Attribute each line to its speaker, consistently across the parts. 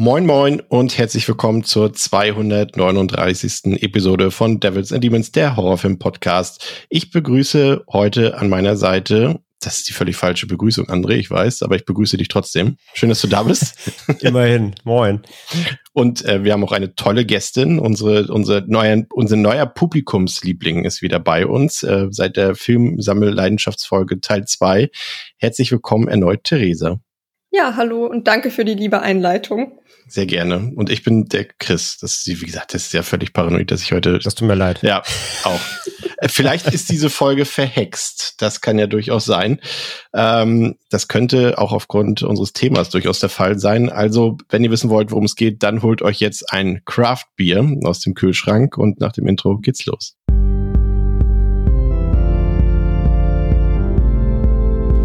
Speaker 1: Moin Moin und herzlich willkommen zur 239. Episode von Devils and Demons, der Horrorfilm-Podcast. Ich begrüße heute an meiner Seite, das ist die völlig falsche Begrüßung, André, ich weiß, aber ich begrüße dich trotzdem. Schön, dass du da bist.
Speaker 2: Immerhin, moin.
Speaker 1: Und äh, wir haben auch eine tolle Gästin. Unsere, unsere neue, unser neuer Publikumsliebling ist wieder bei uns äh, seit der Filmsammelleidenschaftsfolge Teil 2. Herzlich willkommen erneut, Theresa.
Speaker 3: Ja, hallo und danke für die liebe Einleitung.
Speaker 1: Sehr gerne. Und ich bin der Chris. Das ist, wie gesagt, das ist ja völlig paranoid, dass ich heute.
Speaker 2: Das tut mir leid.
Speaker 1: Ja, auch. Äh, vielleicht ist diese Folge verhext. Das kann ja durchaus sein. Ähm, das könnte auch aufgrund unseres Themas durchaus der Fall sein. Also, wenn ihr wissen wollt, worum es geht, dann holt euch jetzt ein Craft Beer aus dem Kühlschrank und nach dem Intro geht's los.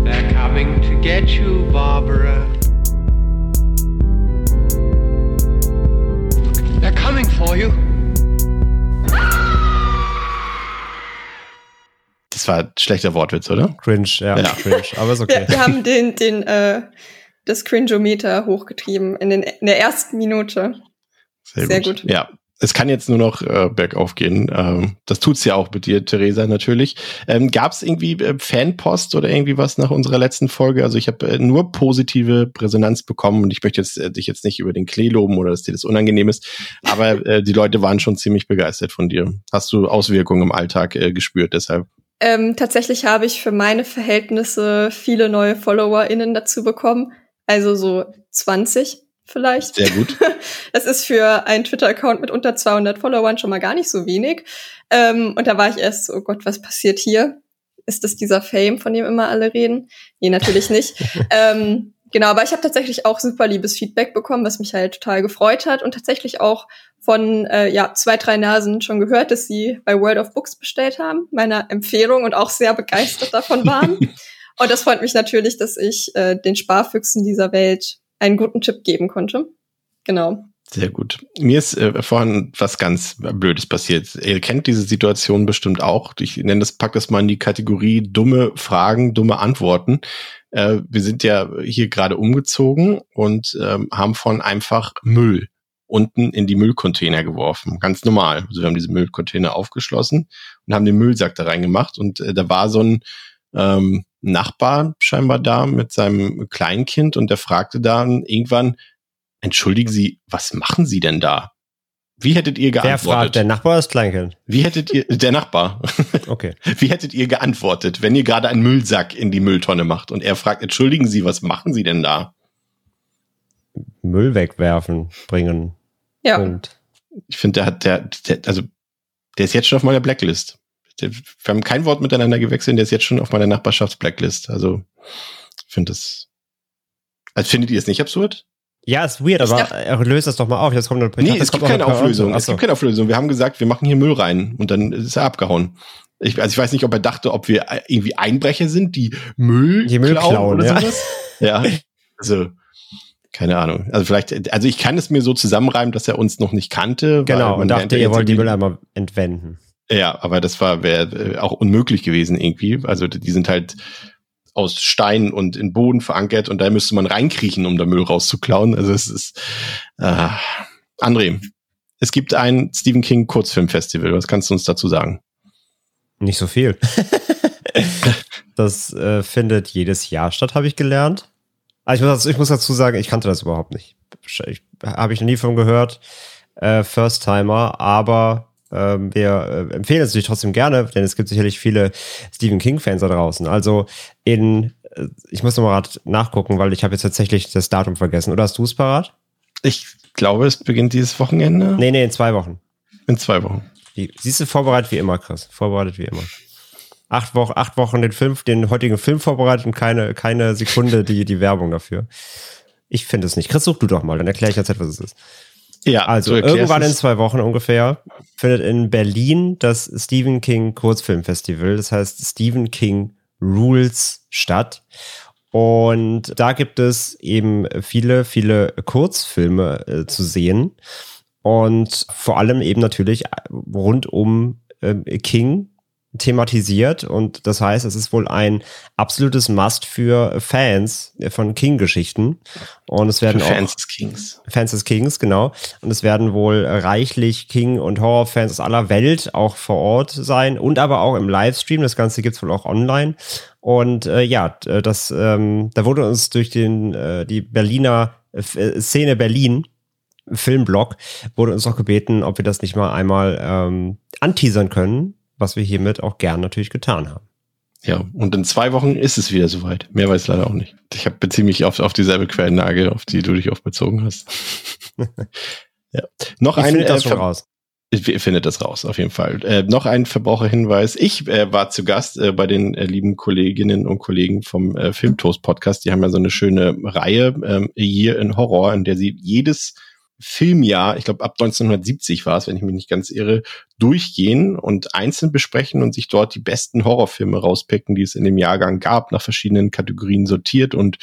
Speaker 4: They're coming get you, Barbara. They're coming for you.
Speaker 1: Das war ein schlechter Wortwitz, oder?
Speaker 2: Cringe, ja,
Speaker 1: Ja.
Speaker 2: cringe, aber ist okay.
Speaker 3: Wir, wir haben den, den, äh, das Cringeometer hochgetrieben in, den, in der ersten Minute. Sehr gut.
Speaker 1: Ja. Es kann jetzt nur noch äh, bergauf gehen. Ähm, das tut's ja auch mit dir, Theresa, natürlich. Ähm, Gab es irgendwie äh, Fanpost oder irgendwie was nach unserer letzten Folge? Also ich habe äh, nur positive Resonanz bekommen und ich möchte jetzt, äh, dich jetzt nicht über den Klee loben oder dass dir das unangenehm ist, aber äh, die Leute waren schon ziemlich begeistert von dir. Hast du Auswirkungen im Alltag äh, gespürt deshalb?
Speaker 3: Ähm, tatsächlich habe ich für meine Verhältnisse viele neue FollowerInnen dazu bekommen. Also so 20 vielleicht.
Speaker 1: Sehr gut.
Speaker 3: Das ist für einen Twitter-Account mit unter 200 Followern schon mal gar nicht so wenig. Ähm, und da war ich erst so, oh Gott, was passiert hier? Ist das dieser Fame, von dem immer alle reden? Nee, natürlich nicht. ähm, genau, aber ich habe tatsächlich auch super liebes Feedback bekommen, was mich halt total gefreut hat. Und tatsächlich auch von äh, ja, zwei, drei Nasen schon gehört, dass sie bei World of Books bestellt haben, meiner Empfehlung und auch sehr begeistert davon waren. und das freut mich natürlich, dass ich äh, den Sparfüchsen dieser Welt einen guten Tipp geben konnte. Genau.
Speaker 1: Sehr gut. Mir ist äh, vorhin was ganz Blödes passiert. Ihr kennt diese Situation bestimmt auch. Ich nenne das, pack das mal in die Kategorie dumme Fragen, dumme Antworten. Äh, wir sind ja hier gerade umgezogen und ähm, haben von einfach Müll unten in die Müllcontainer geworfen. Ganz normal. Also wir haben diese Müllcontainer aufgeschlossen und haben den Müllsack da reingemacht und äh, da war so ein ähm, Nachbar scheinbar da mit seinem Kleinkind und der fragte dann irgendwann, entschuldigen Sie, was machen Sie denn da? Wie hättet ihr
Speaker 2: Wer
Speaker 1: geantwortet?
Speaker 2: fragt, der Nachbar das Kleinkind?
Speaker 1: Wie hättet ihr, der Nachbar,
Speaker 2: Okay.
Speaker 1: wie hättet ihr geantwortet, wenn ihr gerade einen Müllsack in die Mülltonne macht und er fragt, entschuldigen Sie, was machen Sie denn da?
Speaker 2: Müll wegwerfen, bringen.
Speaker 3: Ja.
Speaker 2: Und
Speaker 1: Ich finde, der hat, der, der, also, der ist jetzt schon auf meiner Blacklist. Wir haben kein Wort miteinander gewechselt, der ist jetzt schon auf meiner Nachbarschafts-Blacklist. Also, ich finde das, also findet ihr es nicht absurd?
Speaker 2: ja, ist weird, aber er löst das doch mal auf. Jetzt kommt noch, ich
Speaker 1: Nee,
Speaker 2: dachte,
Speaker 1: es gibt keine
Speaker 2: eine
Speaker 1: Auflösung. Es gibt keine Auflösung. Wir haben gesagt, wir machen hier Müll rein und dann ist er abgehauen. Ich, also ich weiß nicht, ob er dachte, ob wir irgendwie Einbrecher sind, die Müll,
Speaker 2: Die Müll klauen,
Speaker 1: oder
Speaker 2: ja.
Speaker 1: sowas. Ja, also keine Ahnung. Also vielleicht, also ich kann es mir so zusammenreimen, dass er uns noch nicht kannte.
Speaker 2: Genau,
Speaker 1: man
Speaker 2: und dachte, ihr wollt die Mülleimer entwenden.
Speaker 1: Ja, aber das war wäre äh, auch unmöglich gewesen irgendwie. Also die sind halt aus Stein und in Boden verankert und da müsste man reinkriechen, um da Müll rauszuklauen. Also es ist äh, André, es gibt ein Stephen King Kurzfilmfestival. Was kannst du uns dazu sagen?
Speaker 2: Nicht so viel. das äh, findet jedes Jahr statt, habe ich gelernt. Also ich, muss, dazu- ich muss dazu sagen, ich kannte das überhaupt nicht. Ich, habe ich noch nie von gehört. Äh, First Timer, aber ähm, wir äh, empfehlen es natürlich trotzdem gerne, denn es gibt sicherlich viele Stephen King-Fans da draußen. Also in, äh, ich muss nochmal nachgucken, weil ich habe jetzt tatsächlich das Datum vergessen. Oder hast du es parat?
Speaker 1: Ich glaube, es beginnt dieses Wochenende
Speaker 2: Nee, nee, in zwei Wochen.
Speaker 1: in zwei Wochen.
Speaker 2: Die, siehst du, vorbereitet wie immer, Chris. Vorbereitet wie immer. Acht Wochen, acht Wochen den Film, den heutigen Film vorbereitet und keine, keine Sekunde die, die Werbung dafür. Ich finde es nicht. Chris, such du doch mal, dann erkläre ich jetzt, was es ist.
Speaker 1: Ja,
Speaker 2: Also irgendwann in zwei Wochen ungefähr findet in Berlin das Stephen King Kurzfilmfestival. Das heißt Stephen King Rules statt. Und da gibt es eben viele, viele Kurzfilme äh, zu sehen. Und vor allem eben natürlich rund um äh, King thematisiert und das heißt, es ist wohl ein absolutes Must für Fans von King-Geschichten und es werden
Speaker 1: Für
Speaker 2: auch
Speaker 1: Fans des Kings.
Speaker 2: Fans des Kings, genau. Und es werden wohl reichlich King- und Horrorfans aus aller Welt auch vor Ort sein und aber auch im Livestream. Das Ganze gibt's wohl auch online. Und äh, ja, äh, das, ähm, da wurde uns durch den äh, die Berliner äh, Szene Berlin Filmblog wurde uns auch gebeten, ob wir das nicht mal einmal ähm, anteasern können, was wir hiermit auch gern natürlich getan haben.
Speaker 1: Ja, und in zwei Wochen ist es wieder soweit. Mehr weiß ich leider auch nicht. Ich hab- beziehe mich auf, auf dieselbe Quellenlage, auf die du dich oft bezogen hast. ja. Noch
Speaker 2: Ich
Speaker 1: ein
Speaker 2: finde das
Speaker 1: äh,
Speaker 2: schon raus.
Speaker 1: Ihr findet das raus, auf jeden Fall. Äh, noch ein Verbraucherhinweis. Ich äh, war zu Gast äh, bei den äh, lieben Kolleginnen und Kollegen vom äh, Filmtoast Podcast. Die haben ja so eine schöne Reihe, ähm, Year in Horror, in der sie jedes Filmjahr, ich glaube ab 1970 war es, wenn ich mich nicht ganz irre, durchgehen und einzeln besprechen und sich dort die besten Horrorfilme rauspicken, die es in dem Jahrgang gab, nach verschiedenen Kategorien sortiert. Und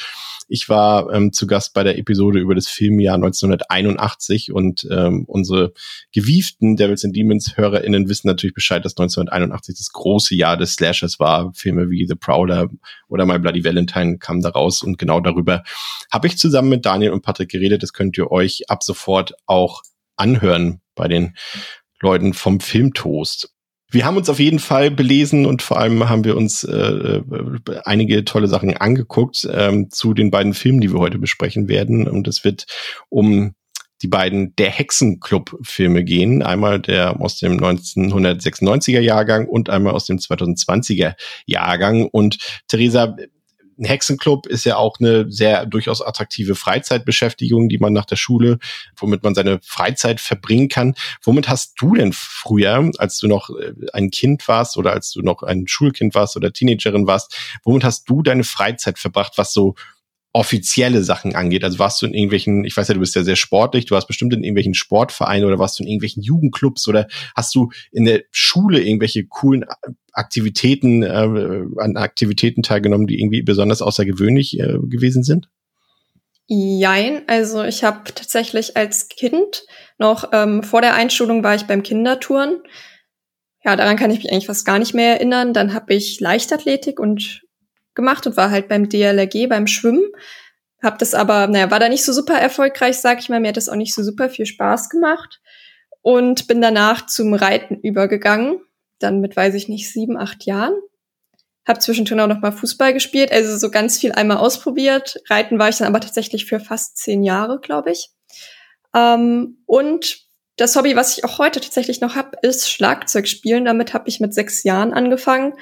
Speaker 1: ich war ähm, zu Gast bei der Episode über das Filmjahr 1981 und ähm, unsere gewieften Devils and Demons HörerInnen wissen natürlich Bescheid, dass 1981 das große Jahr des Slashers war. Filme wie The Prowler oder My Bloody Valentine kamen da raus und genau darüber habe ich zusammen mit Daniel und Patrick geredet. Das könnt ihr euch ab sofort auch anhören bei den Leuten vom Filmtoast. Wir haben uns auf jeden Fall belesen und vor allem haben wir uns äh, äh, einige tolle Sachen angeguckt ähm, zu den beiden Filmen, die wir heute besprechen werden. Und es wird um die beiden Der Hexenclub-Filme gehen. Einmal der aus dem 1996er Jahrgang und einmal aus dem 2020er Jahrgang. Und Theresa, ein Hexenclub ist ja auch eine sehr durchaus attraktive Freizeitbeschäftigung, die man nach der Schule, womit man seine Freizeit verbringen kann. Womit hast du denn früher, als du noch äh, ein Kind warst oder als du noch ein Schulkind warst oder Teenagerin warst, womit hast du deine Freizeit verbracht, was so offizielle Sachen angeht. Also warst du in irgendwelchen, ich weiß ja, du bist ja sehr sportlich, du warst bestimmt in irgendwelchen Sportvereinen oder warst du in irgendwelchen Jugendclubs oder hast du in der Schule irgendwelche coolen Aktivitäten, äh, an Aktivitäten teilgenommen, die irgendwie besonders außergewöhnlich äh, gewesen sind?
Speaker 3: Jein, also ich habe tatsächlich als Kind noch ähm, vor der Einschulung war ich beim Kindertouren. Ja, daran kann ich mich eigentlich fast gar nicht mehr erinnern. Dann habe ich Leichtathletik und gemacht und war halt beim DLRG beim Schwimmen. Hab das aber, naja, war da nicht so super erfolgreich, sag ich mal. Mir hat das auch nicht so super viel Spaß gemacht und bin danach zum Reiten übergegangen. Dann mit, weiß ich nicht, sieben, acht Jahren. Hab zwischendrin auch noch mal Fußball gespielt, also so ganz viel einmal ausprobiert. Reiten war ich dann aber tatsächlich für fast zehn Jahre, glaube ich. Ähm, und das Hobby, was ich auch heute tatsächlich noch hab, ist Schlagzeugspielen. Damit habe ich mit sechs Jahren angefangen.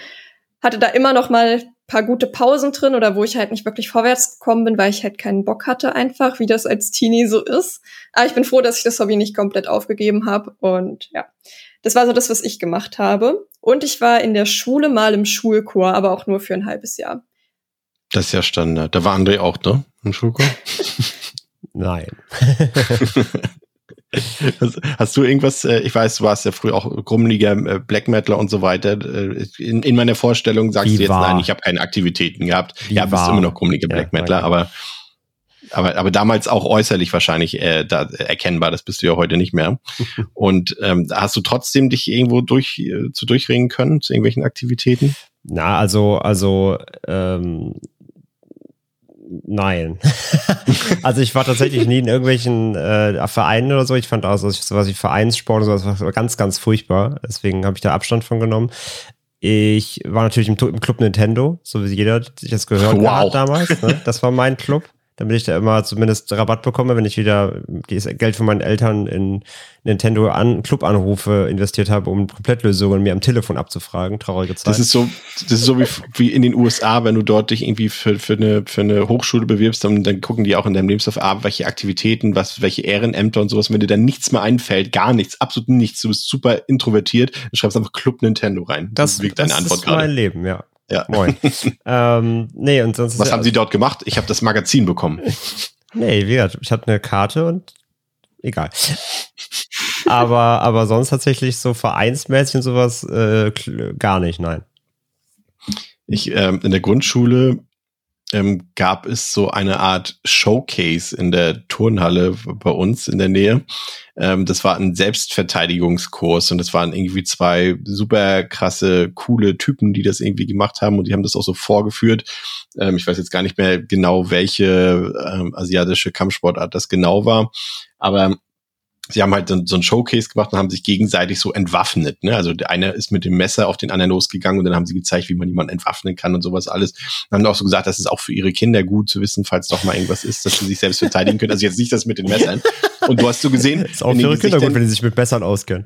Speaker 3: Hatte da immer noch mal paar gute Pausen drin oder wo ich halt nicht wirklich vorwärts gekommen bin, weil ich halt keinen Bock hatte einfach, wie das als Teenie so ist. Aber ich bin froh, dass ich das Hobby nicht komplett aufgegeben habe und ja, das war so das, was ich gemacht habe. Und ich war in der Schule mal im Schulchor, aber auch nur für ein halbes Jahr.
Speaker 1: Das ist ja Standard. Da war André auch, ne? Im Schulchor?
Speaker 2: Nein.
Speaker 1: Hast, hast du irgendwas, äh, ich weiß, du warst ja früher auch grummeliger äh, Black Metaler und so weiter. Äh, in, in meiner Vorstellung sagst
Speaker 2: Wie
Speaker 1: du jetzt,
Speaker 2: wahr?
Speaker 1: nein, ich habe keine Aktivitäten gehabt.
Speaker 2: Wie
Speaker 1: ja, bist
Speaker 2: wahr?
Speaker 1: immer noch grummeliger
Speaker 2: Ja,
Speaker 1: Black Metaler, aber, aber, aber damals auch äußerlich wahrscheinlich äh, da, erkennbar, das bist du ja heute nicht mehr. und ähm, hast du trotzdem dich irgendwo durch äh, zu durchringen können, zu irgendwelchen Aktivitäten?
Speaker 2: Na, also, also, ähm, nein. also ich war tatsächlich nie in irgendwelchen äh, Vereinen oder so. Ich fand also sowas wie Vereinssport und sowas war ganz, ganz furchtbar. Deswegen habe ich da Abstand von genommen. Ich war natürlich im, im Club Nintendo, so wie jeder sich das gehört
Speaker 1: Wow.
Speaker 2: hat damals. Ne? Das war mein Club. Damit ich da immer zumindest Rabatt bekomme, wenn ich wieder das Geld von meinen Eltern in Nintendo an Club-Anrufe investiert habe, um Komplettlösungen mir am Telefon abzufragen. Traurige Zeit.
Speaker 1: Das ist so, das ist so wie, wie in den USA, wenn du dort dich irgendwie für, für, eine, für eine Hochschule bewirbst, dann, dann gucken die auch in deinem Lebenslauf ab, welche Aktivitäten, was, welche Ehrenämter und sowas. Wenn dir dann nichts mehr einfällt, gar nichts, absolut nichts, du bist super introvertiert, dann schreibst du einfach Club Nintendo rein.
Speaker 2: Das, das
Speaker 1: deine Antwort
Speaker 2: ist mein
Speaker 1: gerade.
Speaker 2: Leben, ja.
Speaker 1: Ja.
Speaker 2: Moin. ähm, nee, und sonst
Speaker 1: Was haben sie dort gemacht? Ich habe das Magazin bekommen.
Speaker 2: Nee, wie gesagt, ich hatte eine Karte und egal. aber, aber sonst tatsächlich so vereinsmäßig und sowas äh, gar nicht, nein.
Speaker 1: Ich, ähm, in der Grundschule ähm, gab es so eine Art Showcase in der Turnhalle bei uns in der Nähe. Ähm, das war ein Selbstverteidigungskurs und das waren irgendwie zwei super krasse, coole Typen, die das irgendwie gemacht haben und die haben das auch so vorgeführt. Ähm, ich weiß jetzt gar nicht mehr genau, welche ähm, asiatische Kampfsportart das genau war, aber sie haben halt so, ein Showcase gemacht und haben sich gegenseitig so entwaffnet. Ne? Also der eine ist mit dem Messer auf den anderen losgegangen und dann haben sie gezeigt, wie man jemanden entwaffnen kann und sowas alles. Und haben auch so gesagt, das ist auch für ihre Kinder gut zu wissen, falls doch mal irgendwas ist, dass sie sich selbst verteidigen können. Also jetzt nicht das mit den Messern. Und du hast so gesehen.
Speaker 2: ist auch für ihre Kinder gut, wenn sie sich mit Messern auskennen.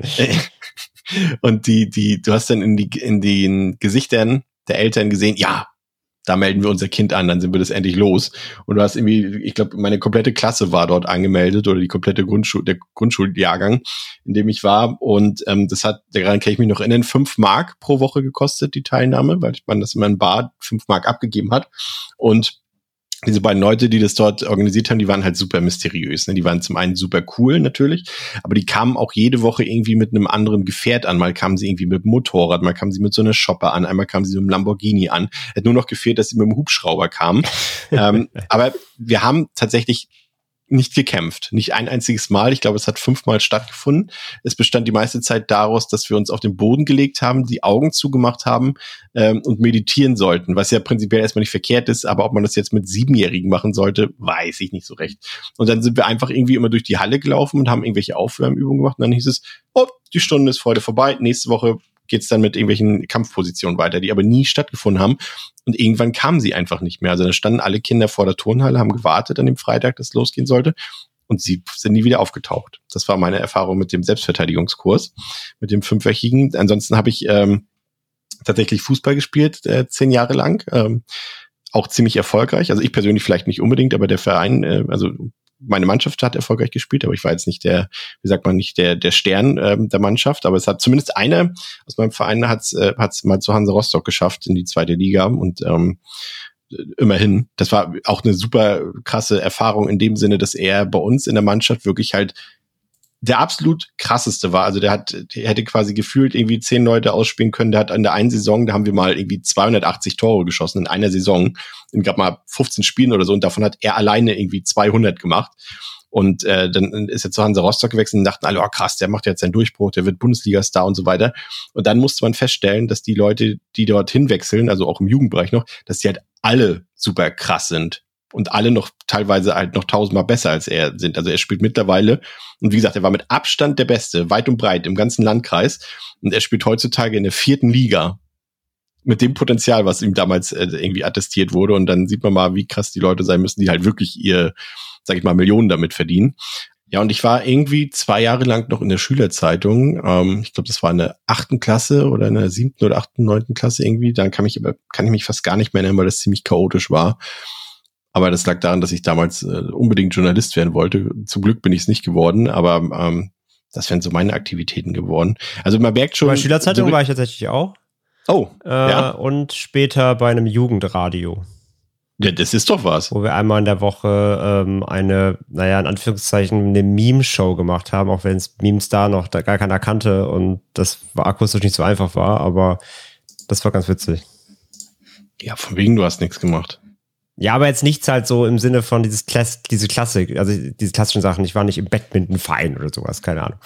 Speaker 1: und die, die, du hast dann in die, in den Gesichtern der Eltern gesehen, ja, da melden wir unser Kind an, dann sind wir das endlich los. Und du hast irgendwie, ich glaube, meine komplette Klasse war dort angemeldet oder die komplette Grundschul der Grundschuljahrgang, in dem ich war. Und ähm, das hat, daran kann ich mich noch erinnern, fünf Mark pro Woche gekostet, die Teilnahme, weil man das immer in Bar fünf Mark abgegeben hat. Und diese beiden Leute, die das dort organisiert haben, die waren halt super mysteriös. Ne? Die waren zum einen super cool natürlich, aber die kamen auch jede Woche irgendwie mit einem anderen Gefährt an. Mal kamen sie irgendwie mit dem Motorrad, mal kamen sie mit so einer Shopper an, einmal kamen sie mit einem Lamborghini an. Hat nur noch gefehlt, dass sie mit dem Hubschrauber kamen. ähm, aber wir haben tatsächlich nicht gekämpft. Nicht ein einziges Mal. Ich glaube, es hat fünfmal stattgefunden. Es bestand die meiste Zeit daraus, dass wir uns auf den Boden gelegt haben, die Augen zugemacht haben ähm, und meditieren sollten, was ja prinzipiell erstmal nicht verkehrt ist, aber ob man das jetzt mit Siebenjährigen machen sollte, weiß ich nicht so recht. Und dann sind wir einfach irgendwie immer durch die Halle gelaufen und haben irgendwelche Aufwärmübungen gemacht und dann hieß es, oh, die Stunde ist heute vorbei, nächste Woche geht's dann mit irgendwelchen Kampfpositionen weiter, die aber nie stattgefunden haben. Und irgendwann kamen sie einfach nicht mehr. Also da standen alle Kinder vor der Turnhalle, haben gewartet an dem Freitag, dass losgehen sollte. Und sie sind nie wieder aufgetaucht. Das war meine Erfahrung mit dem Selbstverteidigungskurs, mit dem fünfwöchigen. Ansonsten habe ich ähm, tatsächlich Fußball gespielt, äh, zehn Jahre lang. Ähm, auch ziemlich erfolgreich. Also ich persönlich vielleicht nicht unbedingt, aber der Verein, äh, also meine Mannschaft hat erfolgreich gespielt, aber ich war jetzt nicht der, wie sagt man, nicht der, der Stern ähm, der Mannschaft. Aber es hat zumindest eine aus meinem Verein hat es äh, hat's mal zu Hansa Rostock geschafft in die zweite Liga und ähm, immerhin. Das war auch eine super krasse Erfahrung in dem Sinne, dass er bei uns in der Mannschaft wirklich halt der absolut krasseste war. Also der hat, der hätte quasi gefühlt irgendwie zehn Leute ausspielen können. Der hat an der einen Saison, da haben wir mal irgendwie 280 Tore geschossen in einer Saison. In gerade mal 15 Spielen oder so. Und davon hat er alleine irgendwie 200 gemacht. Und äh, dann ist er zu Hansa Rostock gewechselt und dachten alle, oh krass, der macht jetzt seinen Durchbruch, der wird Bundesliga-Star und so weiter. Und dann musste man feststellen, dass die Leute, die dorthin wechseln, also auch im Jugendbereich noch, dass die halt alle super krass sind und alle noch teilweise halt noch tausendmal besser als er sind. Also er spielt mittlerweile, und wie gesagt, er war mit Abstand der Beste, weit und breit im ganzen Landkreis. Und er spielt heutzutage in der vierten Liga mit dem Potenzial, was ihm damals äh, irgendwie attestiert wurde. Und dann sieht man mal, wie krass die Leute sein müssen, die halt wirklich ihr, sag ich mal, Millionen damit verdienen. Ja, und ich war irgendwie zwei Jahre lang noch in der Schülerzeitung. Ähm, ich glaube, das war in der achten Klasse oder in der siebten oder achten, neunten Klasse irgendwie. Dann kann ich kann ich mich fast gar nicht mehr erinnern, weil das ziemlich chaotisch war. Aber das lag daran, dass ich damals äh, unbedingt Journalist werden wollte. Zum Glück bin ich es nicht geworden, aber ähm, das wären so meine Aktivitäten geworden. Also man merkt schon.
Speaker 2: Bei Schülerzeitung so war ich tatsächlich auch.
Speaker 1: Oh.
Speaker 2: Äh, ja. Und später bei einem Jugendradio.
Speaker 1: Ja, das ist doch was.
Speaker 2: Wo wir einmal in der Woche ähm, eine, naja, in Anführungszeichen, eine Meme-Show gemacht haben, auch wenn es Memes da noch da gar keiner kannte und das war akustisch nicht so einfach war, aber das war ganz witzig.
Speaker 1: Ja, von wegen, du hast nichts gemacht.
Speaker 2: Ja, aber jetzt nichts halt so im Sinne von dieses Klass diese Klassik, also diese klassischen Sachen. Ich war nicht im Badminton-Verein oder sowas, keine Ahnung.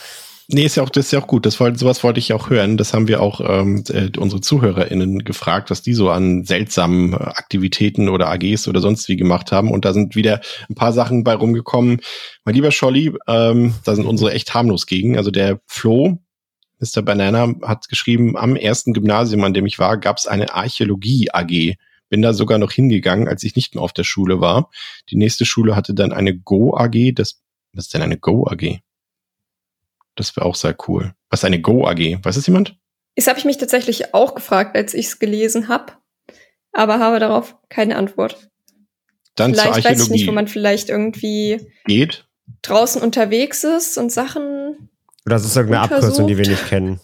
Speaker 1: Nee, ist ja auch, das ist ja auch gut. Das wollte, sowas wollte ich auch hören. Das haben wir auch ähm, äh, unsere ZuhörerInnen gefragt, was die so an seltsamen Aktivitäten oder AGs oder sonst wie gemacht haben. Und da sind wieder ein paar Sachen bei rumgekommen. Mein lieber Scholli, ähm, da sind unsere echt harmlos gegen. Also der Flo, Mr. Banana, hat geschrieben, am ersten Gymnasium, an dem ich war, gab es eine Archäologie-AG. Bin da sogar noch hingegangen, als ich nicht mehr auf der Schule war. Die nächste Schule hatte dann eine Go AG. Das, was ist denn eine Go AG? Das wäre auch sehr cool. Was ist eine Go AG? Weiß es jemand?
Speaker 3: Das habe ich mich tatsächlich auch gefragt, als ich es gelesen habe, aber habe darauf keine Antwort.
Speaker 1: Dann
Speaker 3: vielleicht
Speaker 1: zur Archäologie.
Speaker 3: weiß ich nicht, wo man vielleicht irgendwie
Speaker 1: geht.
Speaker 3: draußen unterwegs ist und Sachen.
Speaker 2: Oder es ist irgendeine Abkürzung, die wir nicht kennen.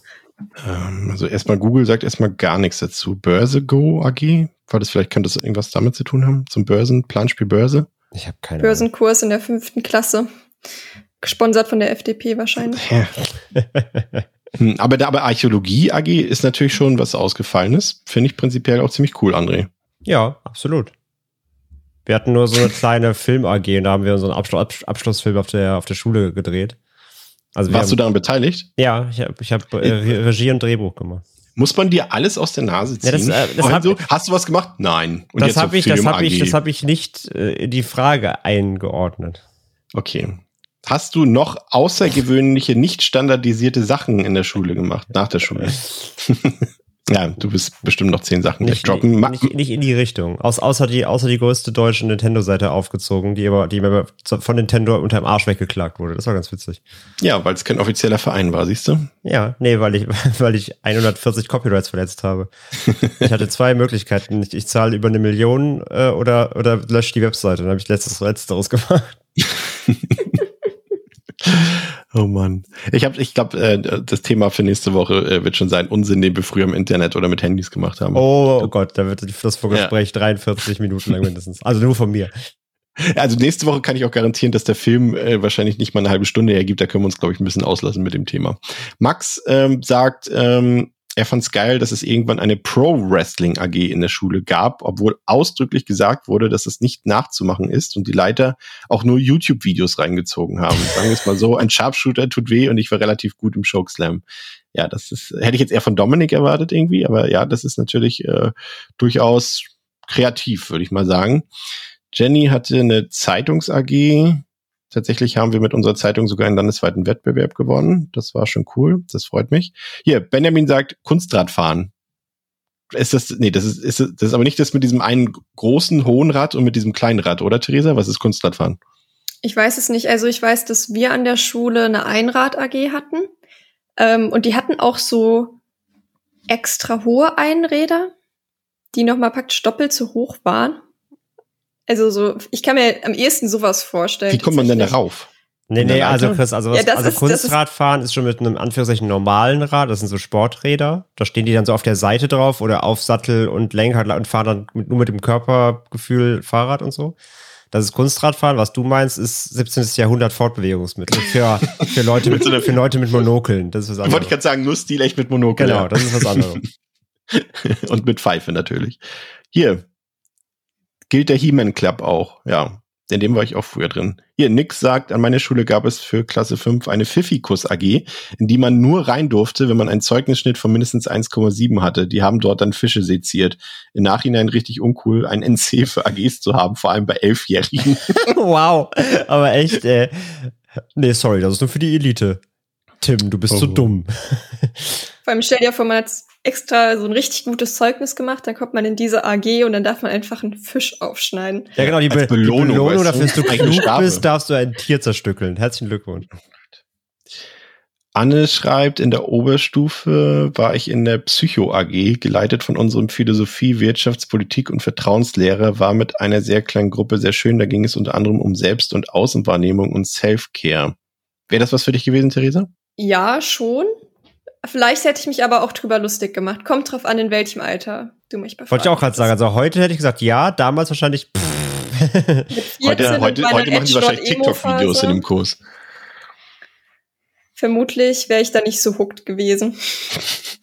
Speaker 1: Ähm, also erstmal Google sagt erstmal gar nichts dazu. Börse Go AG? War das vielleicht, könnte das irgendwas damit zu tun haben? Zum Börsen, Planspiel Börse?
Speaker 2: Ich habe keine
Speaker 3: Börsenkurs in der fünften Klasse. Gesponsert von der FDP wahrscheinlich.
Speaker 1: Ja. Hm, aber, aber Archäologie AG ist natürlich schon was Ausgefallenes. Finde ich prinzipiell auch ziemlich cool, André.
Speaker 2: Ja, absolut. Wir hatten nur so eine kleine Film-AG und da haben wir so einen Abschluss, Abs- Abschlussfilm auf der, auf der Schule gedreht. Also
Speaker 1: Warst du
Speaker 2: haben,
Speaker 1: daran beteiligt?
Speaker 2: Ja, ich habe ich hab, äh, Re- Regie und Drehbuch gemacht.
Speaker 1: Muss man dir alles aus der Nase ziehen?
Speaker 2: Ja, das, äh, das hab-
Speaker 1: hast du was gemacht? Nein. Und
Speaker 2: das habe ich, das hab ich,
Speaker 1: AG.
Speaker 2: das hab ich nicht äh, die Frage eingeordnet.
Speaker 1: Okay. Hast du noch außergewöhnliche, nicht standardisierte Sachen in der Schule gemacht, nach der Schule? ja, du bist bestimmt noch zehn Sachen
Speaker 2: Nicht,
Speaker 1: droppen.
Speaker 2: Nicht, nicht in die Richtung. Aus, außer, die, außer die größte deutsche Nintendo-Seite aufgezogen, die aber, die mir von Nintendo unter dem Arsch weggeklagt wurde. Das war ganz witzig.
Speaker 1: Ja, weil es kein offizieller Verein war, siehst du?
Speaker 2: Ja, nee, weil ich, weil ich 140 Copyrights verletzt habe. Ich hatte zwei Möglichkeiten. Ich, ich zahle über eine Million äh, oder, oder lösche die Webseite. Dann habe ich letztes letzteres gemacht.
Speaker 1: Oh Mann. Ich habe, ich glaube, äh, das Thema für nächste Woche äh, wird schon sein Unsinn, den wir früher im Internet oder mit Handys gemacht haben.
Speaker 2: Oh, oh Gott, da wird das Vorgespräch 43 Minuten lang mindestens. Also nur von mir.
Speaker 1: Also nächste Woche kann ich auch garantieren, dass der Film äh, wahrscheinlich nicht mal eine halbe Stunde hergibt. Da können wir uns, glaube ich, ein bisschen auslassen mit dem Thema. Max ähm, sagt, ähm, er fand es geil, dass es irgendwann eine Pro-Wrestling AG in der Schule gab, obwohl ausdrücklich gesagt wurde, dass es nicht nachzumachen ist und die Leiter auch nur YouTube-Videos reingezogen haben. Sagen wir es mal so, ein Sharpshooter tut weh und ich war relativ gut im Chokeslam. Ja, das ist, hätte ich jetzt eher von Dominik erwartet irgendwie, aber ja, das ist natürlich äh, durchaus kreativ, würde ich mal sagen. Jenny hatte eine Zeitungs AG. Tatsächlich haben wir mit unserer Zeitung sogar einen landesweiten Wettbewerb gewonnen. Das war schon cool. Das freut mich. Hier, Benjamin sagt Kunstradfahren. Ist das, nee, das ist, ist, das ist aber nicht das mit diesem einen großen hohen Rad und mit diesem kleinen Rad, oder Theresa? Was ist Kunstradfahren?
Speaker 3: Ich weiß es nicht. Also ich weiß, dass wir an der Schule eine Einrad-AG hatten. Ähm, und die hatten auch so extra hohe Einräder, die nochmal praktisch doppelt so hoch waren. Also so, ich kann mir am ehesten sowas vorstellen.
Speaker 1: Wie kommt man denn darauf?
Speaker 2: Nee, nee, also? Chris, also,
Speaker 3: Ja,
Speaker 2: was,
Speaker 3: das
Speaker 2: also
Speaker 3: ist- das ist-
Speaker 2: Kunstradfahren ist schon mit einem Anführungszeichen normalen Rad, das sind so Sporträder. Da stehen die dann so auf der Seite drauf oder auf Sattel und Lenkrad und fahren dann mit, nur mit dem Körpergefühl Fahrrad und so. Das ist Kunstradfahren. Was du meinst, ist 17. Jahrhundert Fortbewegungsmittel für, für, Leute, mit, für Leute mit Monokeln. Das ist was
Speaker 1: Wollte ich
Speaker 2: anderes.
Speaker 1: gerade sagen, nur Stil echt mit Monokel.
Speaker 2: Genau,
Speaker 1: ja.
Speaker 2: das ist was anderes.
Speaker 1: und mit Pfeife natürlich. Hier gilt der He-Man Club auch, ja. In dem war ich auch früher drin. Hier, Nix sagt, an meiner Schule gab es für Klasse 5 eine Pfiffikus AG, in die man nur rein durfte, wenn man einen Zeugnisschnitt von mindestens 1,7 hatte. Die haben dort dann Fische seziert. Im Nachhinein richtig uncool, ein NC für AGs zu haben, vor allem bei Elfjährigen.
Speaker 2: wow. Aber echt, äh, nee, sorry, das ist nur für die Elite. Tim, du bist so
Speaker 1: Oh.
Speaker 2: dumm.
Speaker 3: Vor allem stell dir vor, man hat extra so ein richtig gutes Zeugnis gemacht, dann kommt man in diese AG und dann darf man einfach einen Fisch aufschneiden.
Speaker 2: Ja, genau, die,
Speaker 1: Als
Speaker 2: Be
Speaker 1: Belohnung,
Speaker 2: die Belohnung dafür, dass du klug bist, darfst du ein Tier zerstückeln. Herzlichen Glückwunsch.
Speaker 1: Anne schreibt, in der Oberstufe war ich in der Psycho AG, geleitet von unserem Philosophie, Wirtschaftspolitik und Vertrauenslehrer, war mit einer sehr kleinen Gruppe sehr schön. Da ging es unter anderem um Selbst- und Außenwahrnehmung und Self-Care. Wäre das was für dich gewesen, Theresa?
Speaker 3: Ja, schon. Vielleicht hätte ich mich aber auch drüber lustig gemacht. Kommt drauf an, in welchem Alter du mich befragst.
Speaker 2: Wollte ich auch gerade sagen. Also heute hätte ich gesagt, ja, damals wahrscheinlich. Pff.
Speaker 3: Mit 14
Speaker 1: Heute, heute, heute machen sie wahrscheinlich. TikTok-Videos in dem Kurs.
Speaker 3: Vermutlich wäre ich da nicht so hooked gewesen.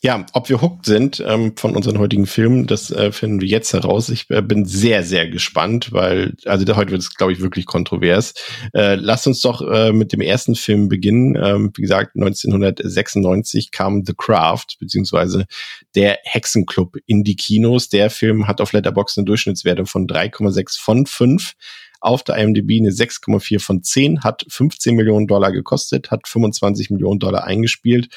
Speaker 1: Ja, ob wir hooked sind ähm, von unseren heutigen Filmen, das äh, finden wir jetzt heraus. Ich äh, bin sehr, sehr gespannt, weil, also heute wird es, glaube ich, wirklich kontrovers. Äh, lasst uns doch äh, mit dem ersten Film beginnen. Ähm, wie gesagt, 1996 kam The Craft, beziehungsweise der Hexenclub in die Kinos. Der Film hat auf Letterboxd eine Durchschnittswertung von 3,6 von 5 auf der IMDb eine 6,4 von 10, hat 15 Millionen Dollar gekostet, hat 25 Millionen Dollar eingespielt.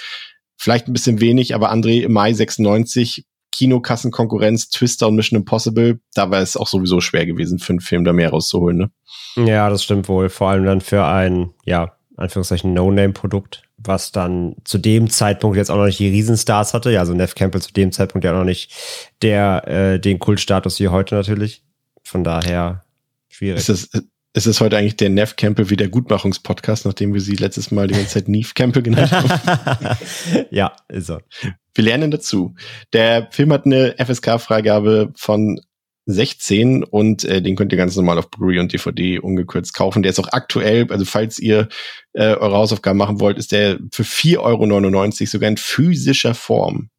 Speaker 1: Vielleicht ein bisschen wenig, aber André im Mai 96, Kinokassenkonkurrenz, Twister und Mission Impossible, da war es auch sowieso schwer gewesen, für einen Film da mehr rauszuholen. Ne?
Speaker 2: Ja, das stimmt wohl. Vor allem dann für ein, ja, Anführungszeichen No-Name-Produkt, was dann zu dem Zeitpunkt jetzt auch noch nicht die Riesenstars hatte. Ja, also Neff Campbell zu dem Zeitpunkt ja auch noch nicht der, äh, den Kultstatus wie heute natürlich. Von daher schwierig.
Speaker 1: Ist das, ist das heute eigentlich der Neff Campbell Wiedergutmachungspodcast, nachdem wir sie letztes Mal die ganze Zeit Neve Campbell genannt haben?
Speaker 2: ja, ist er.
Speaker 1: Wir lernen dazu. Der Film hat eine FSK-Freigabe von 16 und äh, den könnt ihr ganz normal auf Blu-ray und DVD ungekürzt kaufen. Der ist auch aktuell, also falls ihr äh, eure Hausaufgaben machen wollt, ist der für 4,99 Euro sogar in physischer Form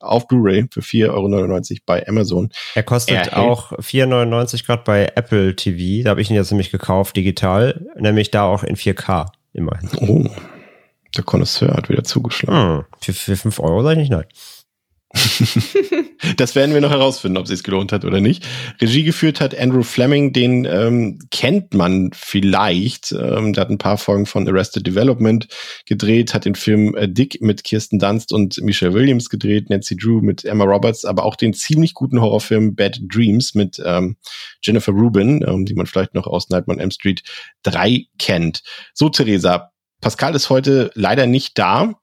Speaker 1: auf Blu-ray für 4,99 Euro bei Amazon.
Speaker 2: Er kostet
Speaker 1: Erhält-
Speaker 2: auch 4,99 gerade bei Apple TV. Da habe ich ihn jetzt nämlich gekauft, digital. Nämlich da auch in 4K, immerhin.
Speaker 1: Oh, der Connoisseur hat wieder zugeschlagen.
Speaker 2: Hm. Für, für 5 Euro sage ich nicht nein.
Speaker 1: Das werden wir noch herausfinden, ob es sich gelohnt hat oder nicht. Regie geführt hat Andrew Fleming, den ähm, kennt man vielleicht. Ähm, der hat ein paar Folgen von Arrested Development gedreht, hat den Film äh, Dick mit Kirsten Dunst und Michelle Williams gedreht, Nancy Drew mit Emma Roberts, aber auch den ziemlich guten Horrorfilm Bad Dreams mit ähm, Jennifer Rubin, ähm, die man vielleicht noch aus Nightmare on Elm Street 3 kennt. So, Theresa, Pascal ist heute leider nicht da.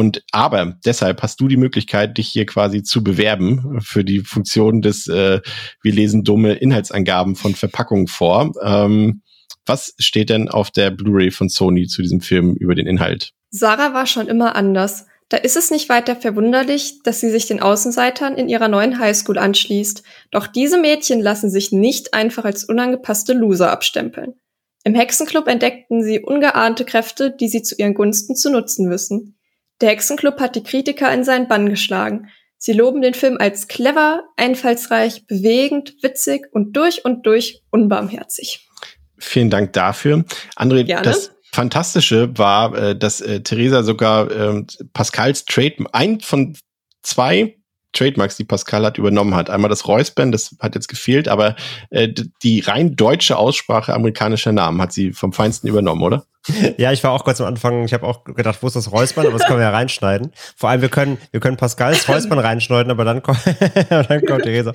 Speaker 1: Und aber deshalb hast du die Möglichkeit, dich hier quasi zu bewerben für die Funktion des äh, Wir lesen dumme Inhaltsangaben von Verpackungen vor. Ähm, was steht denn auf der Blu-ray von Sony zu diesem Film über den Inhalt?
Speaker 3: Sarah war schon immer anders. Da ist es nicht weiter verwunderlich, dass sie sich den Außenseitern in ihrer neuen Highschool anschließt. Doch diese Mädchen lassen sich nicht einfach als unangepasste Loser abstempeln. Im Hexenclub entdeckten sie ungeahnte Kräfte, die sie zu ihren Gunsten zu nutzen wissen. Der Hexenclub hat die Kritiker in seinen Bann geschlagen. Sie loben den Film als clever, einfallsreich, bewegend, witzig und durch und durch unbarmherzig.
Speaker 1: Vielen Dank dafür. André,
Speaker 3: Gerne.
Speaker 1: das Fantastische war, äh, dass äh, Theresa sogar ähm, Pascals Trade, ein von zwei Trademarks, die Pascal hat, übernommen hat. Einmal das Räuspern, das hat jetzt gefehlt, aber äh, die rein deutsche Aussprache amerikanischer Namen hat sie vom Feinsten übernommen, oder?
Speaker 2: Ja, ich war auch kurz am Anfang, ich habe auch gedacht, wo ist das Räuspern, aber das können wir ja reinschneiden. Vor allem, wir können, wir können Pascals Räuspern reinschneiden, aber dann kommt, dann kommt Theresa.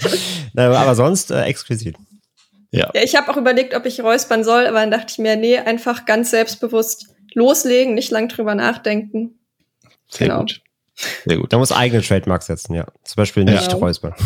Speaker 2: Aber sonst äh, exquisit.
Speaker 1: Ja.
Speaker 3: Ja, ich habe auch überlegt, ob ich räuspern soll, aber dann dachte ich mir, nee, einfach ganz selbstbewusst loslegen, nicht lang drüber nachdenken.
Speaker 1: Sehr
Speaker 3: Genau.
Speaker 1: gut. Sehr gut.
Speaker 2: Da muss eigene Trademarks setzen, ja. Zum Beispiel nicht
Speaker 3: Ja.
Speaker 2: Räuspern.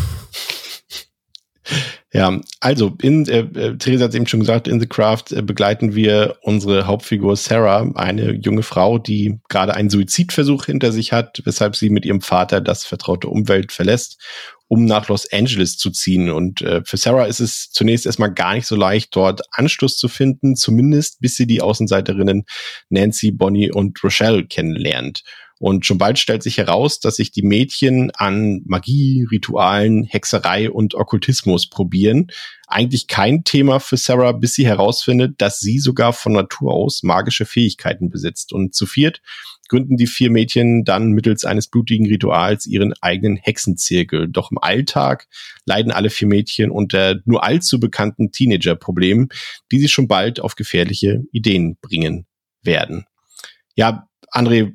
Speaker 1: Ja, also in äh, äh, Theresa hat eben schon gesagt, in The Craft äh, begleiten wir unsere Hauptfigur Sarah, eine junge Frau, die gerade einen Suizidversuch hinter sich hat, weshalb sie mit ihrem Vater das vertraute Umwelt verlässt, um nach Los Angeles zu ziehen. Und äh, für Sarah ist es zunächst erstmal gar nicht so leicht, dort Anschluss zu finden, zumindest bis sie die Außenseiterinnen Nancy, Bonnie und Rochelle kennenlernt. Und schon bald stellt sich heraus, dass sich die Mädchen an Magie, Ritualen, Hexerei und Okkultismus probieren. Eigentlich kein Thema für Sarah, bis sie herausfindet, dass sie sogar von Natur aus magische Fähigkeiten besitzt. Und zu viert gründen die vier Mädchen dann mittels eines blutigen Rituals ihren eigenen Hexenzirkel. Doch im Alltag leiden alle vier Mädchen unter nur allzu bekannten Teenager-Problemen, die sie schon bald auf gefährliche Ideen bringen werden. Ja, André,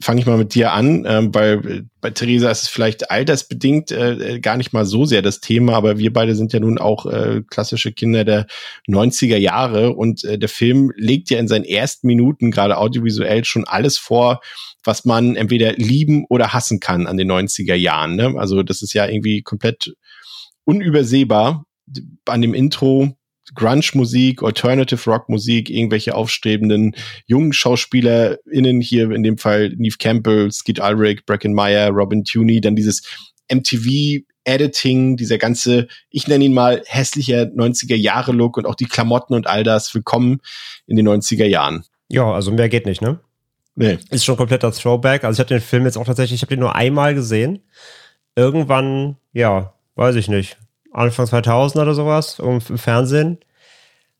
Speaker 1: fange ich mal mit dir an, ähm, weil äh, bei Theresa ist es vielleicht altersbedingt äh, äh, gar nicht mal so sehr das Thema, aber wir beide sind ja nun auch äh, klassische Kinder der 90er Jahre und äh, der Film legt ja in seinen ersten Minuten gerade audiovisuell schon alles vor, was man entweder lieben oder hassen kann an den 90er Jahren. Ne? Also das ist ja irgendwie komplett unübersehbar an dem Intro. Grunge-Musik, Alternative-Rock-Musik, irgendwelche aufstrebenden jungen SchauspielerInnen, hier in dem Fall Neve Campbell, Skeet Ulrich, Bracken Meyer, Robin Tuney, dann dieses MTV-Editing, dieser ganze, ich nenne ihn mal hässlicher 90er-Jahre-Look und auch die Klamotten und all das, willkommen in den 90er Jahren.
Speaker 2: Ja, also mehr geht nicht, ne?
Speaker 1: Nee.
Speaker 2: Ist schon kompletter Throwback. Also ich habe den Film jetzt auch tatsächlich, ich habe den nur einmal gesehen. Irgendwann, ja, weiß ich nicht, Anfang 2000 oder sowas, im Fernsehen.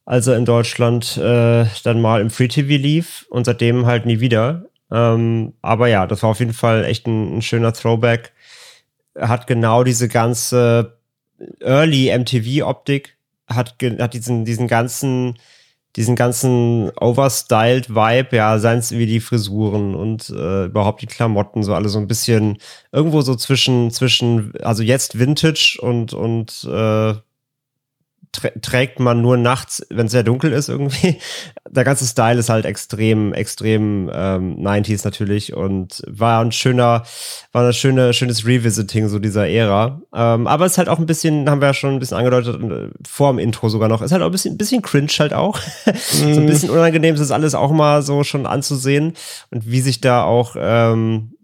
Speaker 2: Als er in Deutschland äh, dann mal im Free TV lief und seitdem halt nie wieder. Ähm, aber ja, das war auf jeden Fall echt ein, ein schöner Throwback. Hat genau diese ganze Early MTV-Optik, hat, hat diesen, diesen ganzen diesen ganzen overstyled Vibe, ja, seien es wie die Frisuren und äh, überhaupt die Klamotten, so alle so ein bisschen irgendwo so zwischen, zwischen, also jetzt Vintage und, und äh, trägt man nur nachts, wenn es sehr dunkel ist irgendwie. Der ganze Style ist halt extrem, extrem ähm, 90s natürlich und war ein schöner, war ein schöne, schönes Revisiting so dieser Ära. Ähm, aber es ist halt auch ein bisschen, haben wir ja schon ein bisschen angedeutet, äh, vor dem Intro sogar noch, ist halt auch ein bisschen, ein bisschen cringe halt auch. so ein bisschen unangenehm ist das alles auch mal so schon anzusehen und wie sich da auch, ähm,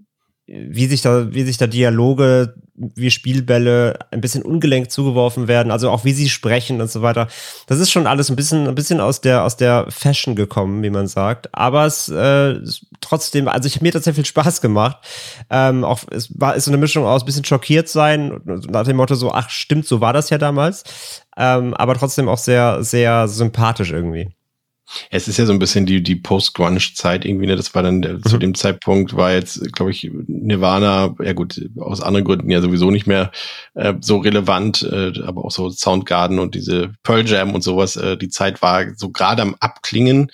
Speaker 2: wie sich da, wie sich da Dialoge wie Spielbälle ein bisschen ungelenkt zugeworfen werden, also auch wie sie sprechen und so weiter. Das ist schon alles ein bisschen, ein bisschen aus der, aus der Fashion gekommen, wie man sagt. Aber es äh, trotzdem, also ich mir hat das sehr viel Spaß gemacht. Ähm, auch es war ist so eine Mischung aus bisschen schockiert sein, nach dem Motto so, ach stimmt, so war das ja damals. Ähm, aber trotzdem auch sehr, sehr sympathisch irgendwie.
Speaker 1: Es ist ja so ein bisschen die, die Post-Grunge-Zeit irgendwie, ne? Das war dann mhm. zu dem Zeitpunkt war jetzt, glaube ich, Nirvana, ja gut, aus anderen Gründen ja sowieso nicht mehr äh, so relevant, äh, aber auch so Soundgarden und diese Pearl Jam und sowas, äh, die Zeit war so gerade am Abklingen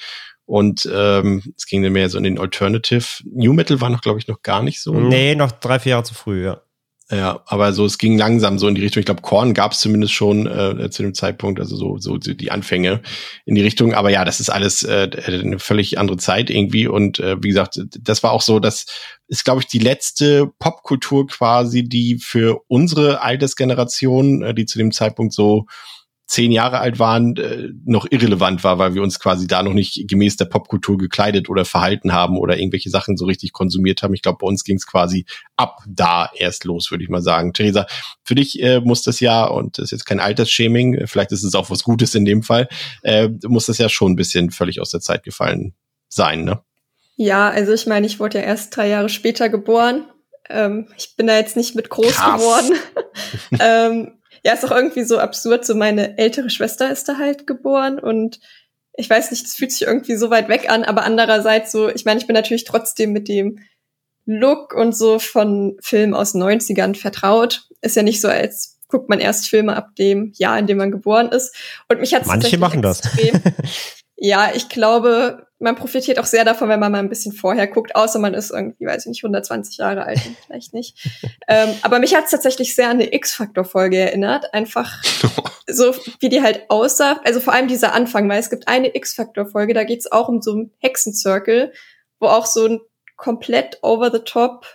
Speaker 1: und ähm, es ging dann mehr so in den Alternative. New Metal war noch, glaube ich, noch gar nicht so.
Speaker 2: Nee, noch drei, vier Jahre zu früh, ja.
Speaker 1: Ja, aber so, es ging langsam so in die Richtung. Ich glaube, Korn gab es zumindest schon äh, zu dem Zeitpunkt, also so, so die Anfänge in die Richtung. Aber ja, das ist alles äh, eine völlig andere Zeit irgendwie. Und äh, wie gesagt, das war auch so, das ist, glaube ich, die letzte Popkultur quasi, die für unsere Altersgeneration, äh, die zu dem Zeitpunkt so zehn Jahre alt waren, äh, noch irrelevant war, weil wir uns quasi da noch nicht gemäß der Popkultur gekleidet oder verhalten haben oder irgendwelche Sachen so richtig konsumiert haben. Ich glaube, bei uns ging es quasi ab da erst los, würde ich mal sagen. Theresa, für dich äh, muss das ja, und das ist jetzt kein Altersshaming, vielleicht ist es auch was Gutes in dem Fall, äh, muss das ja schon ein bisschen völlig aus der Zeit gefallen sein, ne?
Speaker 3: Ja, also ich meine, ich wurde ja erst drei Jahre später geboren. Ähm, ich bin da jetzt nicht mit groß
Speaker 1: Krass.
Speaker 3: geworden. ähm, ja, ist auch irgendwie so absurd. So meine ältere Schwester ist da halt geboren und ich weiß nicht, das fühlt sich irgendwie so weit weg an, aber andererseits so, ich meine, ich bin natürlich trotzdem mit dem Look und so von Filmen aus 90ern vertraut. Ist ja nicht so, als guckt man erst Filme ab dem Jahr, in dem man geboren ist. Und mich hat
Speaker 2: Manche machen das.
Speaker 3: ja, ich glaube, man profitiert auch sehr davon, wenn man mal ein bisschen vorher guckt, außer man ist irgendwie, weiß ich nicht, 120 Jahre alt, vielleicht nicht. ähm, aber mich hat es tatsächlich sehr an eine X-Factor-Folge erinnert. Einfach so, wie die halt aussah. Also vor allem dieser Anfang, weil es gibt eine X-Factor-Folge, da geht es auch um so einen Hexenzirkel, wo auch so ein komplett over the top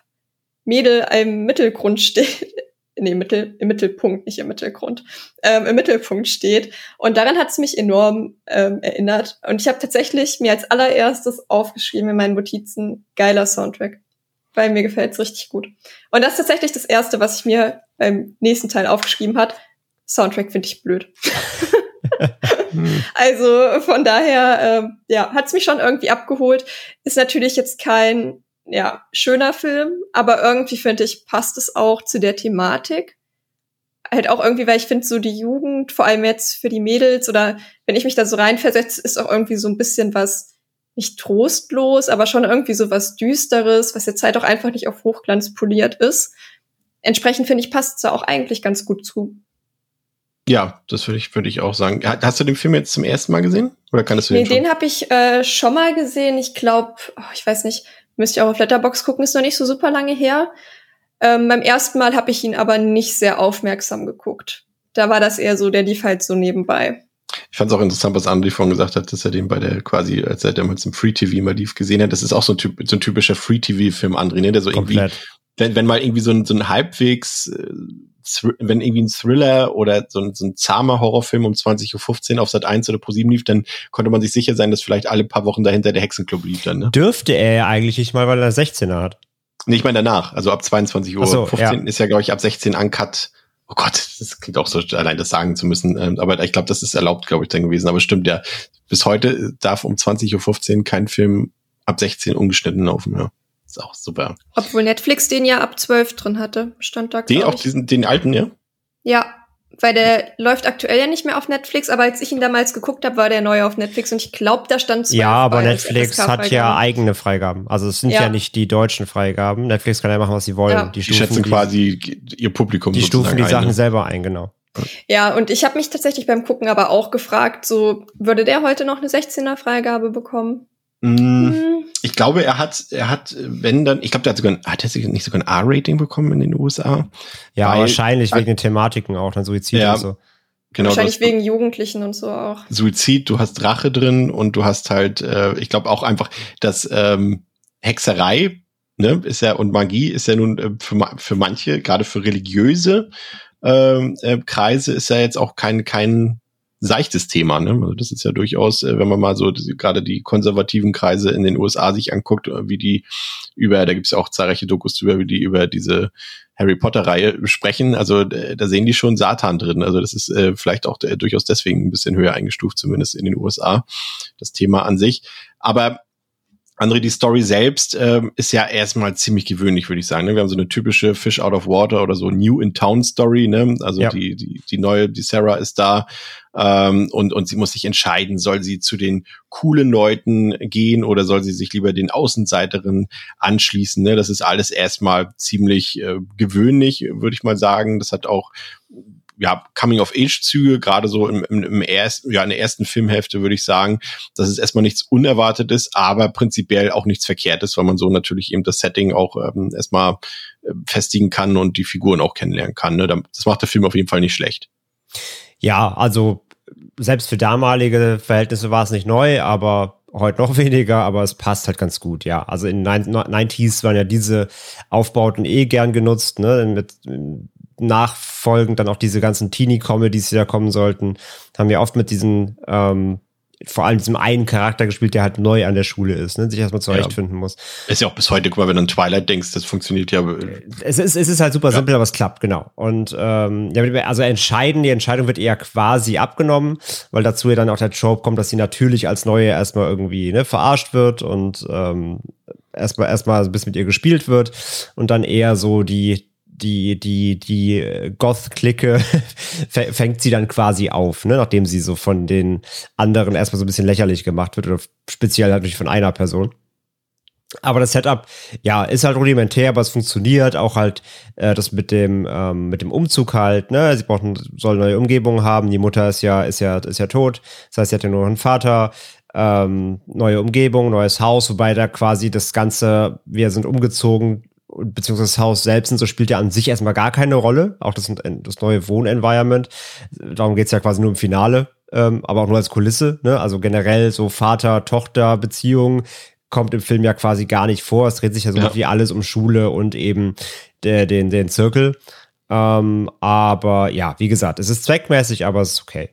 Speaker 3: Mädel im Mittelgrund steht, nee, Mittel, im Mittelpunkt, nicht im Mittelgrund, ähm, im Mittelpunkt steht. Und daran hat es mich enorm ähm, erinnert. Und ich habe tatsächlich mir als allererstes aufgeschrieben in meinen Notizen, geiler Soundtrack. Weil mir gefällt's richtig gut. Und das ist tatsächlich das Erste, was ich mir beim nächsten Teil aufgeschrieben hat. Soundtrack finde ich blöd. also von daher, ähm, ja, hat's mich schon irgendwie abgeholt. Ist natürlich jetzt kein ja, schöner Film, aber irgendwie finde ich, passt es auch zu der Thematik. Halt auch irgendwie, weil ich finde, so die Jugend, vor allem jetzt für die Mädels oder wenn ich mich da so reinversetze, ist auch irgendwie so ein bisschen was, nicht trostlos, aber schon irgendwie so was Düsteres, was jetzt halt auch einfach nicht auf Hochglanz poliert ist. Entsprechend finde ich, passt es da auch eigentlich ganz gut zu.
Speaker 1: Ja, das würde ich, würde ich auch sagen. Hast du den Film jetzt zum ersten Mal gesehen? Oder kannst du
Speaker 3: nee,
Speaker 1: den schon?
Speaker 3: den habe ich äh, schon mal gesehen. Ich glaube, oh, ich weiß nicht, Müsst ihr auch auf Letterbox gucken, ist noch nicht so super lange her. Ähm, beim ersten Mal habe ich ihn aber nicht sehr aufmerksam geguckt. Da war das eher so, der lief halt so nebenbei.
Speaker 1: Ich fand es auch interessant, was André vorhin gesagt hat, dass er den bei der quasi, als er damals im Free TV mal lief, gesehen hat. Das ist auch so ein, typ, so ein typischer Free TV-Film, André, ne? Der so Komplett. irgendwie, wenn, wenn mal irgendwie so ein, so ein halbwegs, äh, wenn irgendwie ein Thriller oder so ein, so ein zahmer Horrorfilm um 20.15 Uhr auf Sat 1 oder Pro 7 lief, dann konnte man sich sicher sein, dass vielleicht alle paar Wochen dahinter der Hexenclub lief dann, ne?
Speaker 2: Dürfte er ja eigentlich nicht mal, weil er 16er hat.
Speaker 1: Nee, ich meine danach, also ab 22 Uhr.
Speaker 2: So,
Speaker 1: 15
Speaker 2: ja.
Speaker 1: ist ja, glaube ich, ab 16 uncut. Oh Gott, das klingt auch so, allein das sagen zu müssen. Ähm, aber ich glaube, das ist erlaubt, glaube ich, dann gewesen. Aber stimmt, ja. Bis heute darf um 20.15 Uhr kein Film ab 16 ungeschnitten laufen, ja. Ist auch super.
Speaker 3: Obwohl Netflix den ja ab 12 drin hatte, stand da.
Speaker 1: Den auch diesen, den alten, ja?
Speaker 3: Ja, weil der läuft aktuell ja nicht mehr auf Netflix, aber als ich ihn damals geguckt habe, war der neu auf Netflix und ich glaube, da stand 12
Speaker 2: Ja, aber Netflix hat ja eigene Freigaben. Also es sind ja.
Speaker 3: Ja.
Speaker 2: nicht die deutschen Freigaben. Netflix kann ja machen, was sie wollen.
Speaker 3: Ja.
Speaker 2: Die
Speaker 1: Die
Speaker 2: stufen
Speaker 1: schätzen
Speaker 2: die,
Speaker 1: quasi ihr Publikum
Speaker 2: die stufen die
Speaker 1: ein,
Speaker 2: Sachen
Speaker 1: ne?
Speaker 2: selber ein, genau.
Speaker 3: Ja, und ich habe mich tatsächlich beim Gucken aber auch gefragt, so würde der heute noch eine 16er Freigabe bekommen?
Speaker 1: Mm,
Speaker 3: Hm,
Speaker 1: Ich glaube, er hat, er hat, wenn dann, ich glaube, der hat sogar, ein- hat er nicht sogar ein R-Rating bekommen in den USA?
Speaker 2: Ja,
Speaker 1: Weil-
Speaker 2: wahrscheinlich wegen den Thematiken auch, dann Suizid
Speaker 1: Ja.
Speaker 2: und so.
Speaker 1: Genau, du
Speaker 3: wahrscheinlich
Speaker 1: hast
Speaker 3: wegen Jugendlichen und so auch.
Speaker 1: Suizid, du hast Rache drin und du hast halt, äh, ich glaube auch einfach, dass ähm, Hexerei, ne, ist ja und Magie ist ja nun äh, für, für manche, gerade für religiöse ähm, äh, Kreise, ist ja jetzt auch kein kein seichtes Thema. Ne? Also das ist ja durchaus, äh, wenn man mal so gerade die konservativen Kreise in den USA sich anguckt, äh, wie die über, da gibt es ja auch zahlreiche Dokus drüber, wie die über diese Harry Potter-Reihe sprechen. Also äh, da sehen die schon Satan drin. Also das ist äh, vielleicht auch äh, durchaus deswegen ein bisschen höher eingestuft, zumindest in den USA, das Thema an sich. Aber André, die Story selbst ähm, ist ja erstmal ziemlich gewöhnlich, würde ich sagen. Ne? Wir haben so eine typische Fish out of water oder so New in Town Story. Ne? Also ja. die, die, die neue, die Sarah ist da ähm, und, und sie muss sich entscheiden, soll sie zu den coolen Leuten gehen oder soll sie sich lieber den Außenseiterinnen anschließen. Ne? Das ist alles erstmal ziemlich äh, gewöhnlich, würde ich mal sagen. Das hat auch ja, Coming-of-Age-Züge, gerade so im, im, im ersten, ja, in der ersten Filmhälfte würde ich sagen, dass es erstmal nichts Unerwartetes, aber prinzipiell auch nichts Verkehrtes, weil man so natürlich eben das Setting auch ähm, erstmal äh, festigen kann und die Figuren auch kennenlernen kann. Ne? Das macht der Film auf jeden Fall nicht schlecht.
Speaker 2: Ja, also selbst für damalige Verhältnisse war es nicht neu, aber heute noch weniger, aber es passt halt ganz gut, ja. Also in den 90s waren ja diese Aufbauten eh gern genutzt, ne, mit nachfolgend dann auch diese ganzen Teenie-Comedies, die da kommen sollten, haben wir oft mit diesen, ähm, vor allem diesem einen Charakter gespielt, der halt neu an der Schule ist, ne, sich erstmal zurechtfinden ja. muss.
Speaker 1: Ist ja auch bis heute, guck mal, wenn du an Twilight denkst, das funktioniert ja.
Speaker 2: Es ist, es ist halt super ja. simpel, aber es klappt, genau. Und ähm, ja, also entscheiden, die Entscheidung wird eher quasi abgenommen, weil dazu ja dann auch der Trope kommt, dass sie natürlich als Neue erstmal irgendwie ne, verarscht wird und ähm, erstmal erstmal ein bisschen mit ihr gespielt wird und dann eher so die die, die, die Goth-Clique fängt sie dann quasi auf, ne? nachdem sie so von den anderen erstmal so ein bisschen lächerlich gemacht wird oder speziell natürlich von einer Person. Aber das Setup, ja, ist halt rudimentär, aber es funktioniert auch halt äh, das mit dem ähm, mit dem Umzug halt. Ne, sie brauchen soll neue Umgebung haben. Die Mutter ist ja ist ja ist ja tot. Das heißt, sie hat ja nur noch einen Vater. Ähm, neue Umgebung, neues Haus, wobei da quasi das Ganze, wir sind umgezogen, beziehungsweise das Haus selbst und so spielt ja an sich erstmal gar keine Rolle. Auch das, das neue Wohnenvironment. Darum geht's ja quasi nur im Finale, ähm, aber auch nur als Kulisse. Ne? Also generell so Vater-Tochter-Beziehung kommt im Film ja quasi gar nicht vor. Es dreht sich ja so ja. wie alles um Schule und eben der, den, den Zirkel. Ähm, aber ja, wie gesagt, es ist zweckmäßig, aber es ist okay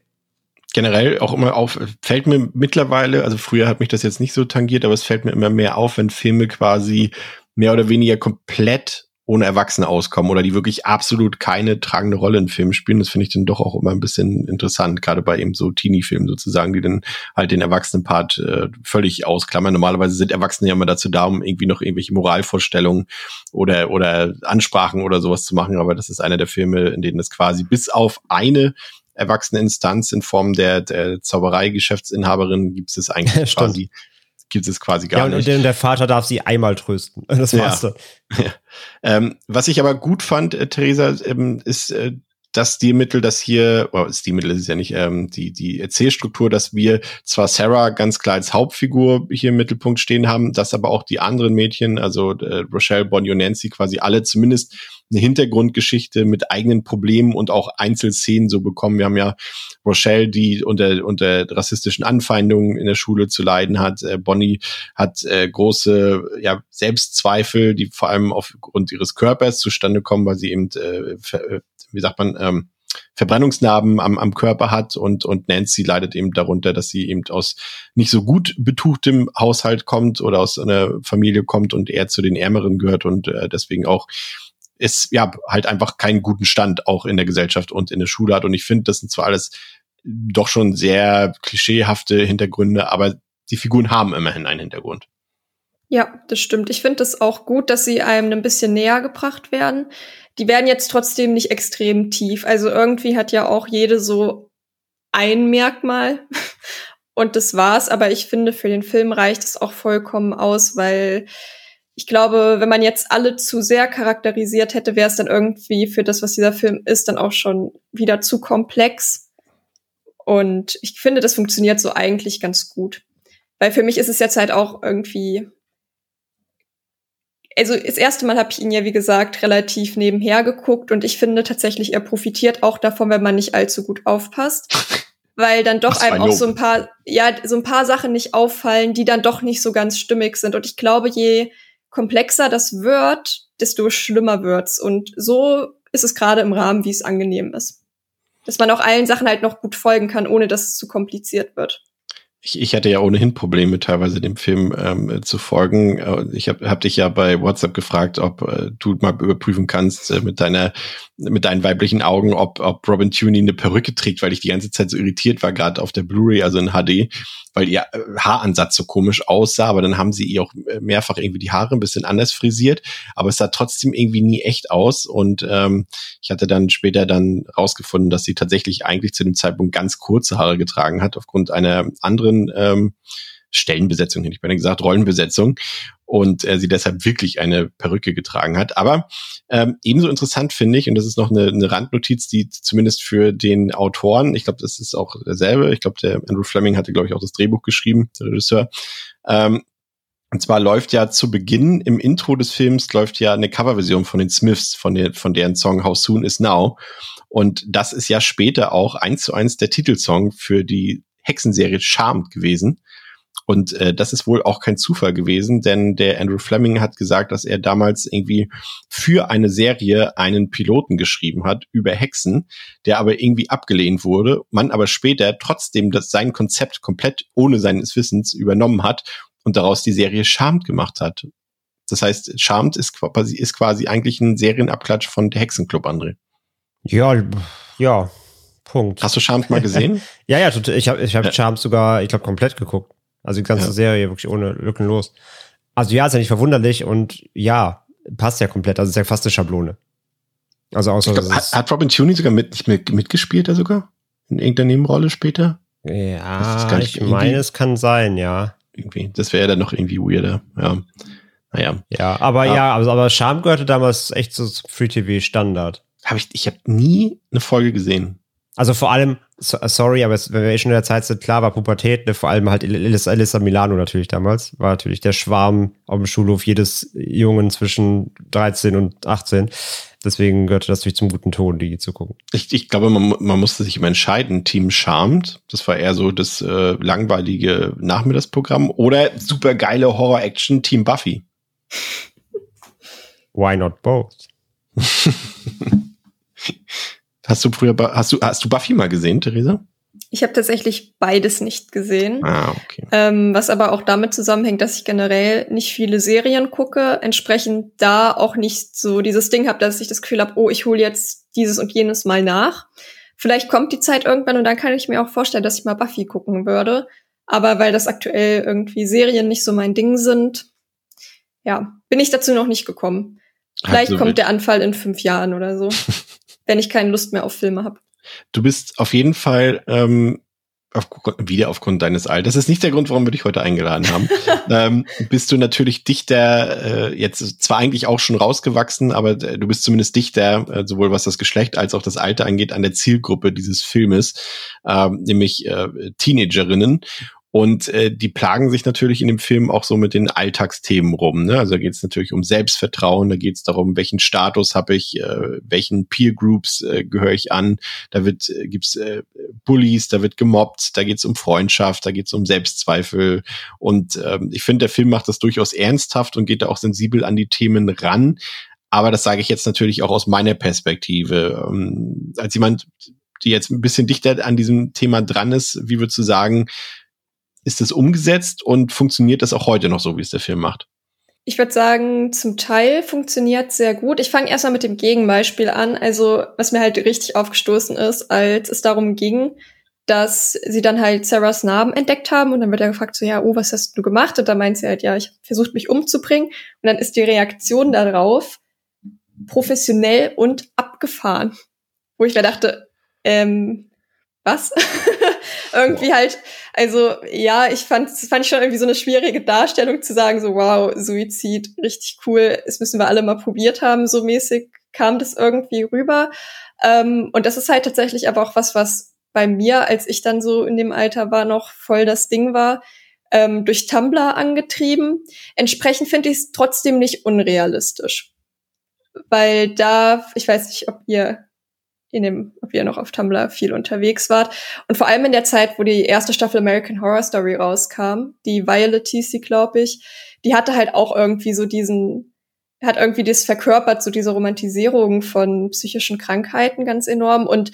Speaker 1: generell auch immer auf, fällt mir mittlerweile, also früher hat mich das jetzt nicht so tangiert, aber es fällt mir immer mehr auf, wenn Filme quasi mehr oder weniger komplett ohne Erwachsene auskommen oder die wirklich absolut keine tragende Rolle in Filmen spielen. Das finde ich dann doch auch immer ein bisschen interessant, gerade bei eben so Teenie-Filmen sozusagen, die dann halt den Erwachsenen-Part äh, völlig ausklammern. Normalerweise sind Erwachsene ja immer dazu da, um irgendwie noch irgendwelche Moralvorstellungen oder, oder Ansprachen oder sowas zu machen. Aber das ist einer der Filme, in denen es quasi bis auf eine erwachsene Instanz in Form der, der Zauberei-Geschäftsinhaberin gibt es eigentlich quasi gibt es quasi gar ja, und,
Speaker 2: nicht. Und der Vater darf sie einmal trösten. Das war's
Speaker 1: ja. dann. Ja. Ähm, was ich aber gut fand, äh, Theresa, ähm, ist äh, das Stilmittel, das hier, oh, Stilmittel ist es ja nicht, ähm, die, die Erzählstruktur, dass wir zwar Sarah ganz klar als Hauptfigur hier im Mittelpunkt stehen haben, dass aber auch die anderen Mädchen, also äh, Rochelle, Bonnie und Nancy quasi alle zumindest eine Hintergrundgeschichte mit eigenen Problemen und auch Einzelszenen so bekommen. Wir haben ja Rochelle, die unter, unter rassistischen Anfeindungen in der Schule zu leiden hat. Äh, Bonnie hat äh, große ja, Selbstzweifel, die vor allem aufgrund ihres Körpers zustande kommen, weil sie eben, äh, äh wie sagt man, ähm, Verbrennungsnarben am, am Körper hat und, und Nancy leidet eben darunter, dass sie eben aus nicht so gut betuchtem Haushalt kommt oder aus einer Familie kommt und er zu den Ärmeren gehört und äh, deswegen auch es ja halt einfach keinen guten Stand auch in der Gesellschaft und in der Schule hat. Und ich finde, das sind zwar alles doch schon sehr klischeehafte Hintergründe, aber die Figuren haben immerhin einen Hintergrund.
Speaker 3: Ja, das stimmt. Ich finde es auch gut, dass sie einem ein bisschen näher gebracht werden. Die werden jetzt trotzdem nicht extrem tief. Also irgendwie hat ja auch jede so ein Merkmal. Und das war's. Aber ich finde, für den Film reicht es auch vollkommen aus, weil ich glaube, wenn man jetzt alle zu sehr charakterisiert hätte, wäre es dann irgendwie für das, was dieser Film ist, dann auch schon wieder zu komplex. Und ich finde, das funktioniert so eigentlich ganz gut. Weil für mich ist es jetzt halt auch irgendwie. Also das erste Mal habe ich ihn ja, wie gesagt, relativ nebenher geguckt und ich finde tatsächlich, er profitiert auch davon, wenn man nicht allzu gut aufpasst. weil dann doch einem auch so ein paar, ja, so ein paar Sachen nicht auffallen, die dann doch nicht so ganz stimmig sind. Und ich glaube, je komplexer das wird, desto schlimmer wird's. Und so ist es gerade im Rahmen, wie es angenehm ist. dass man auch allen Sachen halt noch gut folgen kann, ohne dass es zu kompliziert wird
Speaker 1: ich, ich hatte ja ohnehin Probleme, teilweise dem Film ähm, zu folgen. Äh, ich habe hab dich ja bei WhatsApp gefragt, ob äh, du mal überprüfen kannst äh, mit deiner mit deinen weiblichen Augen, ob, ob Robin Tooney eine Perücke trägt, weil ich die ganze Zeit so irritiert war, gerade auf der Blu-ray, also in HD, weil ihr äh, Haaransatz so komisch aussah, aber dann haben sie ihr auch äh, mehrfach irgendwie die Haare ein bisschen anders frisiert, aber es sah trotzdem irgendwie nie echt aus und ähm, ich hatte dann später dann rausgefunden, dass sie tatsächlich eigentlich zu dem Zeitpunkt ganz kurze Haare getragen hat, aufgrund einer anderen ähm, Stellenbesetzung, hätte ich beinahe gesagt, Rollenbesetzung und äh, sie deshalb wirklich eine Perücke getragen hat. Aber ähm, ebenso interessant finde ich, und das ist noch eine, eine Randnotiz, die zumindest für den Autoren, ich glaube, das ist auch derselbe, ich glaube, der Andrew Fleming hatte, glaube ich, auch das Drehbuch geschrieben, der Regisseur. Ähm, und zwar läuft ja zu Beginn im Intro des Films läuft ja eine Coverversion von den Smiths, von, der, von deren Song How Soon Is Now. Und das ist ja später auch eins zu eins der Titelsong für die Hexenserie Charmed gewesen. Und äh, das ist wohl auch kein Zufall gewesen, denn der Andrew Fleming hat gesagt, dass er damals irgendwie für eine Serie einen Piloten geschrieben hat über Hexen, der aber irgendwie abgelehnt wurde, man aber später trotzdem das sein Konzept komplett ohne seines Wissens übernommen hat und daraus die Serie Charmed gemacht hat. Das heißt, Charmed ist quasi, ist quasi eigentlich ein Serienabklatsch von der Hexenclub, André.
Speaker 2: Ja, ja, Punkt.
Speaker 1: Hast du Charmed mal gesehen?
Speaker 2: ja, ja, ich habe ich hab. Charmed sogar, ich glaube, komplett geguckt. Also die ganze ja. Serie wirklich ohne lückenlos. Also ja, ist ja nicht verwunderlich und ja, passt ja komplett. Also ist ja fast eine Schablone. Also außer
Speaker 1: glaub, hat, hat Robin Tooney sogar mit, mit, mitgespielt, da sogar? In irgendeiner Nebenrolle später?
Speaker 2: Ja, ich meine, es kann sein, ja.
Speaker 1: Irgendwie. Das wäre ja dann noch irgendwie weirder, ja. Naja.
Speaker 2: Ja, aber ja, ja aber, aber Charme gehörte damals echt so zum Free-TV-Standard.
Speaker 1: Hab ich, ich habe nie eine Folge gesehen.
Speaker 2: Also vor allem, so, sorry, aber wenn wir eh schon in der Zeit sind, klar war Pubertät, ne, vor allem halt Elisa Milano natürlich damals, war natürlich der Schwarm auf dem Schulhof jedes Jungen zwischen 13 und 18. Deswegen gehörte das natürlich zum guten Ton, die zu gucken.
Speaker 1: Ich, ich glaube, man, man musste sich immer entscheiden, Team Charmed, das war eher so das äh, langweilige Nachmittagsprogramm, oder super geile Horror-Action Team Buffy.
Speaker 2: Why not both?
Speaker 1: Hast du früher, hast du, hast du Buffy mal gesehen, Theresa?
Speaker 3: Ich habe tatsächlich beides nicht gesehen.
Speaker 1: Ah, okay.
Speaker 3: Ähm, was aber auch damit zusammenhängt, dass ich generell nicht viele Serien gucke, entsprechend da auch nicht so dieses Ding habe, dass ich das Gefühl habe, oh, ich hole jetzt dieses und jenes mal nach. Vielleicht kommt die Zeit irgendwann und dann kann ich mir auch vorstellen, dass ich mal Buffy gucken würde. Aber weil das aktuell irgendwie Serien nicht so mein Ding sind, ja, bin ich dazu noch nicht gekommen. Vielleicht also kommt der Anfall in fünf Jahren oder so. wenn ich keine Lust mehr auf Filme habe.
Speaker 1: Du bist auf jeden Fall ähm, auf, wieder aufgrund deines Alters. Das ist nicht der Grund, warum wir dich heute eingeladen haben. ähm, bist du natürlich dichter, äh, jetzt zwar eigentlich auch schon rausgewachsen, aber äh, du bist zumindest dichter, äh, sowohl was das Geschlecht als auch das Alter angeht, an der Zielgruppe dieses Filmes, äh, nämlich äh, Teenagerinnen. Und äh, die plagen sich natürlich in dem Film auch so mit den Alltagsthemen rum. Ne? Also da geht es natürlich um Selbstvertrauen, da geht es darum, welchen Status habe ich, äh, welchen Peer Groups äh, gehöre ich an. Da wird äh, gibt's äh, Bullies, da wird gemobbt, da geht es um Freundschaft, da geht es um Selbstzweifel. Und ähm, ich finde, der Film macht das durchaus ernsthaft und geht da auch sensibel an die Themen ran. Aber das sage ich jetzt natürlich auch aus meiner Perspektive. Ähm, als jemand, die jetzt ein bisschen dichter an diesem Thema dran ist, wie würdest du sagen, ist es umgesetzt und funktioniert das auch heute noch so, wie es der Film macht?
Speaker 3: Ich würde sagen, zum Teil funktioniert sehr gut. Ich fange erstmal mit dem Gegenbeispiel an. Also, was mir halt richtig aufgestoßen ist, als es darum ging, dass sie dann halt Sarahs Narben entdeckt haben und dann wird er gefragt so, ja, oh, was hast du gemacht? Und da meint sie halt, ja, ich habe versucht, mich umzubringen. Und dann ist die Reaktion darauf professionell und abgefahren. Wo ich mir dachte, ähm, was? irgendwie halt, also ja, ich fand, das fand ich schon irgendwie so eine schwierige Darstellung zu sagen, so wow, Suizid, richtig cool, das müssen wir alle mal probiert haben, so mäßig kam das irgendwie rüber. Ähm, und das ist halt tatsächlich aber auch was, was bei mir, als ich dann so in dem Alter war, noch voll das Ding war, ähm, durch Tumblr angetrieben. Entsprechend finde ich es trotzdem nicht unrealistisch. Weil da, ich weiß nicht, ob ihr in dem, ob ihr noch auf Tumblr viel unterwegs wart. Und vor allem in der Zeit, wo die erste Staffel American Horror Story rauskam, die Violet Hieß glaube ich, die hatte halt auch irgendwie so diesen, hat irgendwie das verkörpert, so diese Romantisierung von psychischen Krankheiten ganz enorm. Und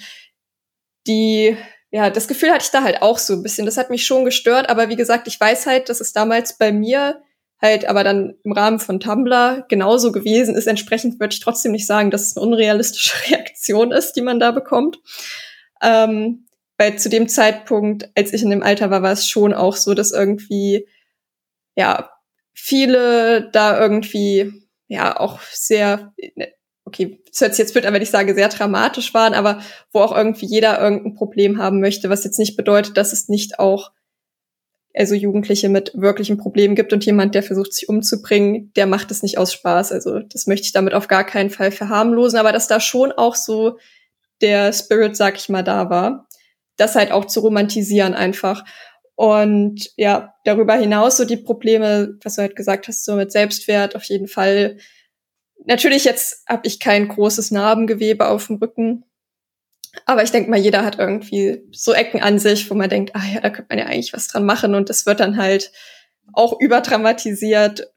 Speaker 3: die, ja, das Gefühl hatte ich da halt auch so ein bisschen. Das hat mich schon gestört, aber wie gesagt, ich weiß halt, dass es damals bei mir halt aber dann im Rahmen von Tumblr genauso gewesen ist. Entsprechend würde ich trotzdem nicht sagen, dass es eine unrealistische Reaktion ist, die man da bekommt. Ähm, weil zu dem Zeitpunkt, als ich in dem Alter war, war es schon auch so, dass irgendwie, ja, viele da irgendwie, ja, auch sehr, okay, das hört sich jetzt blöd an, wenn ich sage, sehr dramatisch waren, aber wo auch irgendwie jeder irgendein Problem haben möchte, was jetzt nicht bedeutet, dass es nicht auch also Jugendliche mit wirklichen Problemen gibt und jemand, der versucht, sich umzubringen, der macht es nicht aus Spaß. Also das möchte ich damit auf gar keinen Fall verharmlosen, aber dass da schon auch so der Spirit, sag ich mal, da war, das halt auch zu romantisieren einfach. Und ja, darüber hinaus so die Probleme, was du halt gesagt hast, so mit Selbstwert auf jeden Fall. Natürlich jetzt habe ich kein großes Narbengewebe auf dem Rücken, aber ich denke mal, jeder hat irgendwie so Ecken an sich, wo man denkt, ah ja, da könnte man ja eigentlich was dran machen. Und das wird dann halt auch überdramatisiert.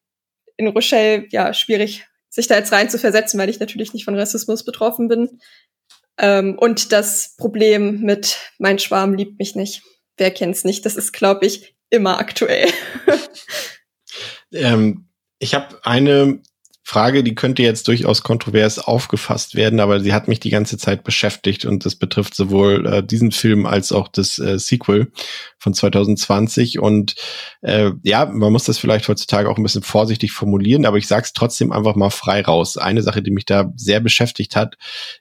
Speaker 3: In Rochelle, ja, schwierig, sich da jetzt rein zu versetzen, weil ich natürlich nicht von Rassismus betroffen bin. Ähm, und das Problem mit mein Schwarm liebt mich nicht. Wer kennt's nicht? Das ist, glaube ich, immer aktuell.
Speaker 1: ähm, ich habe eine Frage, die könnte jetzt durchaus kontrovers aufgefasst werden, aber sie hat mich die ganze Zeit beschäftigt und das betrifft sowohl äh, diesen Film als auch das äh, Sequel von 2020. Und äh, ja, man muss das vielleicht heutzutage auch ein bisschen vorsichtig formulieren, aber ich sage es trotzdem einfach mal frei raus. Eine Sache, die mich da sehr beschäftigt hat,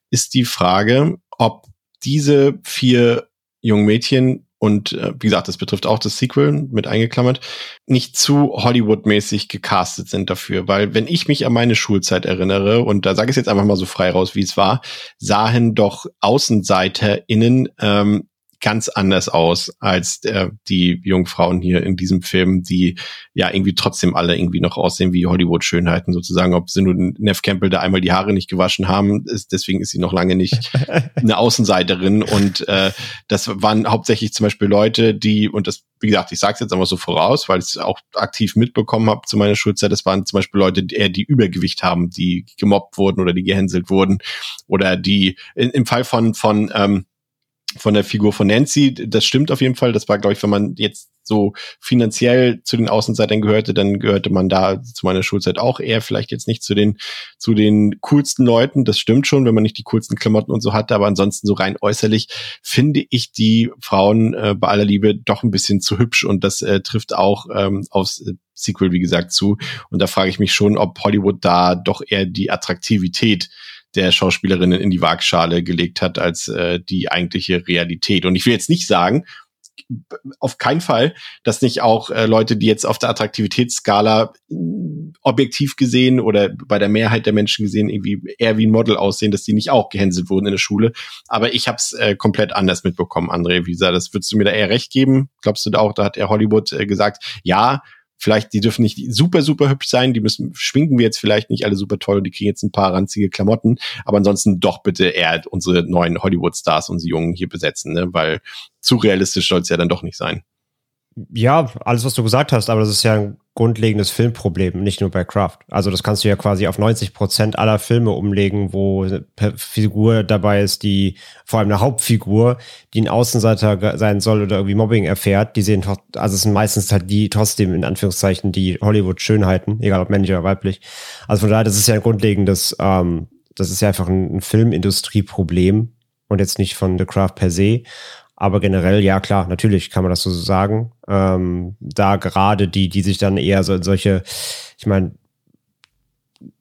Speaker 1: ist die Frage, ob diese vier jungen Mädchen und äh, wie gesagt, das betrifft auch das Sequel mit eingeklammert, nicht zu Hollywood-mäßig gecastet sind dafür. Weil wenn ich mich an meine Schulzeit erinnere, und da sage ich jetzt einfach mal so frei raus, wie es war, sahen doch AußenseiterInnen ähm, ganz anders aus als äh, die Jungfrauen hier in diesem Film, die ja irgendwie trotzdem alle irgendwie noch aussehen wie Hollywood-Schönheiten sozusagen. Ob sie nur Neff Campbell da einmal die Haare nicht gewaschen haben, ist, deswegen ist sie noch lange nicht eine Außenseiterin. Und äh, das waren hauptsächlich zum Beispiel Leute, die, und das, wie gesagt, ich sage es jetzt einfach so voraus, weil ich es auch aktiv mitbekommen habe zu meiner Schulzeit, das waren zum Beispiel Leute, die eher die Übergewicht haben, die gemobbt wurden oder die gehänselt wurden oder die in, im Fall von, von ähm, von der Figur von Nancy, das stimmt auf jeden Fall. Das war, glaube ich, wenn man jetzt so finanziell zu den Außenseitern gehörte, dann gehörte man da zu meiner Schulzeit auch eher vielleicht jetzt nicht zu den zu den coolsten Leuten. Das stimmt schon, wenn man nicht die coolsten Klamotten und so hatte, aber ansonsten so rein äußerlich finde ich die Frauen äh, bei aller Liebe doch ein bisschen zu hübsch und das äh, trifft auch ähm, aufs äh, Sequel wie gesagt zu. Und da frage ich mich schon, ob Hollywood da doch eher die Attraktivität der Schauspielerinnen in die Waagschale gelegt hat als äh, die eigentliche Realität. Und ich will jetzt nicht sagen, auf keinen Fall, dass nicht auch äh, Leute, die jetzt auf der Attraktivitätsskala objektiv gesehen oder bei der Mehrheit der Menschen gesehen irgendwie eher wie ein Model aussehen, dass die nicht auch gehänselt wurden in der Schule. Aber ich habe es äh, komplett anders mitbekommen, André. Wie gesagt, das würdest du mir da eher recht geben? Glaubst du da auch, da hat er Hollywood äh, gesagt, ja, vielleicht, die dürfen nicht super, super hübsch sein, die müssen, schwinken wir jetzt vielleicht nicht alle super toll, die kriegen jetzt ein paar ranzige Klamotten, aber ansonsten doch bitte eher unsere neuen Hollywood-Stars, unsere Jungen hier besetzen, ne? weil zu realistisch soll es ja dann doch nicht sein.
Speaker 2: Ja, alles, was du gesagt hast, aber das ist ja ein grundlegendes Filmproblem, nicht nur bei Kraft. Also das kannst du ja quasi auf 90 Prozent aller Filme umlegen, wo eine Figur dabei ist, die vor allem eine Hauptfigur, die ein Außenseiter sein soll oder irgendwie Mobbing erfährt, die sehen, also es sind meistens halt die trotzdem in Anführungszeichen die Hollywood-Schönheiten, egal ob männlich oder weiblich. Also von daher, das ist ja ein grundlegendes, ähm, das ist ja einfach ein, ein Filmindustrieproblem und jetzt nicht von The Craft per se. Aber generell, ja klar, natürlich kann man das so sagen. Ähm, da gerade die, die sich dann eher so in solche, ich meine,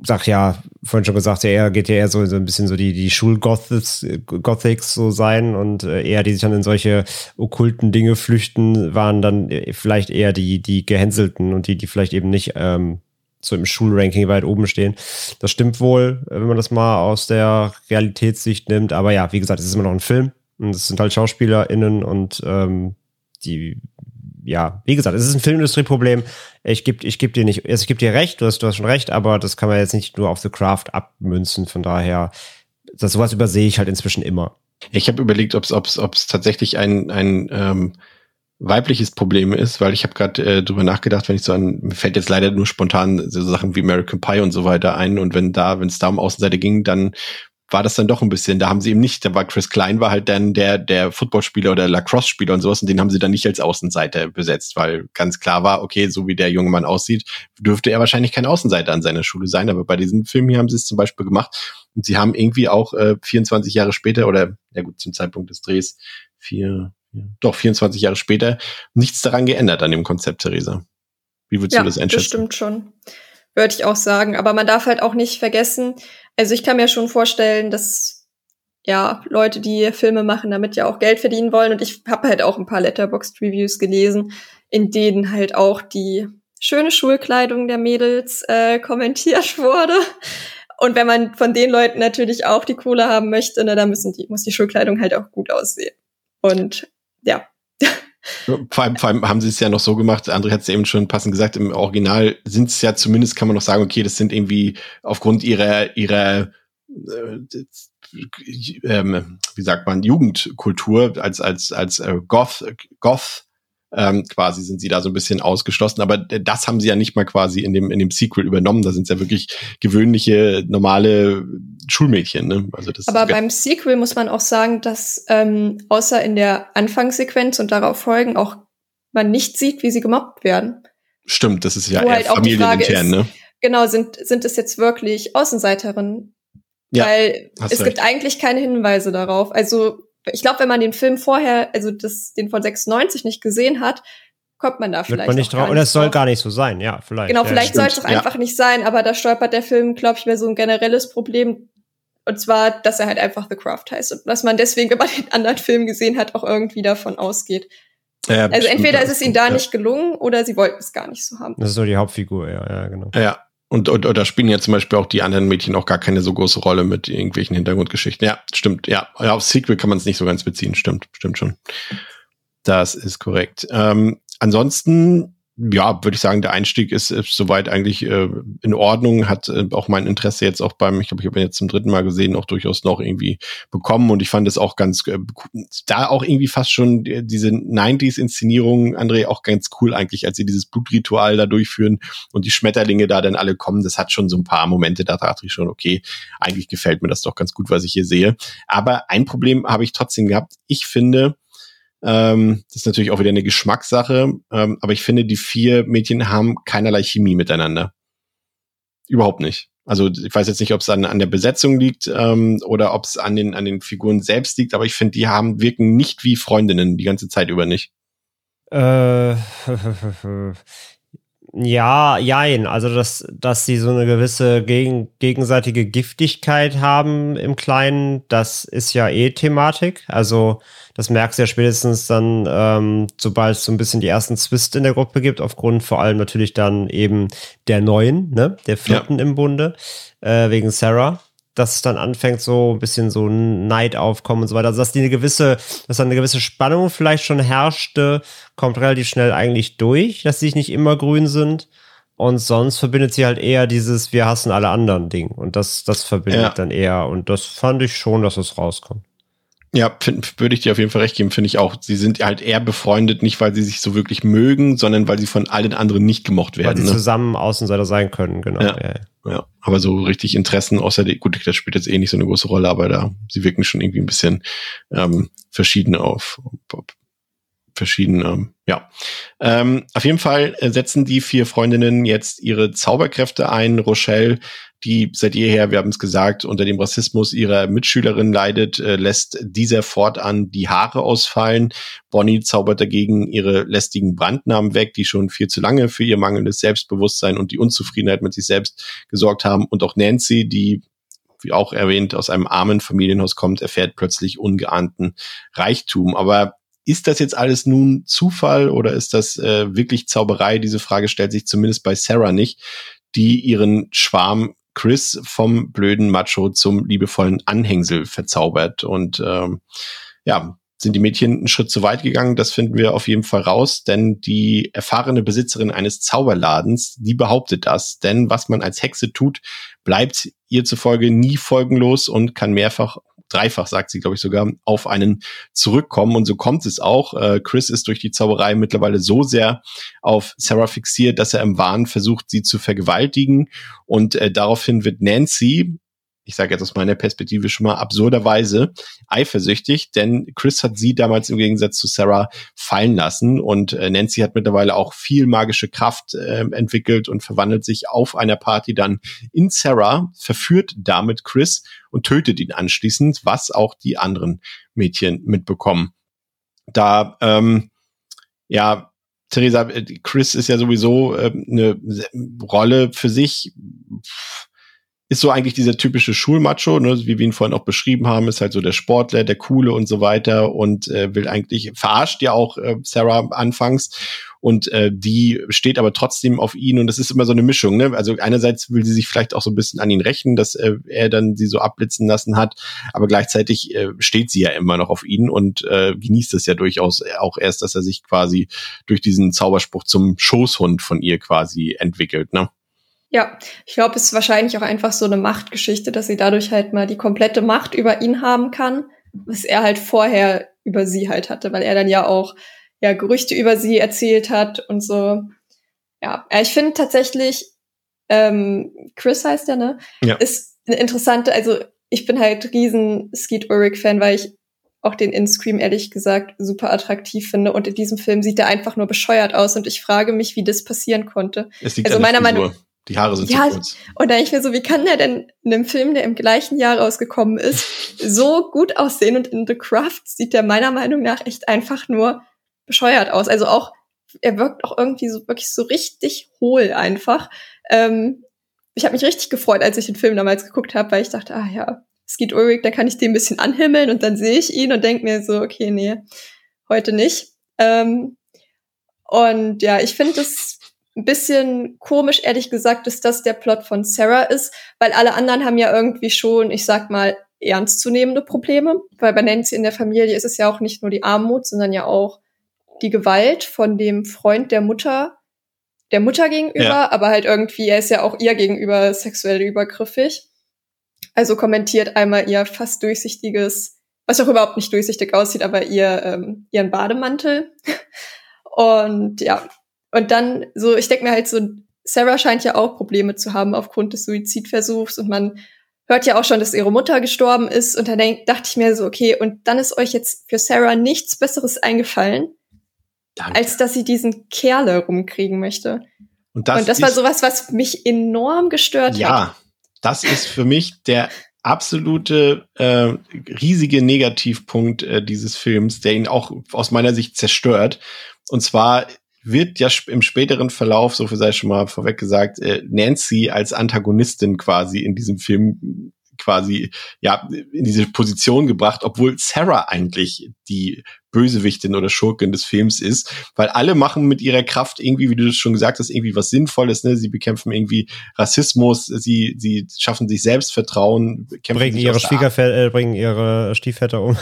Speaker 2: sag ja, vorhin schon gesagt, er geht ja eher so, so ein bisschen so die, die Schulgothics Gothics so sein und äh, eher die sich dann in solche okkulten Dinge flüchten, waren dann äh, vielleicht eher die, die Gehänselten und die, die vielleicht eben nicht ähm, so im Schulranking weit oben stehen. Das stimmt wohl, wenn man das mal aus der Realitätssicht nimmt. Aber ja, wie gesagt, es ist immer noch ein Film. Und es sind halt SchauspielerInnen und ähm, die, ja, wie gesagt, es ist ein Filmindustrieproblem. Ich gebe ich geb dir nicht, also ich gebe dir recht, du hast, du hast schon recht, aber das kann man jetzt nicht nur auf The Craft abmünzen. Von daher, das sowas übersehe ich halt inzwischen immer.
Speaker 1: Ich habe überlegt, ob es tatsächlich ein, ein ähm, weibliches Problem ist, weil ich habe gerade äh, drüber nachgedacht, wenn ich so an, mir fällt jetzt leider nur spontan so Sachen wie American Pie und so weiter ein und wenn da, wenn es da um Außenseite ging, dann war das dann doch ein bisschen, da haben sie eben nicht, da war Chris Klein war halt dann der, der Footballspieler oder Lacrosse-Spieler und sowas und den haben sie dann nicht als Außenseiter besetzt, weil ganz klar war, okay, so wie der junge Mann aussieht, dürfte er wahrscheinlich kein Außenseiter an seiner Schule sein, aber bei diesem Film hier haben sie es zum Beispiel gemacht und sie haben irgendwie auch äh, 24 Jahre später oder, ja gut, zum Zeitpunkt des Drehs, vier, ja, doch 24 Jahre später, nichts daran geändert an dem Konzept, Theresa. Wie würdest
Speaker 3: ja,
Speaker 1: du das einschätzen?
Speaker 3: Das stimmt schon. Würde ich auch sagen. Aber man darf halt auch nicht vergessen, also ich kann mir schon vorstellen, dass ja Leute, die Filme machen, damit ja auch Geld verdienen wollen. Und ich habe halt auch ein paar Letterboxd-Reviews gelesen, in denen halt auch die schöne Schulkleidung der Mädels äh, kommentiert wurde. Und wenn man von den Leuten natürlich auch die Kohle haben möchte, ne, dann müssen die, muss die Schulkleidung halt auch gut aussehen. Und ja.
Speaker 1: Vor allem, vor allem haben sie es ja noch so gemacht, André hat es eben schon passend gesagt, im Original sind es ja zumindest, kann man noch sagen, okay, das sind irgendwie aufgrund ihrer, ihrer äh, ähm, wie sagt man, Jugendkultur als, als, als äh, Goth, Goth ähm, quasi sind sie da so ein bisschen ausgeschlossen. Aber das haben sie ja nicht mal quasi in dem, in dem Sequel übernommen. Da sind es ja wirklich gewöhnliche, normale Schulmädchen. Ne?
Speaker 3: Also das Aber beim Sequel muss man auch sagen, dass ähm, außer in der Anfangssequenz und darauf folgen auch man nicht sieht, wie sie gemobbt werden.
Speaker 1: Stimmt, das ist ja Wo eher halt familienintern, ne?
Speaker 3: Genau, sind, sind es jetzt wirklich Außenseiterinnen? Ja, Weil es recht. gibt eigentlich keine Hinweise darauf. Also ich glaube, wenn man den Film vorher, also das, den von 96 nicht gesehen hat, kommt man da vielleicht.
Speaker 2: man nicht drauf. Oder es soll gar nicht so sein, ja, vielleicht.
Speaker 3: Genau,
Speaker 2: ja,
Speaker 3: vielleicht soll es doch einfach nicht sein, aber da stolpert der Film, glaube ich, mehr so ein generelles Problem. Und zwar, dass er halt einfach The Craft heißt und dass man deswegen, wenn man den anderen Film gesehen hat, auch irgendwie davon ausgeht. Ja, also entweder ist es ihnen da ja. nicht gelungen oder sie wollten es gar nicht so haben.
Speaker 2: Das ist so die Hauptfigur, ja, ja, genau.
Speaker 1: Ja, und, und, und da spielen ja zum Beispiel auch die anderen Mädchen auch gar keine so große Rolle mit irgendwelchen Hintergrundgeschichten. Ja, stimmt. Ja, ja auf Sequel kann man es nicht so ganz beziehen. Stimmt, stimmt schon. Das ist korrekt. Ähm, ansonsten ja, würde ich sagen, der Einstieg ist, ist soweit eigentlich äh, in Ordnung, hat äh, auch mein Interesse jetzt auch beim, ich glaube, ich habe ihn jetzt zum dritten Mal gesehen, auch durchaus noch irgendwie bekommen und ich fand es auch ganz, äh, da auch irgendwie fast schon diese 90s-Inszenierung, André, auch ganz cool eigentlich, als sie dieses Blutritual da durchführen und die Schmetterlinge da dann alle kommen, das hat schon so ein paar Momente, da dachte ich schon, okay, eigentlich gefällt mir das doch ganz gut, was ich hier sehe. Aber ein Problem habe ich trotzdem gehabt. Ich finde, ähm, das ist natürlich auch wieder eine Geschmackssache, ähm, aber ich finde, die vier Mädchen haben keinerlei Chemie miteinander. Überhaupt nicht. Also ich weiß jetzt nicht, ob es an, an der Besetzung liegt ähm, oder ob es an den, an den Figuren selbst liegt, aber ich finde, die haben wirken nicht wie Freundinnen die ganze Zeit über nicht.
Speaker 2: Ja, jein. Also, dass, dass sie so eine gewisse gegen, gegenseitige Giftigkeit haben im Kleinen, das ist ja eh Thematik. Also, das merkst du ja spätestens dann, ähm, sobald es so ein bisschen die ersten Zwist in der Gruppe gibt, aufgrund vor allem natürlich dann eben der Neuen, ne, der vierten ja. im Bunde, äh, wegen Sarah dass es dann anfängt, so ein bisschen so Neid aufkommen und so weiter. Also, dass die eine gewisse, dass dann eine gewisse Spannung vielleicht schon herrschte, kommt relativ schnell eigentlich durch, dass sie nicht immer grün sind. Und sonst verbindet sie halt eher dieses Wir hassen alle anderen Ding. Und das, das verbindet ja. dann eher. Und das fand ich schon, dass es rauskommt.
Speaker 1: Ja, würde ich dir auf jeden Fall recht geben, finde ich auch. Sie sind halt eher befreundet, nicht weil sie sich so wirklich mögen, sondern weil sie von allen anderen nicht gemocht werden. Weil
Speaker 2: sie ne? zusammen Außenseiter sein können, genau.
Speaker 1: Ja, ja, ja. aber so richtig Interessen, außer die, gut, das spielt jetzt eh nicht so eine große Rolle, aber da, sie wirken schon irgendwie ein bisschen ähm, verschieden auf, auf verschieden, ähm, ja. Ähm, auf jeden Fall setzen die vier Freundinnen jetzt ihre Zauberkräfte ein. Rochelle die seit jeher, wir haben es gesagt, unter dem Rassismus ihrer Mitschülerin leidet, äh, lässt dieser fortan die Haare ausfallen. Bonnie zaubert dagegen ihre lästigen Brandnamen weg, die schon viel zu lange für ihr mangelndes Selbstbewusstsein und die Unzufriedenheit mit sich selbst gesorgt haben. Und auch Nancy, die wie auch erwähnt, aus einem armen Familienhaus kommt, erfährt plötzlich ungeahnten Reichtum. Aber ist das jetzt alles nun Zufall oder ist das äh, wirklich Zauberei? Diese Frage stellt sich zumindest bei Sarah nicht, die ihren Schwarm Chris vom blöden Macho zum liebevollen Anhängsel verzaubert. Und ähm, ja, sind die Mädchen einen Schritt zu weit gegangen. Das finden wir auf jeden Fall raus, denn die erfahrene Besitzerin eines Zauberladens, die behauptet das. Denn was man als Hexe tut, bleibt ihr zufolge nie folgenlos und kann mehrfach dreifach, sagt sie, glaube ich, sogar, auf einen zurückkommen. Und so kommt es auch. Äh, Chris ist durch die Zauberei mittlerweile so sehr auf Sarah fixiert, dass er im Wahn versucht, sie zu vergewaltigen. Und äh, daraufhin wird Nancy, ich sage jetzt aus meiner Perspektive schon mal absurderweise eifersüchtig, denn Chris hat sie damals im Gegensatz zu Sarah fallen lassen und äh, Nancy hat mittlerweile auch viel magische Kraft äh, entwickelt und verwandelt sich auf einer Party dann in Sarah, verführt damit Chris und tötet ihn anschließend, was auch die anderen Mädchen mitbekommen. Da, ähm, ja, Theresa, äh, Chris ist ja sowieso äh, eine Rolle für sich. Ist so eigentlich dieser typische Schulmacho, ne, wie wir ihn vorhin auch beschrieben haben, ist halt so der Sportler, der Coole und so weiter und äh, will eigentlich, verarscht ja auch äh, Sarah anfangs und äh, die steht aber trotzdem auf ihn und das ist immer so eine Mischung. Ne? Also einerseits will sie sich vielleicht auch so ein bisschen an ihn rächen, dass äh, er dann sie so abblitzen lassen hat, aber gleichzeitig äh, steht sie ja immer noch auf ihn und äh, genießt es ja durchaus auch erst, dass er sich quasi durch diesen Zauberspruch zum Schoßhund von ihr quasi entwickelt. Ne?
Speaker 3: Ja, ich glaube, es ist wahrscheinlich auch einfach so eine Machtgeschichte, dass sie dadurch halt mal die komplette Macht über ihn haben kann, was er halt vorher über sie halt hatte, weil er dann ja auch ja Gerüchte über sie erzählt hat und so. Ja, ich finde tatsächlich, ähm, Chris heißt der, ne? Ja. Ist eine interessante, also ich bin halt riesen Skeet Ulrich-Fan, weil ich auch den In-Scream ehrlich gesagt super attraktiv finde. Und in diesem Film sieht er einfach nur bescheuert aus und ich frage mich, wie das passieren konnte.
Speaker 1: also meiner Meinung nach die Haare sind ja, zu kurz.
Speaker 3: Und da ich mir so, wie kann der denn in einem Film, der im gleichen Jahr rausgekommen ist, so gut aussehen? Und in The Craft sieht der meiner Meinung nach echt einfach nur bescheuert aus. Also auch, er wirkt auch irgendwie so wirklich so richtig hohl einfach. Ähm, ich habe mich richtig gefreut, als ich den Film damals geguckt habe, weil ich dachte, ah ja, Skeet Ulrich, da kann ich den ein bisschen anhimmeln und dann sehe ich ihn und denke mir so, okay, nee, heute nicht. Ähm, und ja, ich finde das ein bisschen komisch, ehrlich gesagt, dass das der Plot von Sarah ist, weil alle anderen haben ja irgendwie schon, ich sag mal, ernstzunehmende Probleme. Weil bei Nancy in der Familie ist es ja auch nicht nur die Armut, sondern ja auch die Gewalt von dem Freund der Mutter, der Mutter gegenüber, ja. aber halt irgendwie, er ist ja auch ihr gegenüber sexuell übergriffig. Also kommentiert einmal ihr fast durchsichtiges, was auch überhaupt nicht durchsichtig aussieht, aber ihr ähm, ihren Bademantel. Und ja, und dann so, ich denke mir halt so, Sarah scheint ja auch Probleme zu haben aufgrund des Suizidversuchs und man hört ja auch schon, dass ihre Mutter gestorben ist und dann denk, dachte ich mir so, okay, und dann ist euch jetzt für Sarah nichts Besseres eingefallen, Danke. als dass sie diesen Kerle rumkriegen möchte. Und das, und das war sowas, was mich enorm gestört
Speaker 1: ja, hat. Ja, das ist für mich der absolute äh, riesige Negativpunkt äh, dieses Films, der ihn auch aus meiner Sicht zerstört. Und zwar wird ja im späteren Verlauf, so viel sei schon mal vorweg gesagt, äh, Nancy als Antagonistin quasi in diesem Film quasi ja in diese Position gebracht, obwohl Sarah eigentlich die Bösewichtin oder Schurkin des Films ist, weil alle machen mit ihrer Kraft irgendwie, wie du schon gesagt hast, irgendwie was Sinnvolles. Ne? Sie bekämpfen irgendwie Rassismus, sie sie schaffen sich Selbstvertrauen,
Speaker 2: kämpfen bringen ihre Schwiegerväter, äh, bringen ihre Stiefväter um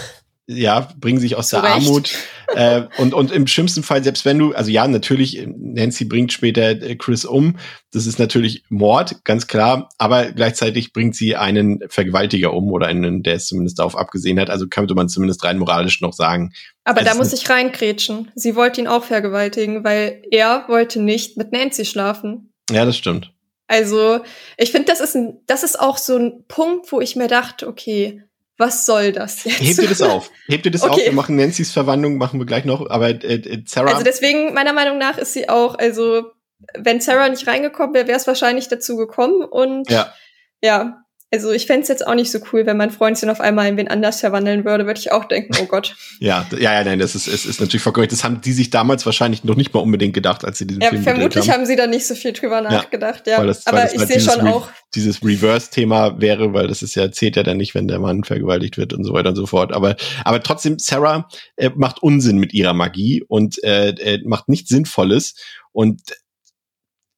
Speaker 1: ja, bringen sich aus der Armut. äh, und, und im schlimmsten Fall, selbst wenn du, also ja, natürlich, Nancy bringt später äh, Chris um. Das ist natürlich Mord, ganz klar. Aber gleichzeitig bringt sie einen Vergewaltiger um oder einen, der es zumindest darauf abgesehen hat. Also könnte man zumindest rein moralisch noch sagen.
Speaker 3: Aber da muss ich reinkrätschen. Sie wollte ihn auch vergewaltigen, weil er wollte nicht mit Nancy schlafen.
Speaker 1: Ja, das stimmt.
Speaker 3: Also, ich finde, das ist ein, das ist auch so ein Punkt, wo ich mir dachte, okay, was soll das
Speaker 1: jetzt? Hebt ihr das auf? Hebt ihr das okay. auf? Wir machen Nancy's Verwandlung, machen wir gleich noch. Aber äh, äh, Sarah.
Speaker 3: Also deswegen, meiner Meinung nach, ist sie auch, also wenn Sarah nicht reingekommen wäre, wäre es wahrscheinlich dazu gekommen. Und ja, ja also ich fände es jetzt auch nicht so cool, wenn mein Freund sich auf einmal in wen anders verwandeln würde, würde ich auch denken, oh Gott.
Speaker 1: ja, ja, ja, nein, das ist, ist, ist natürlich vollkommen. Das haben die sich damals wahrscheinlich noch nicht mal unbedingt gedacht, als sie diesen ja, Film
Speaker 3: vermutlich haben. haben sie da nicht so viel drüber nachgedacht, ja. ja. Das, Aber ich halt sehe schon
Speaker 1: Re
Speaker 3: auch.
Speaker 1: Dieses Reverse-Thema wäre, weil das ist ja, zählt ja dann nicht, wenn der Mann vergewaltigt wird und so weiter und so fort. Aber, aber trotzdem, Sarah äh, macht Unsinn mit ihrer Magie und äh, äh, macht nichts Sinnvolles. Und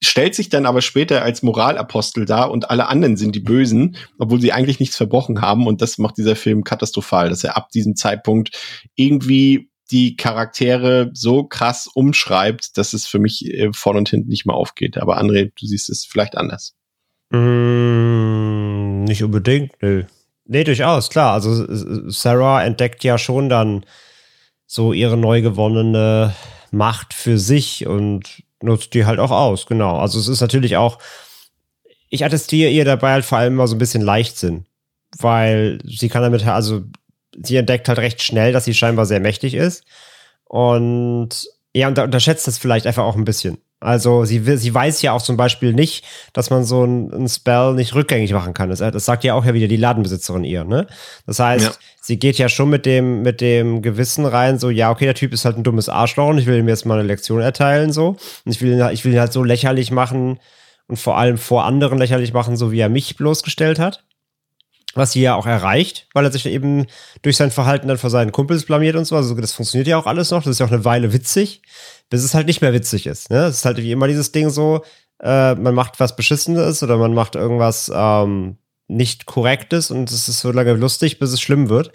Speaker 1: stellt sich dann aber später als Moralapostel dar und alle anderen sind die Bösen, obwohl sie eigentlich nichts verbrochen haben. Und das macht dieser Film katastrophal, dass er ab diesem Zeitpunkt irgendwie die Charaktere so krass umschreibt, dass es für mich äh, vorne und hinten nicht mehr aufgeht. Aber André, du siehst es vielleicht anders.
Speaker 2: Mm, nicht unbedingt, nö. Nee, durchaus, klar. Also Sarah entdeckt ja schon dann so ihre neu gewonnene Macht für sich und nutzt die halt auch aus, genau. Also es ist natürlich auch, ich attestiere ihr dabei halt vor allem mal so ein bisschen Leichtsinn. weil sie kann damit, also sie entdeckt halt recht schnell, dass sie scheinbar sehr mächtig ist. Und ja, und unterschätzt das vielleicht einfach auch ein bisschen. Also sie, will, sie weiß ja auch zum Beispiel nicht, dass man so ein, Spell nicht rückgängig machen kann. Das, das, sagt ja auch ja wieder die Ladenbesitzerin ihr, ne? Das heißt, ja. sie geht ja schon mit dem, mit dem Gewissen rein, so, ja, okay, der Typ ist halt ein dummes Arschloch und ich will ihm jetzt mal eine Lektion erteilen, so. Und ich will ihn, ich will ihn halt so lächerlich machen und vor allem vor anderen lächerlich machen, so wie er mich bloßgestellt hat was sie ja auch erreicht, weil er sich eben durch sein Verhalten dann vor seinen Kumpels blamiert und so. Also das funktioniert ja auch alles noch. Das ist ja auch eine Weile witzig, bis es halt nicht mehr witzig ist. Ne? Das ist halt wie immer dieses Ding so, äh, man macht was Beschissenes oder man macht irgendwas ähm, nicht Korrektes und es ist so lange lustig, bis es schlimm wird.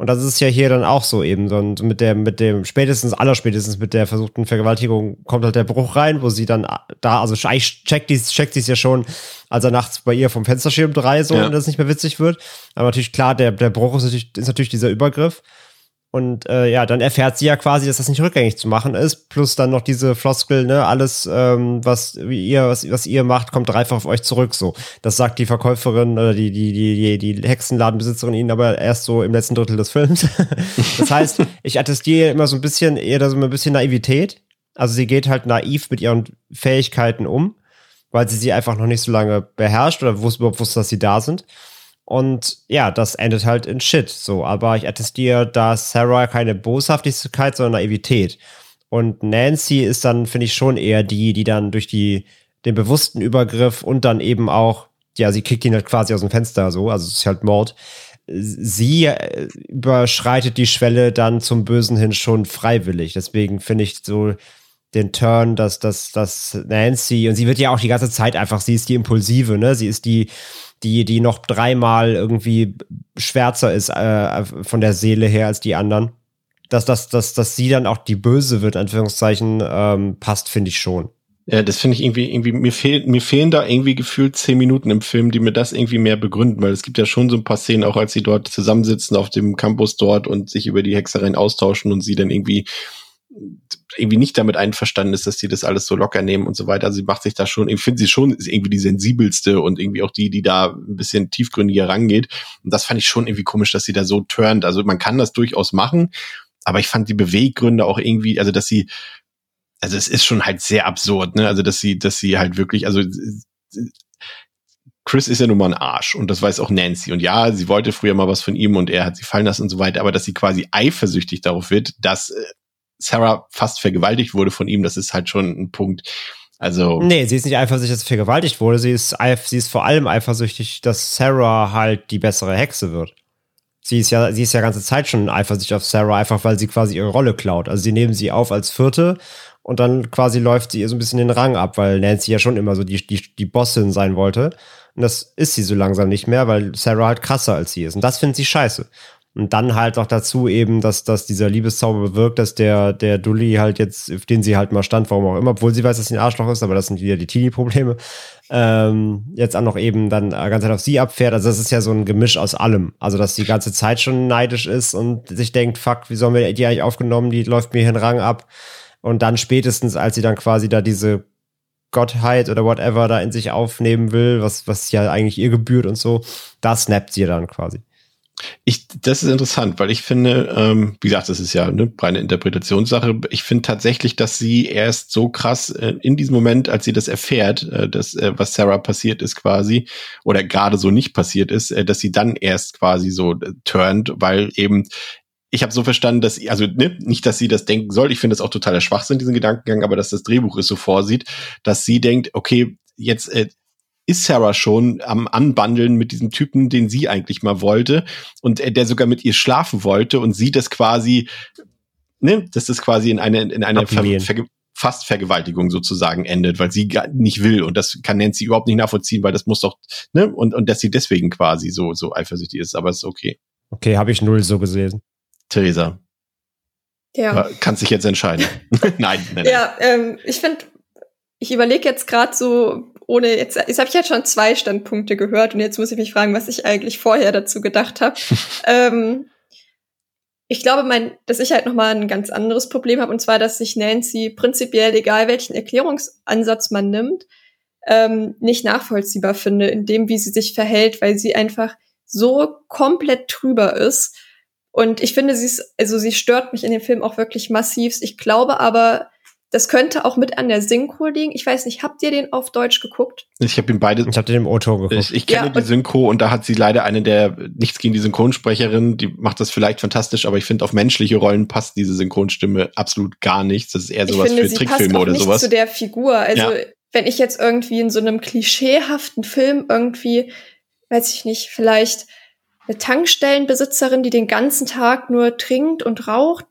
Speaker 2: Und das ist ja hier dann auch so eben. Und mit der, mit dem, spätestens, allerspätestens mit der versuchten Vergewaltigung kommt halt der Bruch rein, wo sie dann da, also eigentlich checkt dies, checkt dies ja schon, als er nachts bei ihr vom Fensterschirm drei so, ja. und das nicht mehr witzig wird. Aber natürlich klar, der, der Bruch ist natürlich, ist natürlich dieser Übergriff. Und äh, ja, dann erfährt sie ja quasi, dass das nicht rückgängig zu machen ist. Plus dann noch diese Floskel, ne, alles, ähm, was ihr, was, was ihr macht, kommt dreifach auf euch zurück. So. Das sagt die Verkäuferin oder die, die, die, die, die Hexenladenbesitzerin ihnen aber erst so im letzten Drittel des Films. das heißt, ich attestiere immer so ein bisschen, eher so ein bisschen Naivität. Also sie geht halt naiv mit ihren Fähigkeiten um, weil sie sie einfach noch nicht so lange beherrscht oder wusste überhaupt wusste, dass sie da sind. Und ja, das endet halt in Shit. So, aber ich attestiere, dass Sarah keine Boshaftigkeit, sondern Naivität. Und Nancy ist dann, finde ich, schon eher die, die dann durch die, den bewussten Übergriff und dann eben auch, ja, sie kickt ihn halt quasi aus dem Fenster so, also es ist halt Mord. Sie äh, überschreitet die Schwelle dann zum Bösen hin schon freiwillig. Deswegen finde ich so den Turn, dass, dass, dass Nancy, und sie wird ja auch die ganze Zeit einfach, sie ist die Impulsive, ne? Sie ist die, die, die noch dreimal irgendwie schwärzer ist äh, von der Seele her als die anderen. Dass, dass, dass, dass sie dann auch die Böse wird, Anführungszeichen, ähm, passt, finde ich schon.
Speaker 1: Ja, das finde ich irgendwie, irgendwie, mir fehlt, mir fehlen da irgendwie gefühlt zehn Minuten im Film, die mir das irgendwie mehr begründen, weil es gibt ja schon so ein paar Szenen, auch als sie dort zusammensitzen auf dem Campus dort und sich über die Hexereien austauschen und sie dann irgendwie irgendwie nicht damit einverstanden ist, dass die das alles so locker nehmen und so weiter. Also sie macht sich da schon, ich finde sie schon ist irgendwie die sensibelste und irgendwie auch die, die da ein bisschen tiefgründiger rangeht. Und das fand ich schon irgendwie komisch, dass sie da so turnt. Also man kann das durchaus machen, aber ich fand die Beweggründe auch irgendwie, also dass sie, also es ist schon halt sehr absurd, ne? Also dass sie, dass sie halt wirklich, also Chris ist ja nun mal ein Arsch und das weiß auch Nancy. Und ja, sie wollte früher mal was von ihm und er hat sie fallen lassen und so weiter, aber dass sie quasi eifersüchtig darauf wird, dass äh, Sarah fast vergewaltigt wurde von ihm, das ist halt schon ein Punkt. Also.
Speaker 2: Nee, sie ist nicht eifersüchtig, dass sie vergewaltigt wurde. Sie ist, sie ist vor allem eifersüchtig, dass Sarah halt die bessere Hexe wird. Sie ist ja, sie ist ja ganze Zeit schon eifersüchtig auf Sarah, einfach weil sie quasi ihre Rolle klaut. Also sie nehmen sie auf als Vierte und dann quasi läuft sie ihr so ein bisschen den Rang ab, weil Nancy ja schon immer so die, die, die Bossin sein wollte. Und das ist sie so langsam nicht mehr, weil Sarah halt krasser als sie ist. Und das findet sie scheiße. Und dann halt noch dazu eben, dass, dass dieser Liebeszauber bewirkt, dass der, der Dulli halt jetzt, auf den sie halt mal stand, warum auch immer, obwohl sie weiß, dass sie ein Arschloch ist, aber das sind wieder die Teenie-Probleme, ähm, jetzt auch noch eben dann ganz Zeit auf sie abfährt. Also das ist ja so ein Gemisch aus allem. Also, dass die ganze Zeit schon neidisch ist und sich denkt, fuck, wie sollen wir die eigentlich aufgenommen, die läuft mir hier den Rang ab. Und dann spätestens, als sie dann quasi da diese Gottheit oder whatever da in sich aufnehmen will, was, was ja eigentlich ihr gebührt und so, da snappt sie dann quasi.
Speaker 1: Ich, das ist interessant, weil ich finde, ähm, wie gesagt, das ist ja eine reine Interpretationssache. Ich finde tatsächlich, dass sie erst so krass äh, in diesem Moment, als sie das erfährt, äh, dass äh, was Sarah passiert ist quasi oder gerade so nicht passiert ist, äh, dass sie dann erst quasi so äh, turnt, weil eben ich habe so verstanden, dass also ne, nicht, dass sie das denken soll. Ich finde das auch totaler Schwachsinn diesen Gedankengang, aber dass das Drehbuch es so vorsieht, dass sie denkt, okay, jetzt äh, ist Sarah schon am Anbandeln mit diesem Typen, den sie eigentlich mal wollte und der sogar mit ihr schlafen wollte und sie das quasi, ne, dass das quasi in eine, in eine Ver Ver fast Vergewaltigung sozusagen endet, weil sie gar nicht will und das kann Nancy überhaupt nicht nachvollziehen, weil das muss doch, ne, und, und dass sie deswegen quasi so, so eifersüchtig ist, aber ist okay.
Speaker 2: Okay, habe ich null so gesehen.
Speaker 1: Theresa. Ja. Kannst dich jetzt entscheiden. nein, nein, nein.
Speaker 3: Ja, ähm, ich finde, ich überlege jetzt gerade so, ohne jetzt, jetzt habe ich jetzt schon zwei Standpunkte gehört und jetzt muss ich mich fragen, was ich eigentlich vorher dazu gedacht habe. ähm, ich glaube, mein, dass ich halt noch mal ein ganz anderes Problem habe und zwar, dass sich Nancy prinzipiell, egal welchen Erklärungsansatz man nimmt, ähm, nicht nachvollziehbar finde in dem, wie sie sich verhält, weil sie einfach so komplett drüber ist. Und ich finde, sie ist, also sie stört mich in dem Film auch wirklich massiv. Ich glaube aber, das könnte auch mit an der Synchro liegen. Ich weiß nicht, habt ihr den auf Deutsch geguckt?
Speaker 1: Ich habe ihn beide.
Speaker 2: Ich habe den im Auto geguckt.
Speaker 1: Ich, ich kenne
Speaker 3: Ja,
Speaker 1: die Synchro und da hat sie leider eine der nichts gegen die Synchronsprecherin, die macht das vielleicht fantastisch, aber ich finde auf menschliche Rollen passt diese Synchronstimme absolut gar nichts. Das ist eher
Speaker 3: Ich
Speaker 1: sowas
Speaker 3: finde,
Speaker 1: für
Speaker 3: sie passt
Speaker 1: Trickfilme
Speaker 3: auch
Speaker 1: oder
Speaker 3: nicht
Speaker 1: sowas.
Speaker 3: zu der Figur. Also,
Speaker 1: Ja.
Speaker 3: wenn ich jetzt irgendwie in so einem klischeehaften Film irgendwie, weiß ich nicht, vielleicht eine Tankstellenbesitzerin, die den ganzen Tag nur trinkt und raucht,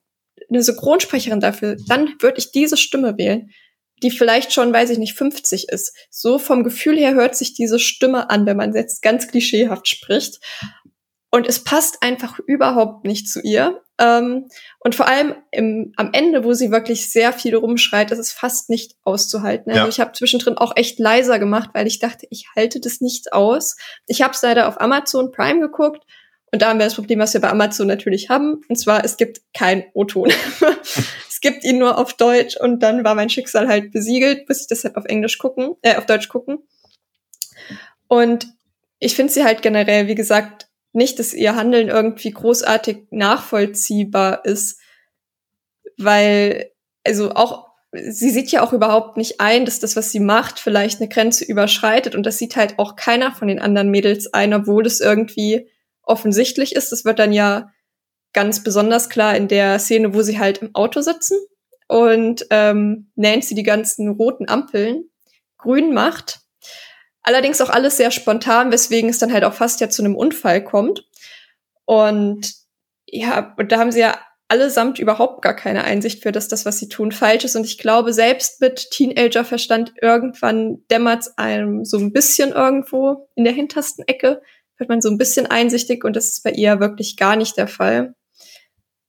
Speaker 3: eine Synchronsprecherin dafür, dann würde ich diese Stimme wählen, die vielleicht schon, weiß ich nicht, 50 ist. So vom Gefühl her hört sich diese Stimme an, wenn man jetzt ganz klischeehaft spricht. Und es passt einfach überhaupt nicht zu ihr. Ähm, und vor allem im, am Ende, wo sie wirklich sehr viel rumschreit, ist es fast nicht auszuhalten. Also
Speaker 1: Ja.
Speaker 3: ich habe zwischendrin auch echt leiser gemacht, weil ich dachte, ich halte das nicht aus. Ich habe es leider auf Amazon Prime geguckt. Und da haben wir das Problem, was wir bei Amazon natürlich haben. Und zwar, es gibt keinen O-Ton. es gibt ihn nur auf Deutsch. Und dann war mein Schicksal halt besiegelt, bis ich das halt auf Englisch gucken, äh, auf Deutsch gucken. Und ich finde sie halt generell, wie gesagt, nicht, dass ihr Handeln irgendwie großartig nachvollziehbar ist, weil, also auch, sie sieht ja auch überhaupt nicht ein, dass das, was sie macht, vielleicht eine Grenze überschreitet und das sieht halt auch keiner von den anderen Mädels ein, obwohl es irgendwie offensichtlich ist. Das wird dann ja ganz besonders klar in der Szene, wo sie halt im Auto sitzen und ähm, Nancy die ganzen roten Ampeln grün macht. Allerdings auch alles sehr spontan, weswegen es dann halt auch fast ja zu einem Unfall kommt. Und ja, und da haben sie ja allesamt überhaupt gar keine Einsicht für, dass das, was sie tun, falsch ist. Und ich glaube, selbst mit Teenagerverstand irgendwann dämmert einem so ein bisschen irgendwo in der hintersten Ecke, wird man so ein bisschen einsichtig und das ist bei ihr wirklich gar nicht der Fall.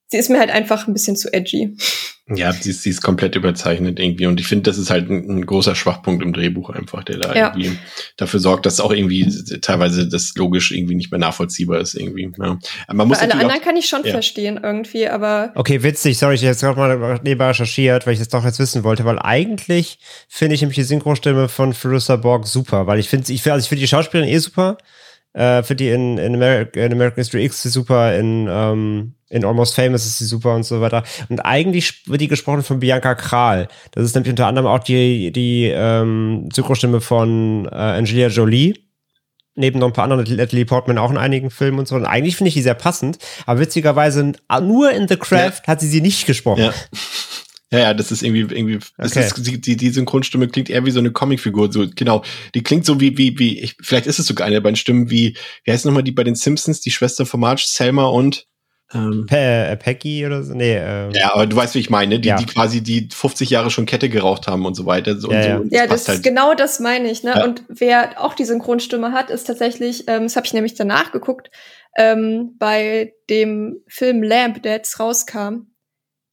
Speaker 3: Sie ist mir halt einfach ein bisschen zu edgy.
Speaker 1: Ja, sie ist, sie ist komplett überzeichnet irgendwie. Und ich finde, das ist halt ein, ein großer Schwachpunkt im Drehbuch einfach, der da
Speaker 3: Ja.
Speaker 1: irgendwie dafür sorgt, dass auch irgendwie teilweise das logisch irgendwie nicht mehr nachvollziehbar ist irgendwie. Ja. Aber Man muss
Speaker 3: Bei alle anderen kann ich schon
Speaker 1: ja.
Speaker 3: verstehen irgendwie, aber
Speaker 2: Okay, witzig, sorry, ich habe jetzt gerade mal nebenbei recherchiert, weil ich das doch jetzt wissen wollte, weil eigentlich finde ich nämlich die Synchronstimme von Phyllis Borg super, weil ich finde, ich, find- also ich finde die Schauspielerin eh super, äh, finde die in, in, America, in American History X ist sie super, in, ähm, in Almost Famous ist sie super und so weiter. Und eigentlich wird die gesprochen von Bianca Kral. Das ist nämlich unter anderem auch die, die ähm, Synchronstimme von äh, Angelina Jolie neben noch ein paar anderen, Natalie Portman auch in einigen Filmen und so. Und eigentlich finde ich die sehr passend, aber witzigerweise nur in The Craft hat sie sie nicht gesprochen.
Speaker 1: Ja. Ja, ja, das ist irgendwie, irgendwie, das
Speaker 2: Okay.
Speaker 1: ist, die, die, Synchronstimme klingt eher wie so eine Comicfigur, so, genau. Die klingt so wie, wie, wie, ich, vielleicht ist es sogar eine der beiden Stimmen wie, wie heißt nochmal die bei den Simpsons, die Schwester von Marge, Selma und, ähm,
Speaker 2: Pe äh, Peggy oder so? Nee, ähm,
Speaker 1: ja, aber du weißt, wie ich meine, die,
Speaker 2: Ja.
Speaker 1: die quasi die 50 Jahre schon Kette geraucht haben und so weiter. So,
Speaker 2: Ja,
Speaker 1: und so,
Speaker 2: ja.
Speaker 1: und
Speaker 3: Ja, das
Speaker 1: passt halt.
Speaker 3: ist genau das meine ich. Ne?
Speaker 1: Ja.
Speaker 3: Und wer auch die Synchronstimme hat, ist tatsächlich, ähm, das habe ich nämlich danach geguckt, ähm, bei dem Film Lamp, der jetzt rauskam.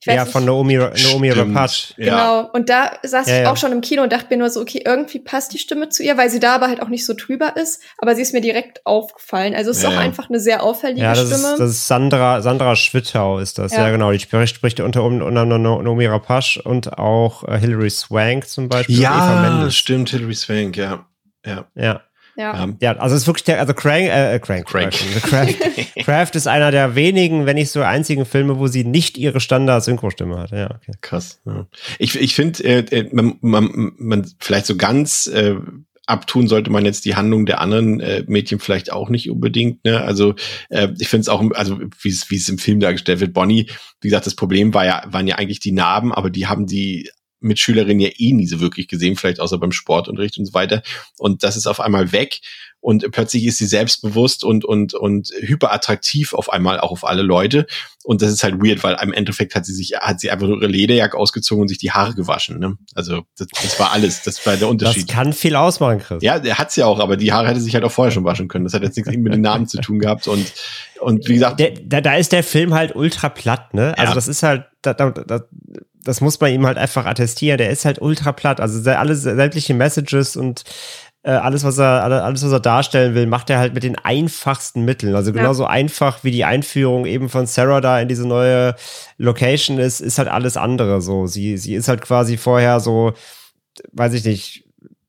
Speaker 3: Ich
Speaker 2: ja, von Naomi, Naomi Rapace.
Speaker 1: Ja.
Speaker 3: Genau. Und da saß
Speaker 2: Ja,
Speaker 3: ich
Speaker 2: ja.
Speaker 3: auch schon im Kino und dachte mir nur so, okay, irgendwie passt die Stimme zu ihr, weil sie da aber halt auch nicht so drüber ist. Aber sie ist mir direkt aufgefallen. Also es ist
Speaker 1: Ja,
Speaker 3: auch einfach eine sehr auffällige
Speaker 2: Ja, das
Speaker 3: Stimme.
Speaker 2: ist, das ist Sandra, Sandra Schwittau ist das. Ja,
Speaker 3: Ja.
Speaker 2: genau. Die spricht, spricht unter anderem Naomi Rapace und auch äh, Hilary Swank zum Beispiel.
Speaker 1: Ja, stimmt, Hilary Swank, ja. Ja.
Speaker 2: Ja.
Speaker 3: Ja.
Speaker 1: Ähm,
Speaker 2: Ja, also es ist wirklich der, also Crank, äh, Crank,
Speaker 1: Crank.
Speaker 2: The Craft, Craft ist einer der wenigen, wenn nicht so einzigen Filme, wo sie nicht ihre Standard-Synchrostimme hat. Ja, okay.
Speaker 1: Krass. Ja. Ich, ich finde, äh, äh, man, man, man vielleicht so ganz äh, abtun sollte man jetzt die Handlung der anderen äh, Mädchen vielleicht auch nicht unbedingt. Ne? Also äh, ich finde es auch, also wie es wie es im Film dargestellt wird, Bonnie, wie gesagt, das Problem war ja, waren ja eigentlich die Narben, aber die haben die Mitschülerin ja eh nie so wirklich gesehen, vielleicht außer beim Sportunterricht und so weiter. Und das ist auf einmal weg und plötzlich ist sie selbstbewusst und und und hyperattraktiv auf einmal auch auf alle Leute. Und das ist halt weird, weil im Endeffekt hat sie sich hat sie einfach nur ihre Lederjacke ausgezogen und sich die Haare gewaschen. Ne? Also das, das war alles, das war der
Speaker 2: Das
Speaker 1: Unterschied.
Speaker 2: kann viel ausmachen, Chris.
Speaker 1: Ja, der hat's ja auch, aber die Haare hätte sich halt auch vorher schon waschen können. Das hat jetzt nichts mit den Namen zu tun gehabt und und wie gesagt,
Speaker 2: Der, da, da ist der Film halt ultra platt, ne? Also
Speaker 1: Ja.
Speaker 2: das ist halt, da, da, da, das muss man ihm halt einfach attestieren. Der ist halt ultra platt. Also alle sämtliche Messages und äh, alles, was er, alle- alles, was er darstellen will, macht er halt mit den einfachsten Mitteln. Also genauso einfach wie die Einführung eben von Sarah da in diese neue Location ist, ist halt alles andere so. Sie, sie ist halt quasi vorher so, weiß ich nicht,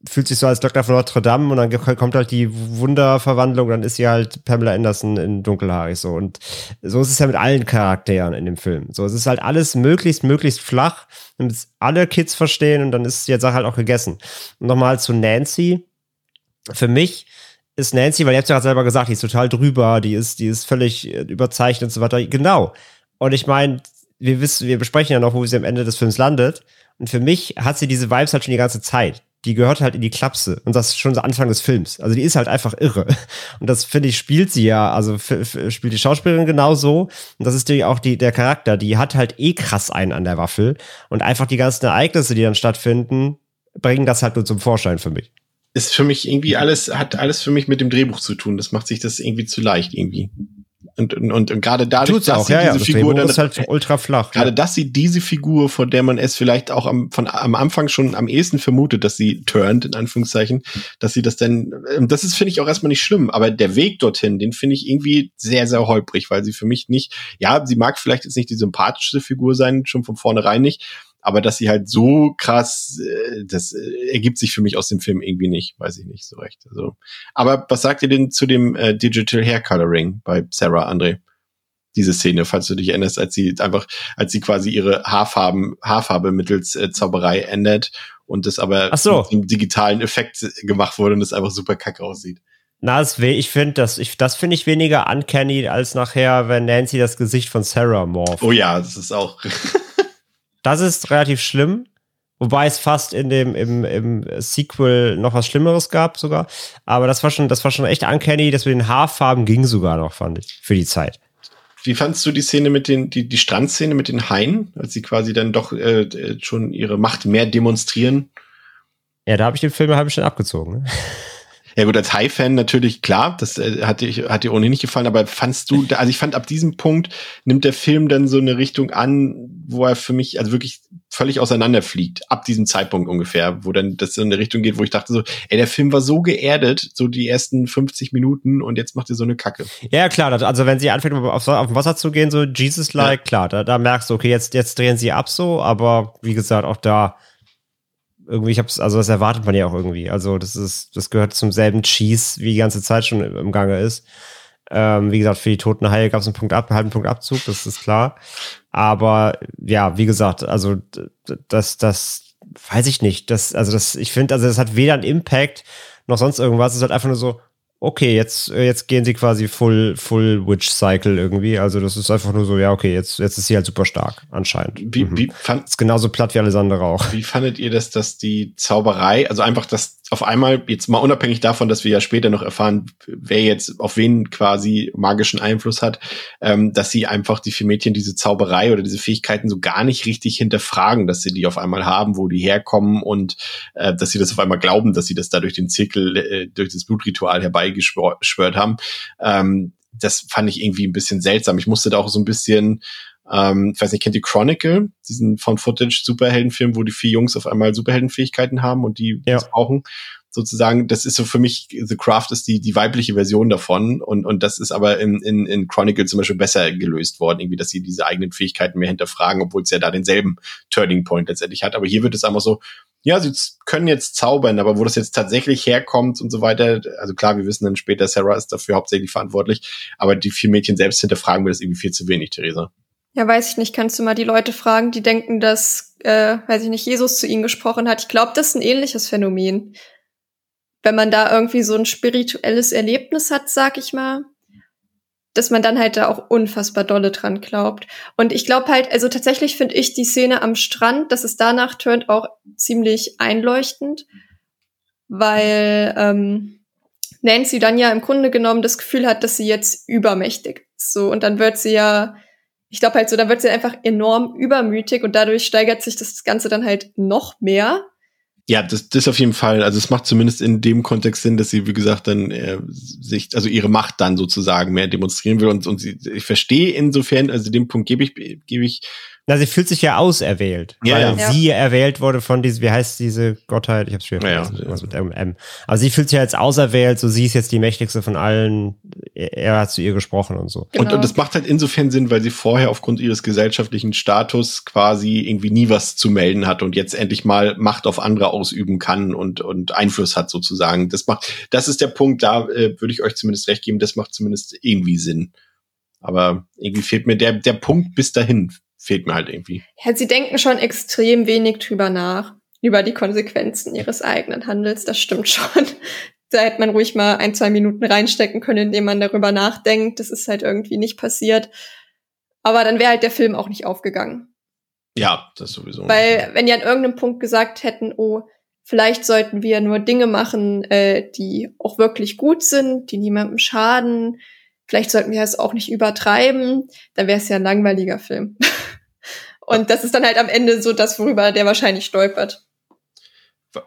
Speaker 2: fühlt sich so als Doktor von Notre Dame und dann kommt halt die Wunderverwandlung, dann ist sie halt Pamela Anderson in dunkelhaarig so und so ist es ja mit allen Charakteren in dem Film. So, es ist halt alles möglichst, möglichst flach, damit alle Kids verstehen und dann ist die Sache halt auch gegessen. Und nochmal zu Nancy. Für mich ist Nancy, weil ihr habt ja selber gesagt, die ist total drüber, die ist, die ist völlig äh, überzeichnet und so weiter. Genau. Und ich meine, wir wissen, wir besprechen ja noch, wo sie am Ende des Films landet. Und für mich hat sie diese Vibes halt schon die ganze Zeit. Die gehört halt in die Klapse. Und das schon so Anfang des Films. Also die ist halt einfach irre. Und das finde ich, spielt sie ja, also spielt die Schauspielerin genauso. Und das ist auch die, der Charakter. Die hat halt eh krass einen an der Waffel. Und einfach die ganzen Ereignisse, die dann stattfinden, bringen das halt nur zum Vorschein für mich.
Speaker 1: Ist für mich irgendwie alles, hat alles für mich mit dem Drehbuch zu tun. Das macht sich das irgendwie zu leicht irgendwie. Und, und, und, und gerade dadurch,
Speaker 2: Tut's dass auch, sie ja, diese ja, Figur dann, ist halt ultra flach.
Speaker 1: Gerade, ja. dass sie diese Figur, von der man es vielleicht auch am, von, am Anfang schon am ehesten vermutet, dass sie turned, in Anführungszeichen, dass sie das denn, ähm, das ist, finde ich, auch erstmal nicht schlimm, aber der Weg dorthin, den finde ich irgendwie sehr, sehr holprig, weil sie für mich nicht, ja, sie mag vielleicht jetzt nicht die sympathischste Figur sein, schon von vornherein nicht, aber dass sie halt so krass, äh, das äh, ergibt sich für mich aus dem Film irgendwie nicht, weiß ich nicht so recht. Also, aber was sagt ihr denn zu dem äh, Digital Hair Coloring bei Sarah André? Diese Szene, falls du dich erinnerst, als sie einfach, als sie quasi ihre Haarfarben, Haarfarbe mittels äh, Zauberei ändert und das aber
Speaker 2: so.
Speaker 1: mit einem digitalen Effekt gemacht wurde und es einfach super kacke aussieht.
Speaker 2: Na, das ich finde, das, ich, das finde ich weniger uncanny als nachher, wenn Nancy das Gesicht von Sarah morpht.
Speaker 1: Oh ja, das ist auch.
Speaker 2: Das ist relativ schlimm. Wobei es fast in dem, im, im Sequel noch was Schlimmeres gab sogar. Aber das war schon, das war schon echt uncanny, dass mit den Haarfarben ging sogar noch, fand ich, für die Zeit.
Speaker 1: Wie fandst du die Szene mit den, die, die Strandszene mit den Haien, als sie quasi dann doch äh, schon ihre Macht mehr demonstrieren?
Speaker 2: Ja, da habe ich den Film eine halbe Stunde abgezogen. Ne?
Speaker 1: Ja gut, als High-Fan natürlich klar, das äh, hat, dir, hat dir ohnehin nicht gefallen, aber fandst du, also ich fand ab diesem Punkt nimmt der Film dann so eine Richtung an, wo er für mich also wirklich völlig auseinanderfliegt, ab diesem Zeitpunkt ungefähr, wo dann das so in eine Richtung geht, wo ich dachte so, ey, der Film war so geerdet, so die ersten 50 Minuten und jetzt macht er so eine Kacke.
Speaker 2: Ja, klar, also wenn sie anfängt, auf, auf Wasser zu gehen, so Jesus-like, ja. klar, da, da merkst du, okay, jetzt, jetzt drehen sie ab so, aber wie gesagt, auch da irgendwie, ich hab's, also das erwartet man ja auch irgendwie. Also das ist, das gehört zum selben Cheese, wie die ganze Zeit schon im Gange ist. Ähm, wie gesagt, für die toten Haie gab es einen Punkt ab, einen halben Punkt Abzug, das ist klar. Aber ja, wie gesagt, also das, das weiß ich nicht. Das, also das, ich finde, also das hat weder einen Impact noch sonst irgendwas. Es ist halt einfach nur so, okay, jetzt, äh, jetzt gehen sie quasi full, full Witch Cycle irgendwie. Also das ist einfach nur so, ja, okay, jetzt, jetzt ist sie halt super stark, anscheinend.
Speaker 1: Wie, mhm. wie fand,
Speaker 2: ist genauso platt wie alles andere auch.
Speaker 1: Wie fandet ihr das, dass die Zauberei, also einfach das auf einmal, jetzt mal unabhängig davon, dass wir ja später noch erfahren, wer jetzt auf wen quasi magischen Einfluss hat, ähm, dass sie einfach die vier Mädchen diese Zauberei oder diese Fähigkeiten so gar nicht richtig hinterfragen, dass sie die auf einmal haben, wo die herkommen und äh, dass sie das auf einmal glauben, dass sie das da durch den Zirkel, äh, durch das Blutritual herbeigeschwört haben. Ähm, das fand ich irgendwie ein bisschen seltsam. Ich musste da auch so ein bisschen ähm, ich weiß nicht, kennt ihr Chronicle, diesen von Footage Superheldenfilm, wo die vier Jungs auf einmal Superheldenfähigkeiten haben und die ja. brauchen? Sozusagen, das ist so für mich, The Craft ist die, die weibliche Version davon und, und das ist aber in, in, in Chronicle zum Beispiel besser gelöst worden, irgendwie, dass sie diese eigenen Fähigkeiten mehr hinterfragen, obwohl es ja da denselben Turning Point letztendlich hat. Aber hier wird es einfach so, ja, sie können jetzt zaubern, aber wo das jetzt tatsächlich herkommt und so weiter, also klar, wir wissen dann später, Sarah ist dafür hauptsächlich verantwortlich, aber die vier Mädchen selbst hinterfragen wir das irgendwie viel zu wenig, Theresa.
Speaker 3: Ja, weiß ich nicht. Kannst du mal die Leute fragen, die denken, dass, äh, weiß ich nicht, Jesus zu ihnen gesprochen hat. Ich glaube, das ist ein ähnliches Phänomen. Wenn man da irgendwie so ein spirituelles Erlebnis hat, sag ich mal, dass man dann halt da auch unfassbar dolle dran glaubt. Und ich glaube halt, also tatsächlich finde ich die Szene am Strand, dass es danach turnt, auch ziemlich einleuchtend, weil ähm, Nancy dann ja im Grunde genommen das Gefühl hat, dass sie jetzt übermächtig ist. So, und dann wird sie ja ich glaube halt so, da wird sie einfach enorm übermütig und dadurch steigert sich das Ganze dann halt noch mehr.
Speaker 1: Ja, das, das auf jeden Fall. Also es macht zumindest in dem Kontext Sinn, dass sie, wie gesagt, dann äh, sich, also ihre Macht dann sozusagen mehr demonstrieren will. Und, und sie, ich verstehe insofern, also dem Punkt gebe ich, gebe ich
Speaker 2: Na, sie fühlt sich ja auserwählt,
Speaker 1: Ja,
Speaker 2: weil
Speaker 3: ja.
Speaker 2: sie erwählt wurde von diesem, wie heißt diese Gottheit? Ich hab's schon
Speaker 1: Ja,
Speaker 2: vergessen, mit M. Aber sie fühlt sich ja jetzt auserwählt, so sie ist jetzt die mächtigste von allen. Er er hat zu ihr gesprochen und so.
Speaker 1: Und,
Speaker 3: Genau.
Speaker 1: und das macht halt insofern Sinn, weil sie vorher aufgrund ihres gesellschaftlichen Status quasi irgendwie nie was zu melden hat und jetzt endlich mal Macht auf andere ausüben kann und, und Einfluss hat sozusagen. Das macht, das ist der Punkt, da äh, würde ich euch zumindest recht geben, das macht zumindest irgendwie Sinn. Aber irgendwie fehlt mir der, der Punkt bis dahin, fehlt mir halt irgendwie.
Speaker 3: Ja, sie denken schon extrem wenig drüber nach, über die Konsequenzen ihres eigenen Handels. Das stimmt schon. Da hätte man ruhig mal ein, zwei Minuten reinstecken können, indem man darüber nachdenkt. Das ist halt irgendwie nicht passiert. Aber dann wäre halt der Film auch nicht aufgegangen.
Speaker 1: Ja, das sowieso.
Speaker 3: Weil, wenn die an irgendeinem Punkt gesagt hätten, oh, vielleicht sollten wir nur Dinge machen, äh, die auch wirklich gut sind, die niemandem schaden, vielleicht sollten wir es auch nicht übertreiben, dann wäre es ja ein langweiliger Film. Und das ist dann halt am Ende so das, worüber der wahrscheinlich stolpert.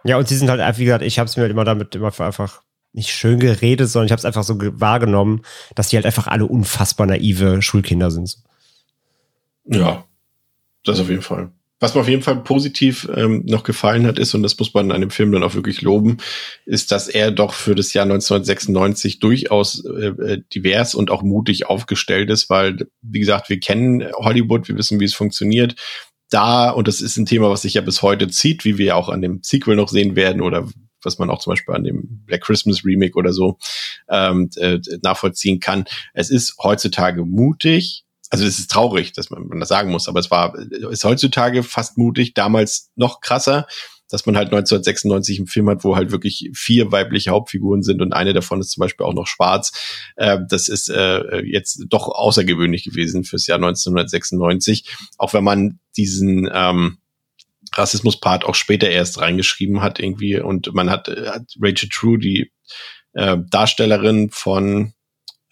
Speaker 2: Ja, und sie sind halt, einfach, wie gesagt, ich habe es mir halt immer damit immer einfach nicht schön geredet, sondern ich habe es einfach so ge- wahrgenommen, dass die halt einfach alle unfassbar naive Schulkinder sind.
Speaker 1: Ja, das auf jeden Fall. Was mir auf jeden Fall positiv ähm, noch gefallen hat, ist, und das muss man an dem Film dann auch wirklich loben, ist, dass er doch für das Jahr 1996 durchaus äh, äh, divers und auch mutig aufgestellt ist, weil, wie gesagt, wir kennen Hollywood, wir wissen, wie es funktioniert. Da, und das ist ein Thema, was sich ja bis heute zieht, wie wir ja auch an dem Sequel noch sehen werden oder was man auch zum Beispiel an dem Black Christmas Remake oder so ähm, äh, nachvollziehen kann. Es ist heutzutage mutig, also es ist traurig, dass man, man das sagen muss, aber es war, ist heutzutage fast mutig, damals noch krasser, dass man halt 1996 einen Film hat, wo halt wirklich vier weibliche Hauptfiguren sind und eine davon ist zum Beispiel auch noch schwarz. Äh, das ist äh, jetzt doch außergewöhnlich gewesen fürs Jahr 1996, auch wenn man diesen ähm, Rassismus-Part auch später erst reingeschrieben hat irgendwie und man hat, äh, hat Rachel True, die äh, Darstellerin von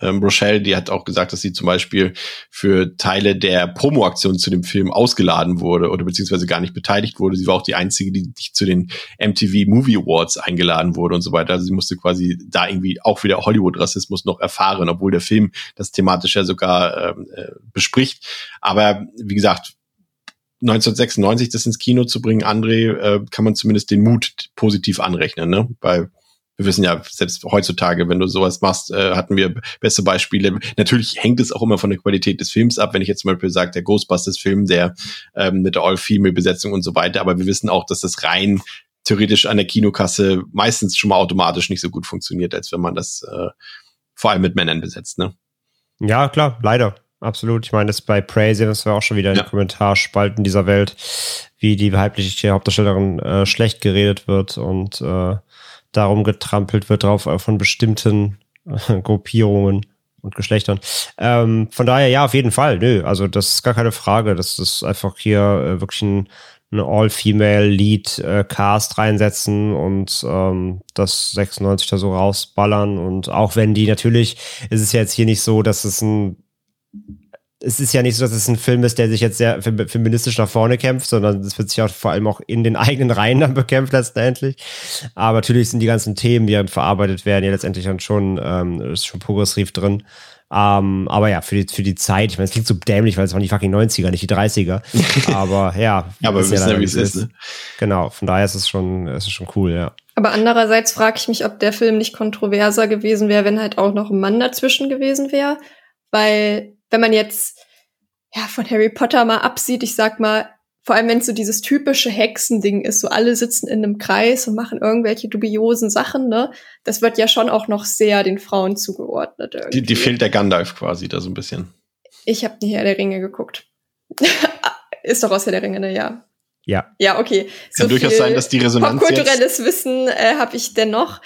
Speaker 1: ähm, Rochelle, die hat auch gesagt, dass sie zum Beispiel für Teile der Promo-Aktion zu dem Film ausgeladen wurde oder beziehungsweise gar nicht beteiligt wurde. Sie war auch die einzige, die nicht zu den MTV Movie Awards eingeladen wurde und so weiter. Also sie musste quasi da irgendwie auch wieder Hollywood-Rassismus noch erfahren, obwohl der Film das thematisch ja sogar ähm, äh, bespricht. Aber wie gesagt, 1996 das ins Kino zu bringen, André, äh, kann man zumindest den Mut positiv anrechnen, ne? Weil wir wissen ja, selbst heutzutage, wenn du sowas machst, äh, hatten wir beste Beispiele. Natürlich hängt es auch immer von der Qualität des Films ab. Wenn ich jetzt zum Beispiel sage, der Ghostbusters-Film, der ähm, mit der All-Female-Besetzung und so weiter, aber wir wissen auch, dass das rein theoretisch an der Kinokasse meistens schon mal automatisch nicht so gut funktioniert, als wenn man das äh, vor allem mit Männern besetzt, ne?
Speaker 2: Ja, klar, leider. Absolut. Ich meine, das bei Prey sehen wir auch schon wieder in
Speaker 1: Ja.
Speaker 2: den Kommentarspalten dieser Welt, wie die weibliche Hauptdarstellerin äh, schlecht geredet wird und äh, darum getrampelt wird drauf äh, von bestimmten äh, Gruppierungen und Geschlechtern. Ähm, von daher, ja, auf jeden Fall. Nö, also das ist gar keine Frage. Das ist einfach hier äh, wirklich ein, ein All-Female-Lead-Cast reinsetzen und ähm, das 96 da so rausballern. Und auch wenn die natürlich, ist es jetzt hier nicht so, dass es ein es ist ja nicht so, dass es ein Film ist, der sich jetzt sehr fem- feministisch nach vorne kämpft, sondern es wird sich auch vor allem auch in den eigenen Reihen dann bekämpft letztendlich. Aber natürlich sind die ganzen Themen, die dann verarbeitet werden, ja letztendlich dann schon, ähm, ist schon progressiv drin. Ähm, aber ja, für die, für die Zeit, ich meine, es klingt so dämlich, weil es waren die fucking 90er, nicht die 30er. aber ja.
Speaker 1: Ja, aber
Speaker 2: ist
Speaker 1: wir wissen ja, wie es ist, ne?
Speaker 2: Genau, von daher ist es schon, ist es schon cool, ja.
Speaker 3: Aber andererseits frage ich mich, ob der Film nicht kontroverser gewesen wäre, wenn halt auch noch ein Mann dazwischen gewesen wäre. Weil, wenn man jetzt ja von Harry Potter mal absieht, ich sag mal, vor allem wenn es so dieses typische Hexending ist, so alle sitzen in einem Kreis und machen irgendwelche dubiosen Sachen, ne? Das wird ja schon auch noch sehr den Frauen zugeordnet. Irgendwie.
Speaker 1: Die, die fehlt der Gandalf quasi da so ein bisschen.
Speaker 3: Ich habe nie Herr der Ringe geguckt. ist doch aus Herr der Ringe, ne? Ja.
Speaker 2: Ja.
Speaker 3: Ja, okay.
Speaker 1: Kann durchaus sein, dass die Resonanz jetzt,
Speaker 3: Popkulturelles Wissen äh, habe ich dennoch.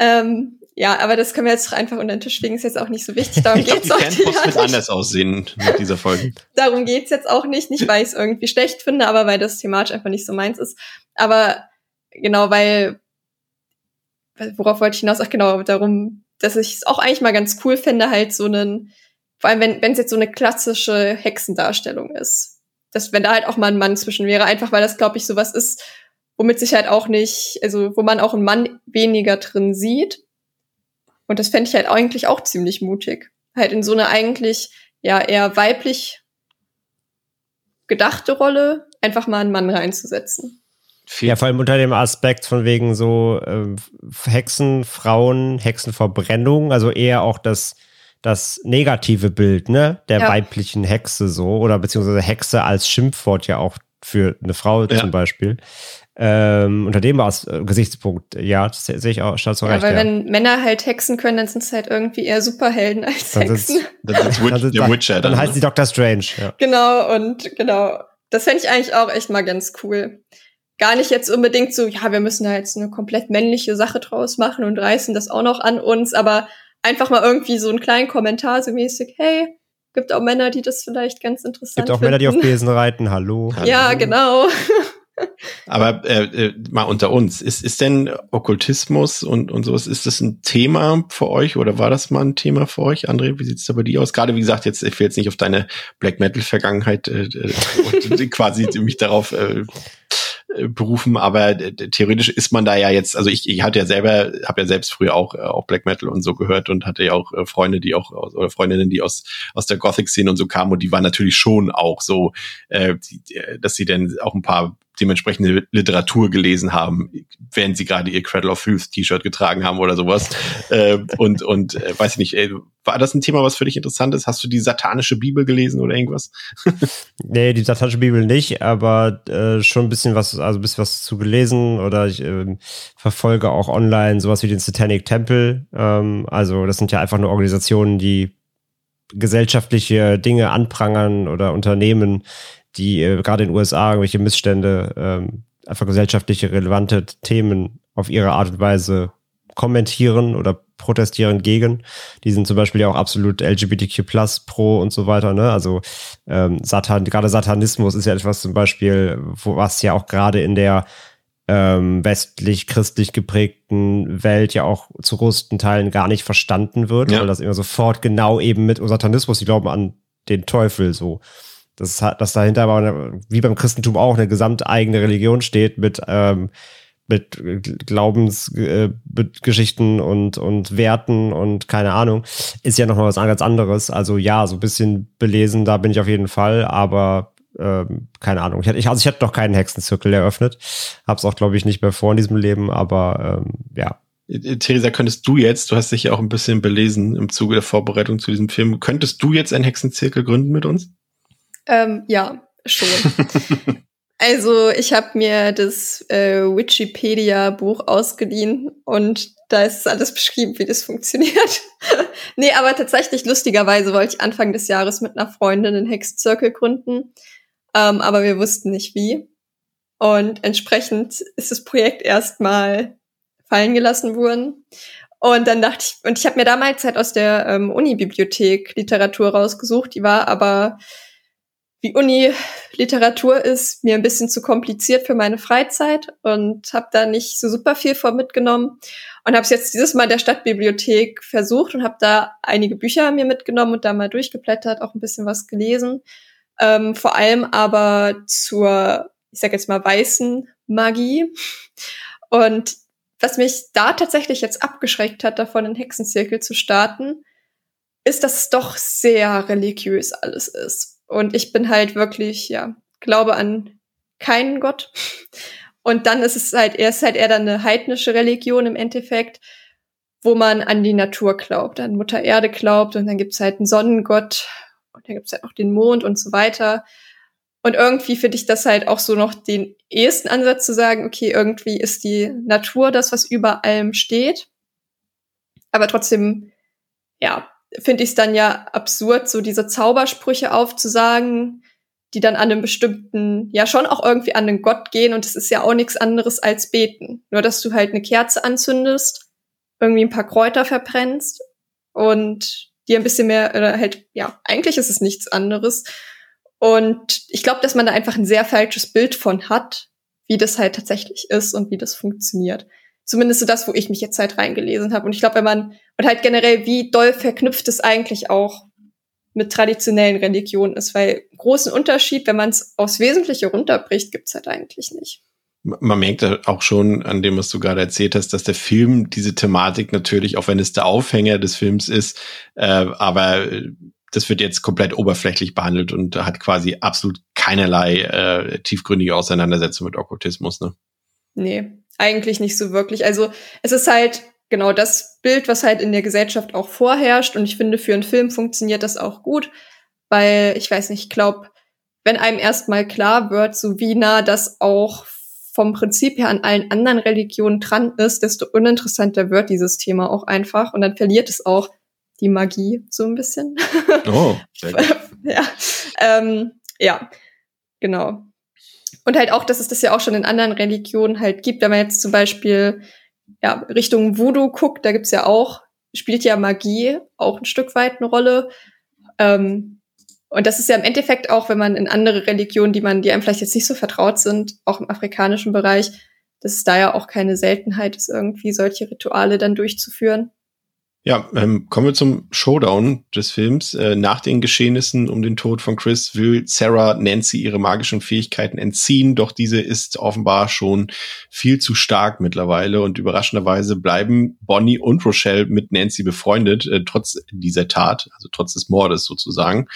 Speaker 3: Ähm, ja, aber das können wir jetzt einfach unter den Tisch legen, ist jetzt auch nicht so wichtig. Darum
Speaker 1: ich glaube,
Speaker 3: geht's
Speaker 1: die
Speaker 3: auch
Speaker 1: Fanpost wird anders aussehen mit dieser Folge.
Speaker 3: Darum geht's jetzt auch nicht. Nicht, weil ich es irgendwie schlecht finde, aber weil das thematisch einfach nicht so meins ist. Aber genau, weil, worauf wollte ich hinaus? Ach genau, darum, dass ich es auch eigentlich mal ganz cool finde, halt so einen, vor allem wenn wenn es jetzt so eine klassische Hexendarstellung ist. Dass, wenn da halt auch mal ein Mann zwischen wäre, einfach weil das, glaube ich, sowas ist, womit sich halt auch nicht, also wo man auch einen Mann weniger drin sieht. Und das fände ich halt eigentlich auch ziemlich mutig. Halt in so eine eigentlich, ja, eher weiblich gedachte Rolle, einfach mal einen Mann reinzusetzen.
Speaker 2: Ja, vor allem unter dem Aspekt von wegen so äh, Hexen, Frauen, Hexenverbrennung, also eher auch das, das negative Bild, ne, der
Speaker 3: Ja.
Speaker 2: weiblichen Hexe so, oder beziehungsweise Hexe als Schimpfwort ja auch für eine Frau
Speaker 1: Ja.
Speaker 2: zum Beispiel. Ähm, unter dem As äh, Gesichtspunkt, ja, das sehe ich auch, statt so
Speaker 3: Ja,
Speaker 2: recht.
Speaker 3: weil
Speaker 2: ja.
Speaker 3: wenn Männer halt Hexen können, dann sind es halt irgendwie eher Superhelden als
Speaker 2: Dann
Speaker 3: Hexen.
Speaker 1: Das ist Witch,
Speaker 2: Dann
Speaker 1: der Witcher
Speaker 2: dann
Speaker 1: dann.
Speaker 2: heißt sie Dr. Strange, ja.
Speaker 3: Genau, und genau. Das fände ich eigentlich auch echt mal ganz cool. Gar nicht jetzt unbedingt so, ja, wir müssen da jetzt eine komplett männliche Sache draus machen und reißen das auch noch an uns, aber einfach mal irgendwie so einen kleinen Kommentar so mäßig, hey, gibt auch Männer, die das vielleicht ganz interessant
Speaker 2: Gibt auch
Speaker 3: finden.
Speaker 2: Männer, die auf Besen reiten, hallo.
Speaker 3: Ja, genau.
Speaker 1: Aber äh, äh, mal unter uns, ist, ist denn Okkultismus und, und sowas, ist das ein Thema für euch oder war das mal ein Thema für euch, André? Wie sieht's da bei dir aus? Gerade wie gesagt, jetzt, ich will jetzt nicht auf deine Black Metal-Vergangenheit äh, äh, und quasi mich darauf äh, berufen, aber äh, theoretisch ist man da ja jetzt, also ich, ich hatte ja selber, habe ja selbst früher auch, äh, auch Black Metal und so gehört und hatte ja auch äh, Freunde, die auch, aus- oder Freundinnen, die aus, aus der Gothic-Szene und so kamen und die waren natürlich schon auch so, äh, die, dass sie dann auch ein paar dementsprechende Literatur gelesen haben, während sie gerade ihr Cradle of Filth T-Shirt getragen haben oder sowas. äh, und und äh, weiß ich nicht, äh, war das ein Thema, was für dich interessant ist? Hast du die satanische Bibel gelesen oder irgendwas?
Speaker 2: Nee, die satanische Bibel nicht, aber äh, schon ein bisschen was, also ein bisschen was zu gelesen oder ich ähm, verfolge auch online sowas wie den Satanic Temple. Ähm, also das sind ja einfach nur Organisationen, die gesellschaftliche Dinge anprangern oder Unternehmen, die äh, gerade in den USA irgendwelche Missstände, ähm, einfach gesellschaftliche relevante Themen auf ihre Art und Weise kommentieren oder protestieren gegen. Die sind zum Beispiel ja auch absolut LGBTQ plus pro und so weiter. Ne? Also ähm, Satan, gerade Satanismus ist ja etwas zum Beispiel, wo was ja auch gerade in der ähm, westlich-christlich geprägten Welt ja auch zu größten Teilen gar nicht verstanden wird,
Speaker 1: Ja.
Speaker 2: weil das immer sofort genau eben mit Satanismus, die glauben an den Teufel so. Das hat, dass dahinter aber eine, wie beim Christentum auch eine gesamteigene Religion steht mit ähm, mit Glaubensgeschichten äh, und und Werten und keine Ahnung ist ja noch mal was ganz anderes. Also ja, so ein bisschen belesen, da bin ich auf jeden Fall, aber ähm, keine Ahnung. Ich hatte, ich, also ich hatte noch keinen Hexenzirkel eröffnet, hab's auch glaube ich nicht mehr vor in diesem Leben, aber ähm, ja.
Speaker 1: Äh, Theresa, könntest du jetzt, du hast dich ja auch ein bisschen belesen im Zuge der Vorbereitung zu diesem Film, könntest du jetzt einen Hexenzirkel gründen mit uns?
Speaker 3: Ähm, ja, schon. also ich habe mir das äh, Wikipedia-Buch ausgeliehen und da ist alles beschrieben, wie das funktioniert. nee, aber tatsächlich, lustigerweise wollte ich Anfang des Jahres mit einer Freundin einen Hexenzirkel gründen, ähm, aber wir wussten nicht wie. Und entsprechend ist das Projekt erstmal fallen gelassen worden. Und dann dachte ich, und ich habe mir damals halt aus der ähm, Uni-Bibliothek Literatur rausgesucht, die war aber wie Uni-Literatur ist, mir ein bisschen zu kompliziert für meine Freizeit und habe da nicht so super viel von mitgenommen und habe es jetzt dieses Mal der Stadtbibliothek versucht und habe da einige Bücher mir mitgenommen und da mal durchgeblättert, auch ein bisschen was gelesen. Ähm, vor allem aber zur, ich sag jetzt mal, weißen Magie. Und was mich da tatsächlich jetzt abgeschreckt hat, davon einen Hexenzirkel zu starten, ist, dass es doch sehr religiös alles ist. Und ich bin halt wirklich, ja, glaube an keinen Gott. Und dann ist es halt, er ist halt eher dann eine heidnische Religion im Endeffekt, wo man an die Natur glaubt, an Mutter Erde glaubt und dann gibt's halt einen Sonnengott und dann gibt's halt auch den Mond und so weiter. Und irgendwie finde ich das halt auch so noch den ehesten Ansatz zu sagen, okay, irgendwie ist die Natur das, was über allem steht. Aber trotzdem, ja, finde ich es dann ja absurd, so diese Zaubersprüche aufzusagen, die dann an einem bestimmten, ja schon auch irgendwie an den Gott gehen und es ist ja auch nichts anderes als beten. Nur, dass du halt eine Kerze anzündest, irgendwie ein paar Kräuter verbrennst und dir ein bisschen mehr, oder halt, ja, eigentlich ist es nichts anderes. Und ich glaube, dass man da einfach ein sehr falsches Bild von hat, wie das halt tatsächlich ist und wie das funktioniert. Zumindest so das, wo ich mich jetzt halt reingelesen habe. Und ich glaube, wenn man, und halt generell, wie doll verknüpft es eigentlich auch mit traditionellen Religionen ist, weil großen Unterschied, wenn man es aufs Wesentliche runterbricht, gibt's halt eigentlich nicht.
Speaker 1: Man merkt auch schon an dem, was du gerade erzählt hast, dass der Film diese Thematik natürlich, auch wenn es der Aufhänger des Films ist, äh, aber das wird jetzt komplett oberflächlich behandelt und hat quasi absolut keinerlei äh, tiefgründige Auseinandersetzung mit Okkultismus, ne?
Speaker 3: Nee, eigentlich nicht so wirklich. Also es ist halt genau das Bild, was halt in der Gesellschaft auch vorherrscht. Und ich finde, für einen Film funktioniert das auch gut, weil ich weiß nicht, ich glaube, wenn einem erstmal klar wird, so wie nah das auch vom Prinzip her an allen anderen Religionen dran ist, desto uninteressanter wird dieses Thema auch einfach. Und dann verliert es auch die Magie so ein bisschen. Oh, ja. Ähm, ja, genau. Und halt auch, dass es das ja auch schon in anderen Religionen halt gibt. Wenn man jetzt zum Beispiel ja, Richtung Voodoo guckt, da gibt's ja auch, spielt ja Magie auch ein Stück weit eine Rolle. Ähm, und das ist ja im Endeffekt auch, wenn man in andere Religionen, die man, die einem vielleicht jetzt nicht so vertraut sind, auch im afrikanischen Bereich, dass es da ja auch keine Seltenheit ist, irgendwie solche Rituale dann durchzuführen.
Speaker 1: Ja, ähm, kommen wir zum Showdown des Films. Äh, nach den Geschehnissen um den Tod von Chris will Sarah Nancy ihre magischen Fähigkeiten entziehen, doch diese ist offenbar schon viel zu stark mittlerweile und überraschenderweise bleiben Bonnie und Rochelle mit Nancy befreundet, äh, trotz dieser Tat, also trotz des Mordes sozusagen.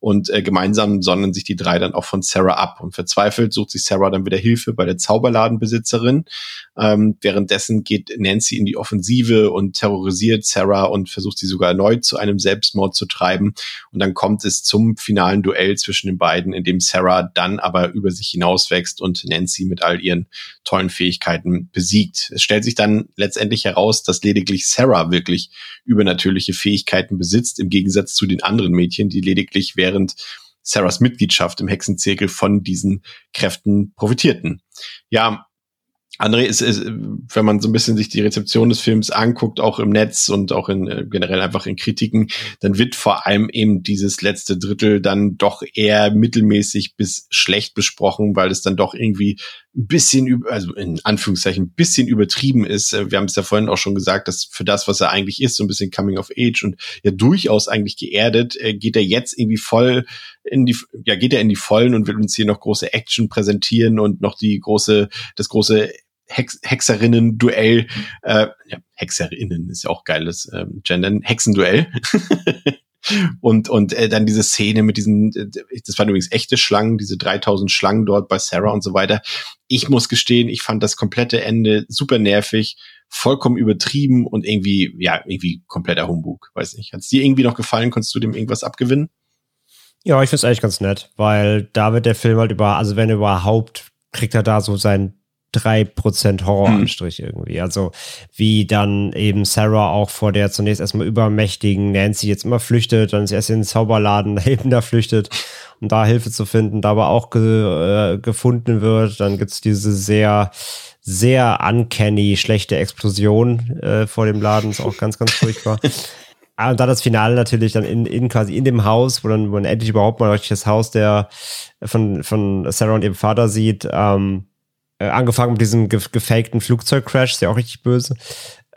Speaker 1: Und äh, gemeinsam sonnen sich die drei dann auch von Sarah ab und verzweifelt sucht sich Sarah dann wieder Hilfe bei der Zauberladenbesitzerin. Ähm, währenddessen geht Nancy in die Offensive und terrorisiert Sarah und versucht sie sogar erneut zu einem Selbstmord zu treiben. Und dann kommt es zum finalen Duell zwischen den beiden, in dem Sarah dann aber über sich hinauswächst und Nancy mit all ihren tollen Fähigkeiten besiegt. Es stellt sich dann letztendlich heraus, dass lediglich Sarah wirklich übernatürliche Fähigkeiten besitzt, im Gegensatz zu den anderen Mädchen, die lediglich während Sarahs Mitgliedschaft im Hexenzirkel von diesen Kräften profitierten. Ja, André ist, ist, wenn man so ein bisschen sich die Rezeption des Films anguckt, auch im Netz und auch in äh, generell einfach in Kritiken, dann wird vor allem eben dieses letzte Drittel dann doch eher mittelmäßig bis schlecht besprochen, weil es dann doch irgendwie ein bisschen, also in Anführungszeichen, ein bisschen übertrieben ist. Äh, wir haben es ja vorhin auch schon gesagt, dass für das, was er eigentlich ist, so ein bisschen Coming of Age und ja durchaus eigentlich geerdet, äh, geht er jetzt irgendwie voll in die, ja, geht er in die Vollen und will uns hier noch große Action präsentieren und noch die große, das große Hex Hexerinnen-Duell, äh, ja, Hexerinnen ist ja auch geiles ähm, Gendern, Hexenduell. und und äh, dann diese Szene mit diesen, äh, das waren übrigens echte Schlangen, diese 3000 Schlangen dort bei Sarah und so weiter. Ich muss gestehen, ich fand das komplette Ende super nervig, vollkommen übertrieben und irgendwie, ja, irgendwie kompletter Humbug. Weiß nicht. Hat es dir irgendwie noch gefallen? Konntest du dem irgendwas abgewinnen?
Speaker 2: Ja, ich finde es eigentlich ganz nett, weil da wird der Film halt über, also wenn überhaupt, kriegt er da so sein 3% Horroranstrich hm. irgendwie. Also wie dann eben Sarah auch vor der zunächst erstmal übermächtigen Nancy jetzt immer flüchtet, dann ist erst in den Zauberladen eben da flüchtet, um da Hilfe zu finden, da aber auch ge äh, gefunden wird. Dann gibt's diese sehr sehr uncanny schlechte Explosion äh, vor dem Laden, ist auch ganz, ganz furchtbar. Ah, und dann das Finale natürlich dann in, in quasi in dem Haus, wo dann wo man endlich überhaupt mal das Haus der von, von Sarah und ihrem Vater sieht. Ähm, äh, angefangen mit diesem ge gefakten Flugzeugcrash, ist ja auch richtig böse.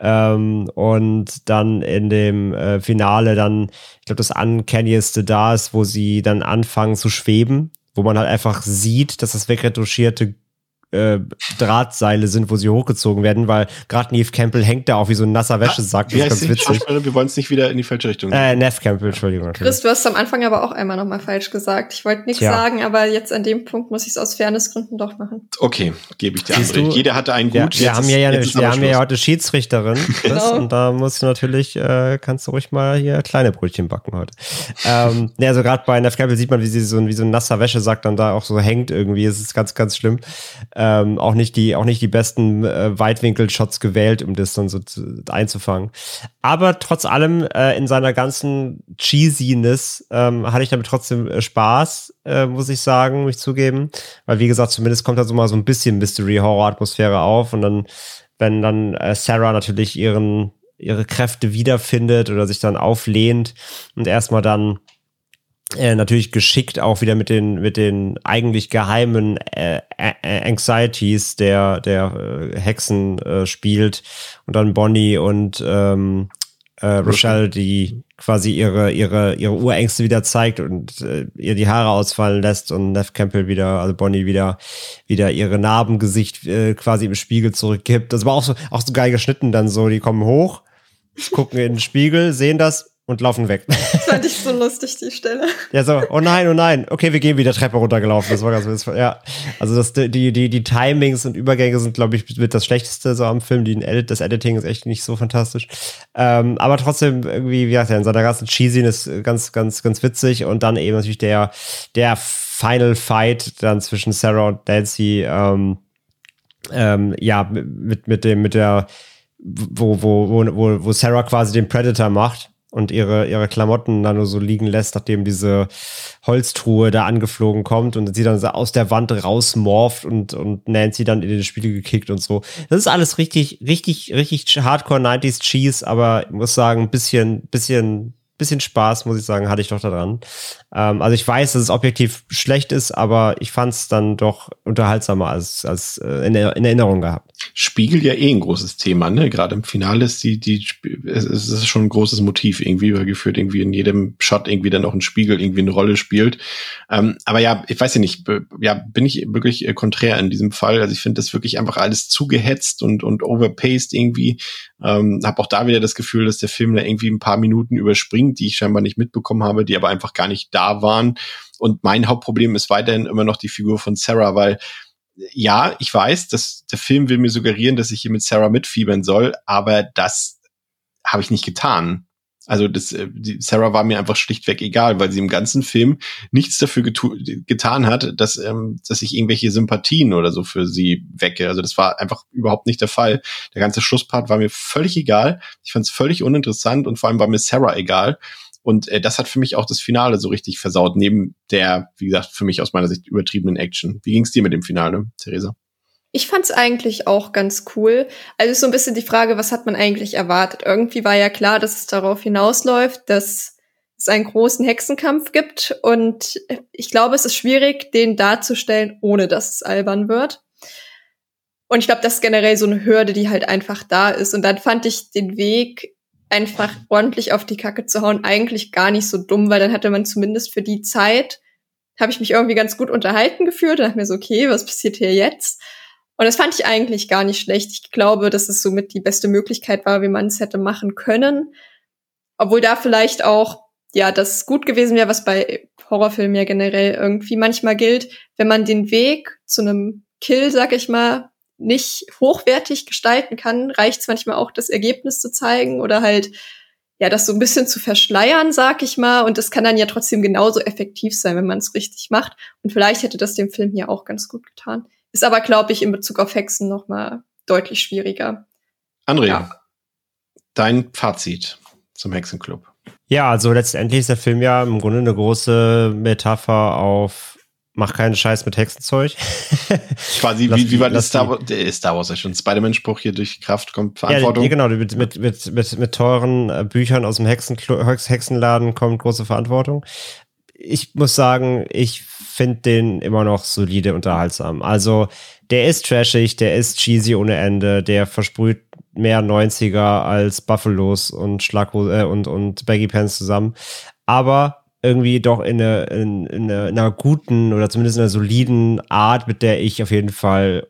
Speaker 2: Ähm, und dann in dem äh, Finale dann, ich glaube, das Uncannieste da ist, wo sie dann anfangen zu schweben, wo man halt einfach sieht, dass das wegretuschierte äh, Drahtseile sind, wo sie hochgezogen werden, weil gerade Neve Campbell hängt da auch wie so ein nasser Wäschesack.
Speaker 1: Das ist ganz witzig. Wir wollen es nicht wieder in die falsche Richtung.
Speaker 2: Äh, Neve Campbell, Entschuldigung.
Speaker 3: Chris, du hast am Anfang aber auch einmal nochmal falsch gesagt. Ich wollte nichts sagen, aber jetzt an dem Punkt muss ich es aus Fairnessgründen doch machen.
Speaker 1: Okay, gebe ich dir andere. Jeder hatte einen gut.
Speaker 2: Ja, wir haben ja, eine, wir haben ja heute Schiedsrichterin, genau. und da musst du natürlich, äh, kannst du ruhig mal hier kleine Brötchen backen heute. ähm, ne, also gerade bei Neve Campbell sieht man, wie sie so, wie so ein nasser Wäschesack dann da auch so hängt irgendwie. Es ist ganz, ganz schlimm ähm, auch nicht die, auch nicht die besten äh, Weitwinkel-Shots gewählt, um das dann so zu, einzufangen. Aber trotz allem äh, in seiner ganzen Cheesiness ähm, hatte ich damit trotzdem äh, Spaß, äh, muss ich sagen, mich zugeben. Weil wie gesagt, zumindest kommt da so mal so ein bisschen Mystery-Horror-Atmosphäre auf und dann, wenn dann äh, Sarah natürlich ihren ihre Kräfte wiederfindet oder sich dann auflehnt und erstmal dann äh, natürlich geschickt auch wieder mit den mit den eigentlich geheimen äh, Anxieties der der äh, Hexen äh, spielt. Und dann Bonnie und ähm, äh, Rochelle, die quasi ihre ihre ihre Urängste wieder zeigt und äh, ihr die Haare ausfallen lässt und Neff Campbell wieder also Bonnie wieder wieder ihre Narbengesicht äh, quasi im Spiegel zurückgibt. Das war auch so auch so geil geschnitten dann so, die kommen hoch, gucken in den Spiegel, sehen das und laufen weg.
Speaker 3: Das fand ich so lustig, die Stelle.
Speaker 2: Ja, so, oh nein, oh nein, okay, wir gehen wieder Treppe runtergelaufen. Das war ganz witzig. Ja, also das, die, die, die Timings und Übergänge sind, glaube ich, mit das Schlechteste so am Film. Die Edit, das Editing ist echt nicht so fantastisch. Ähm, aber trotzdem irgendwie, wie gesagt, in seiner ganzen Cheesiness ganz, ganz, ganz witzig. Und dann eben natürlich der, der Final Fight dann zwischen Sarah und Nancy, ähm, ähm, ja, mit, mit dem, mit der, wo, wo, wo, wo Sarah quasi den Predator macht und ihre, ihre Klamotten dann nur so liegen lässt, nachdem diese Holztruhe da angeflogen kommt und sie dann so aus der Wand rausmorft und, und Nancy dann in den Spiegel gekickt und so. Das ist alles richtig, richtig, richtig Hardcore 90s Cheese, aber ich muss sagen, ein bisschen, bisschen bisschen Spaß, muss ich sagen, hatte ich doch daran. Ähm, also ich weiß, dass es objektiv schlecht ist, aber ich fand es dann doch unterhaltsamer als, als äh, in, in, Erinnerung gehabt.
Speaker 1: Spiegel ja eh ein großes Thema, ne? Gerade im Finale ist die, die, es ist schon ein großes Motiv irgendwie, weil geführt irgendwie in jedem Shot irgendwie dann auch ein Spiegel irgendwie eine Rolle spielt. Ähm, aber ja, ich weiß ja nicht, ja, bin ich wirklich äh, konträr in diesem Fall. Also ich finde das wirklich einfach alles zugehetzt und, und overpaced irgendwie. Ähm, habe auch da wieder das Gefühl, dass der Film da irgendwie ein paar Minuten überspringt, die ich scheinbar nicht mitbekommen habe, die aber einfach gar nicht da waren. Und mein Hauptproblem ist weiterhin immer noch die Figur von Sarah, weil ja, ich weiß, dass der Film will mir suggerieren, dass ich hier mit Sarah mitfiebern soll, aber das habe ich nicht getan. Also das, äh, die Sarah war mir einfach schlichtweg egal, weil sie im ganzen Film nichts dafür getan hat, dass, ähm, dass ich irgendwelche Sympathien oder so für sie wecke. Also das war einfach überhaupt nicht der Fall. Der ganze Schlusspart war mir völlig egal. Ich fand es völlig uninteressant und vor allem war mir Sarah egal. Und äh, das hat für mich auch das Finale so richtig versaut, neben der, wie gesagt, für mich aus meiner Sicht übertriebenen Action. Wie ging es dir mit dem Finale, Theresa?
Speaker 3: Ich fand's eigentlich auch ganz cool. Also ist so ein bisschen die Frage, was hat man eigentlich erwartet? Irgendwie war ja klar, dass es darauf hinausläuft, dass es einen großen Hexenkampf gibt. Und ich glaube, es ist schwierig, den darzustellen, ohne dass es albern wird. Und ich glaube, das ist generell so eine Hürde, die halt einfach da ist. Und dann fand ich den Weg, einfach ordentlich auf die Kacke zu hauen, eigentlich gar nicht so dumm, weil dann hatte man zumindest für die Zeit, habe ich mich irgendwie ganz gut unterhalten gefühlt und dachte mir so, okay, was passiert hier jetzt? Und das fand ich eigentlich gar nicht schlecht. Ich glaube, dass es somit die beste Möglichkeit war, wie man es hätte machen können. Obwohl da vielleicht auch, ja, das gut gewesen wäre, was bei Horrorfilmen ja generell irgendwie manchmal gilt, wenn man den Weg zu einem Kill, sag ich mal, nicht hochwertig gestalten kann, reicht es manchmal auch, das Ergebnis zu zeigen oder halt ja, das so ein bisschen zu verschleiern, sag ich mal. Und das kann dann ja trotzdem genauso effektiv sein, wenn man es richtig macht. Und vielleicht hätte das dem Film hier auch ganz gut getan. Ist aber, glaube ich, in Bezug auf Hexen noch mal deutlich schwieriger.
Speaker 1: André, ja. dein Fazit zum Hexenclub.
Speaker 2: Ja, also letztendlich ist der Film ja im Grunde eine große Metapher auf mach keinen Scheiß mit Hexenzeug.
Speaker 1: Quasi, wie, wie war das Star Wars, der Star Wars ja schon Spider-Man-Spruch hier durch Kraft kommt Verantwortung?
Speaker 2: Ja, genau, mit, mit, mit, mit, mit teuren äh, Büchern aus dem Hexen, Hexenladen kommt große Verantwortung. Ich muss sagen, ich finde den immer noch solide unterhaltsam. Also der ist trashig, der ist cheesy ohne Ende, der versprüht mehr 90er als Buffalos und Schlaghose äh, und, und Baggy Pants zusammen. Aber irgendwie doch in, eine, in, in, eine, in einer guten oder zumindest in einer soliden Art, mit der ich auf jeden Fall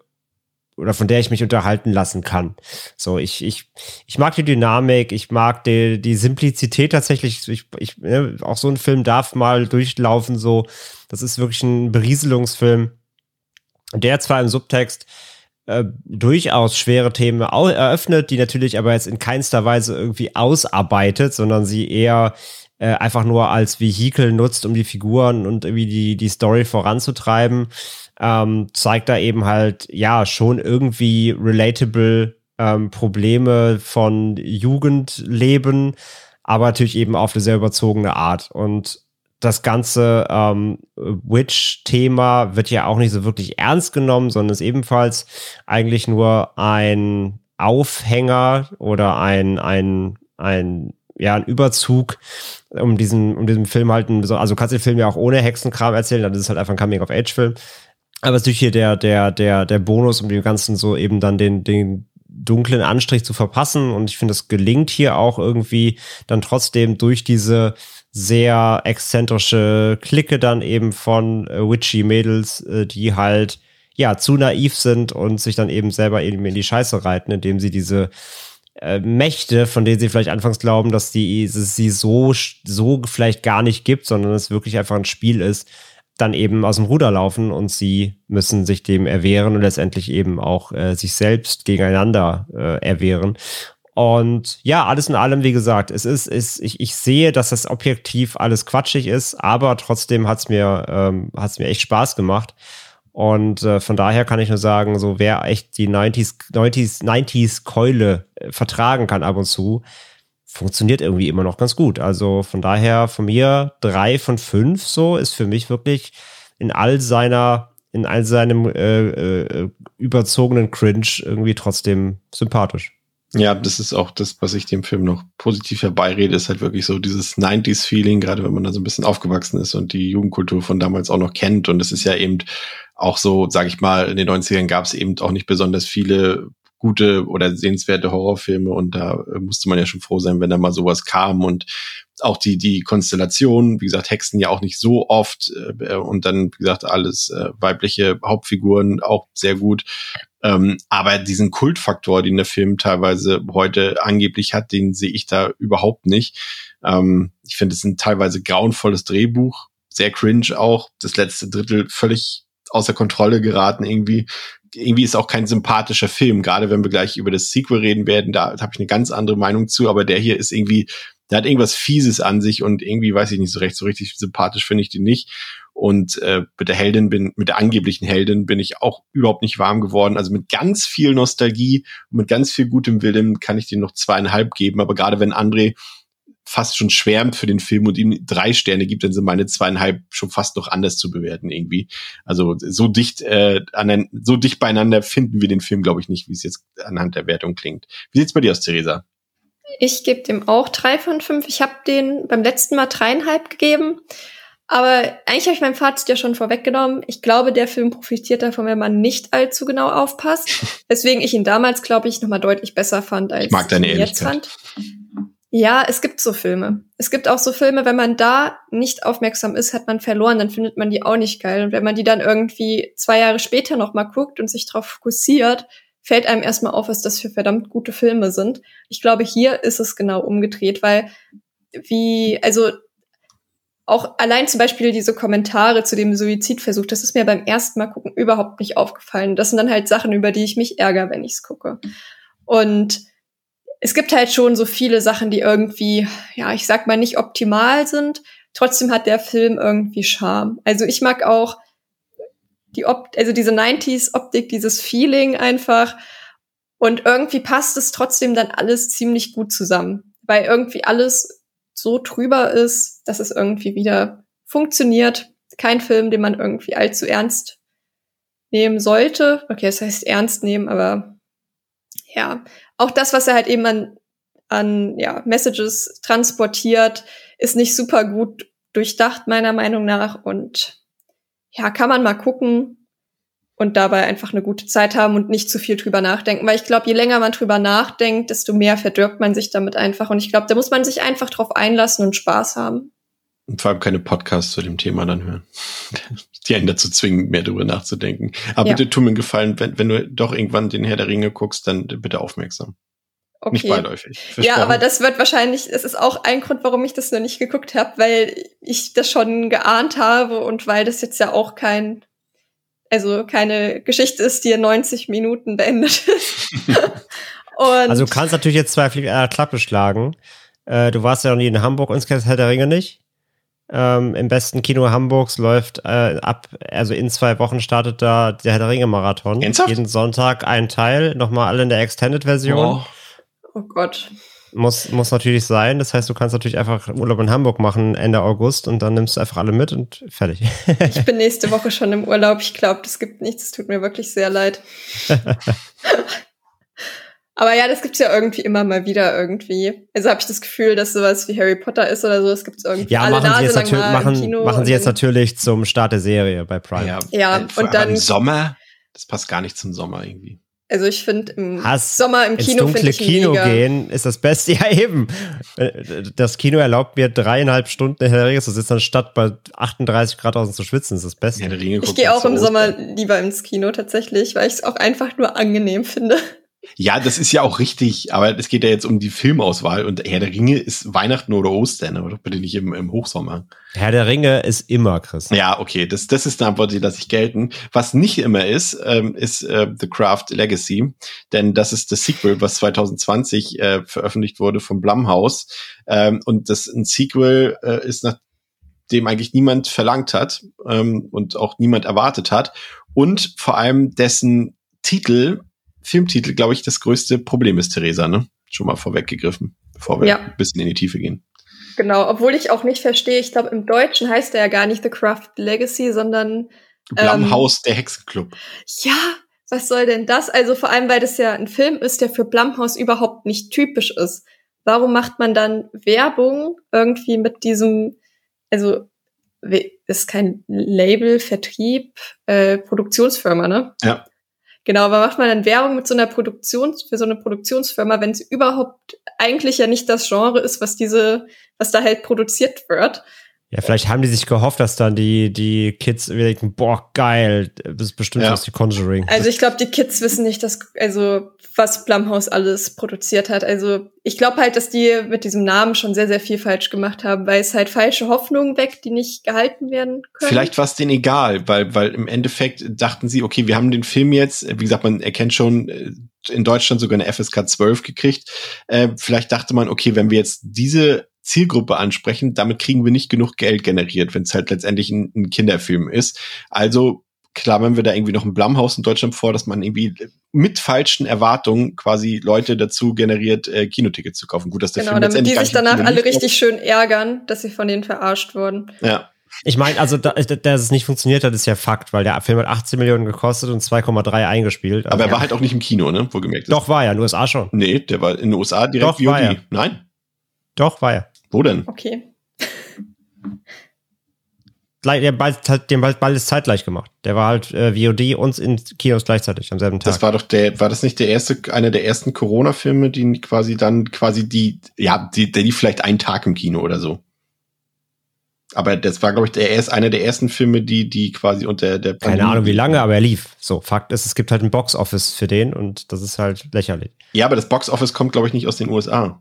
Speaker 2: oder von der ich mich unterhalten lassen kann. So, ich, ich, ich mag die Dynamik, ich mag die, die Simplizität tatsächlich. Ich, ich, ne, auch so ein Film darf mal durchlaufen, so. Das ist wirklich ein Berieselungsfilm, der zwar im Subtext äh, durchaus schwere Themen eröffnet, die natürlich aber jetzt in keinster Weise irgendwie ausarbeitet, sondern sie eher äh, einfach nur als Vehikel nutzt, um die Figuren und irgendwie die, die Story voranzutreiben ähm, zeigt da eben halt, ja, schon irgendwie relatable ähm, Probleme von Jugendleben, aber natürlich eben auf eine sehr überzogene Art. Und das ganze ähm, Witch-Thema wird ja auch nicht so wirklich ernst genommen, sondern ist ebenfalls eigentlich nur ein Aufhänger oder ein, ein, ein, ja, ein Überzug, um diesen, um diesen Film halt, also kannst du den Film ja auch ohne Hexenkram erzählen, dann ist es halt einfach ein Coming-of-Age-Film. Aber es ist natürlich hier der, der, der, der Bonus, um dem Ganzen so eben dann den, den dunklen Anstrich zu verpassen. Und ich finde, es gelingt hier auch irgendwie dann trotzdem durch diese sehr exzentrische Clique dann eben von äh, witchy Mädels, äh, die halt ja zu naiv sind und sich dann eben selber eben in die Scheiße reiten, indem sie diese äh, Mächte, von denen sie vielleicht anfangs glauben, dass die es sie so, so vielleicht gar nicht gibt, sondern es wirklich einfach ein Spiel ist, dann eben aus dem Ruder laufen und sie müssen sich dem erwehren und letztendlich eben auch äh, sich selbst gegeneinander äh, erwehren. Und ja, alles in allem, wie gesagt, es ist, ist ich, ich sehe, dass das objektiv alles quatschig ist, aber trotzdem hat's mir, ähm, hat's mir echt Spaß gemacht. Und äh, von daher kann ich nur sagen, so wer echt die 90s, 90s, 90s Keule äh, vertragen kann ab und zu, funktioniert irgendwie immer noch ganz gut. Also von daher von mir drei von fünf so ist für mich wirklich in all seiner, in all seinem äh, äh, überzogenen Cringe irgendwie trotzdem sympathisch.
Speaker 1: Ja, das ist auch das, was ich dem Film noch positiv herbeirede, ist halt wirklich so dieses 90s-Feeling, gerade wenn man da so ein bisschen aufgewachsen ist und die Jugendkultur von damals auch noch kennt. Und es ist ja eben auch so, sag ich mal, in den 90ern gab es eben auch nicht besonders viele gute oder sehenswerte Horrorfilme und da äh, musste man ja schon froh sein, wenn da mal sowas kam und auch die die Konstellation, wie gesagt, Hexen ja auch nicht so oft äh, und dann wie gesagt alles äh, weibliche Hauptfiguren auch sehr gut. Ähm, aber diesen Kultfaktor, den der Film teilweise heute angeblich hat, den sehe ich da überhaupt nicht. Ähm, ich finde, es ist ein teilweise grauenvolles Drehbuch, sehr cringe auch. Das letzte Drittel völlig außer Kontrolle geraten irgendwie. Irgendwie ist auch kein sympathischer Film, gerade wenn wir gleich über das Sequel reden werden, da habe ich eine ganz andere Meinung zu, aber der hier ist irgendwie, der hat irgendwas Fieses an sich und irgendwie weiß ich nicht so recht, so richtig sympathisch finde ich den nicht. Und äh, mit der Heldin bin, mit der angeblichen Heldin bin ich auch überhaupt nicht warm geworden. Also mit ganz viel Nostalgie und mit ganz viel gutem Willen kann ich dir noch zweieinhalb geben. Aber gerade wenn André fast schon schwärmt für den Film und ihm drei Sterne gibt, dann sind meine zweieinhalb schon fast noch anders zu bewerten irgendwie. Also so dicht äh, an so dicht beieinander finden wir den Film, glaube ich, nicht, wie es jetzt anhand der Wertung klingt. Wie sieht's bei dir aus, Theresa?
Speaker 3: Ich gebe dem auch drei von fünf. Ich habe den beim letzten Mal dreieinhalb gegeben. Aber eigentlich habe ich mein Fazit ja schon vorweggenommen. Ich glaube, der Film profitiert davon, wenn man nicht allzu genau aufpasst. Deswegen ich ihn damals, glaube ich, noch mal deutlich besser fand, als
Speaker 1: ich, mag deine
Speaker 3: ich ihn jetzt fand. Ja, es gibt so Filme. Es gibt auch so Filme, wenn man da nicht aufmerksam ist, hat man verloren, dann findet man die auch nicht geil. Und wenn man die dann irgendwie zwei Jahre später noch mal guckt und sich darauf fokussiert, fällt einem erstmal auf, was das für verdammt gute Filme sind. Ich glaube, hier ist es genau umgedreht, weil wie, also auch allein zum Beispiel diese Kommentare zu dem Suizidversuch, das ist mir beim ersten Mal gucken überhaupt nicht aufgefallen. Das sind dann halt Sachen, über die ich mich ärgere, wenn ich es gucke. Und es gibt halt schon so viele Sachen, die irgendwie, ja, ich sag mal, nicht optimal sind. Trotzdem hat der Film irgendwie Charme. Also ich mag auch die Op also diese 90s Optik, dieses Feeling einfach. Und irgendwie passt es trotzdem dann alles ziemlich gut zusammen, weil irgendwie alles so drüber ist, dass es irgendwie wieder funktioniert. Kein Film, den man irgendwie allzu ernst nehmen sollte. Okay, das heißt ernst nehmen, aber ja, auch das, was er halt eben an, an ja, Messages transportiert, ist nicht super gut durchdacht, meiner Meinung nach. Und ja, kann man mal gucken und dabei einfach eine gute Zeit haben und nicht zu viel drüber nachdenken. Weil ich glaube, je länger man drüber nachdenkt, desto mehr verdirbt man sich damit einfach. Und ich glaube, da muss man sich einfach drauf einlassen und Spaß haben.
Speaker 1: Und vor allem keine Podcasts zu dem Thema dann hören. Die einen dazu zwingen, mehr darüber nachzudenken. Aber ja. bitte tu mir einen Gefallen, wenn, wenn du doch irgendwann den Herr der Ringe guckst, dann bitte aufmerksam. Okay. Nicht beiläufig.
Speaker 3: Ja, aber das wird wahrscheinlich, es ist auch ein Grund, warum ich das noch nicht geguckt habe, weil ich das schon geahnt habe und weil das jetzt ja auch kein also keine Geschichte ist, die in 90 Minuten beendet ist.
Speaker 2: also du kannst natürlich jetzt zwei Fliegen einer Klappe schlagen. Äh, du warst ja noch nie in Hamburg und kennst Herr der Ringe nicht. Ähm, Im besten Kino Hamburgs läuft äh, ab, also in zwei Wochen startet da der Herr der Ringe Marathon.
Speaker 1: Ernsthaft?
Speaker 2: Jeden Sonntag ein Teil, nochmal alle in der Extended-Version.
Speaker 3: Oh. Oh Gott.
Speaker 2: Muss, muss natürlich sein. Das heißt, du kannst natürlich einfach Urlaub in Hamburg machen Ende August und dann nimmst du einfach alle mit und fertig.
Speaker 3: ich bin nächste Woche schon im Urlaub. Ich glaube, das gibt nichts. Es tut mir wirklich sehr leid. Aber ja, das gibt's ja irgendwie immer mal wieder irgendwie. Also habe ich das Gefühl, dass sowas wie Harry Potter ist oder so, das gibt's irgendwie
Speaker 2: ja,
Speaker 3: alle
Speaker 2: machen
Speaker 3: Nase
Speaker 2: sie jetzt natürlich,
Speaker 3: mal
Speaker 2: machen,
Speaker 3: im Kino.
Speaker 2: machen sie jetzt natürlich zum Start der Serie bei Prime.
Speaker 1: Ja,
Speaker 3: Ja,
Speaker 1: äh,
Speaker 3: und dann-
Speaker 1: im Sommer, das passt gar nicht zum Sommer irgendwie.
Speaker 3: Also ich finde im
Speaker 2: Hass.
Speaker 3: Sommer im
Speaker 2: Ins
Speaker 3: Kino finde
Speaker 2: dunkle
Speaker 3: ich
Speaker 2: Kino
Speaker 3: mega.
Speaker 2: gehen ist das Beste. Ja, eben. Äh, Das Kino erlaubt mir dreieinhalb Stunden in der Regel zu sitzen, anstatt bei 38 Grad draußen zu schwitzen. Das ist das Beste.
Speaker 1: Ringe
Speaker 3: Ich gehe auch im Sommer lieber ins Kino tatsächlich, weil ich es auch einfach nur angenehm finde.
Speaker 1: Ja, das ist ja auch richtig, aber es geht ja jetzt um die Filmauswahl und Herr der Ringe ist Weihnachten oder Ostern, aber doch bitte nicht im, im Hochsommer.
Speaker 2: Herr der Ringe ist immer, Chris.
Speaker 1: Ja, okay, das, das ist eine Antwort, die lasse ich gelten. Was nicht immer ist, ähm, ist äh, The Craft Legacy, denn das ist das Sequel, was 2020 äh, veröffentlicht wurde vom Blumhouse. Ähm, und das ein Sequel äh, ist nach dem eigentlich niemand verlangt hat ähm, und auch niemand erwartet hat und vor allem dessen Titel, Filmtitel, glaube ich, das größte Problem ist, Theresa, ne? Schon mal vorweggegriffen, bevor wir
Speaker 3: Ja.
Speaker 1: ein bisschen in die Tiefe gehen.
Speaker 3: Genau, obwohl ich auch nicht verstehe, ich glaube, im Deutschen heißt er ja gar nicht The Craft Legacy, sondern Ähm,
Speaker 1: Blumhouse, der Hexenclub.
Speaker 3: ja, was soll denn das? Also vor allem, weil das ja ein Film ist, der für Blumhouse überhaupt nicht typisch ist. Warum macht man dann Werbung irgendwie mit diesem, also ist kein Label, Vertrieb, äh, Produktionsfirma, ne?
Speaker 1: Ja.
Speaker 3: Genau, aber macht man dann Werbung mit so einer Produktions, für so eine Produktionsfirma, wenn es überhaupt eigentlich ja nicht das Genre ist, was diese, was da halt produziert wird.
Speaker 2: Ja, vielleicht haben die sich gehofft, dass dann die, die Kids wieder denken, boah, geil, das ist bestimmt
Speaker 1: Ja.
Speaker 2: aus die Conjuring.
Speaker 3: Also ich glaube, die Kids wissen nicht, dass, also was Blumhouse alles produziert hat. Also ich glaube halt, dass die mit diesem Namen schon sehr, sehr viel falsch gemacht haben, weil es halt falsche Hoffnungen weckt, die nicht gehalten werden können.
Speaker 1: Vielleicht war es denen egal, weil, weil im Endeffekt dachten sie, okay, wir haben den Film jetzt, wie gesagt, man erkennt schon, äh, in Deutschland sogar eine FSK 12 gekriegt. Äh, vielleicht dachte man, okay, wenn wir jetzt diese Zielgruppe ansprechen, damit kriegen wir nicht genug Geld generiert, wenn es halt letztendlich ein, ein Kinderfilm ist. Also klammern wir da irgendwie noch ein Blumhaus in Deutschland vor, dass man irgendwie mit falschen Erwartungen quasi Leute dazu generiert, äh, Kinotickets zu kaufen. Gut, dass der
Speaker 3: Genau,
Speaker 1: Film
Speaker 3: damit die sich danach alle richtig schön ärgern, dass sie von denen verarscht wurden.
Speaker 1: Ja,
Speaker 2: Ich meine, also, da, dass es nicht funktioniert hat, ist ja Fakt, weil der Film hat 18 Millionen gekostet und 2,3 eingespielt.
Speaker 1: aber er
Speaker 2: Also,
Speaker 1: war halt auch nicht im Kino, ne? Wohlgemerkt.
Speaker 2: Doch, war ja, in den USA schon.
Speaker 1: Nee, der war in den USA direkt
Speaker 2: Doch, war
Speaker 1: VOD.
Speaker 2: er.
Speaker 1: Nein?
Speaker 2: Doch, war ja.
Speaker 1: Wo denn?
Speaker 3: Okay.
Speaker 2: Gleich- Der hat den bald, beides zeitgleich gemacht. Der war halt äh, VOD und in Kinos gleichzeitig am selben Tag.
Speaker 1: Das war doch der, war das nicht der erste, einer der ersten Corona-Filme, die quasi dann quasi die, ja, die, der lief vielleicht einen Tag im Kino oder so. Aber das war, glaube ich, der erst, einer der ersten Filme, die, die quasi unter der
Speaker 2: Keine
Speaker 1: Pandemie-
Speaker 2: Ahnung, wie lange, aber er lief. So, Fakt ist, es gibt halt ein Box-Office für den und das ist halt lächerlich.
Speaker 1: Ja, aber das Box-Office kommt, glaube ich, nicht aus den USA.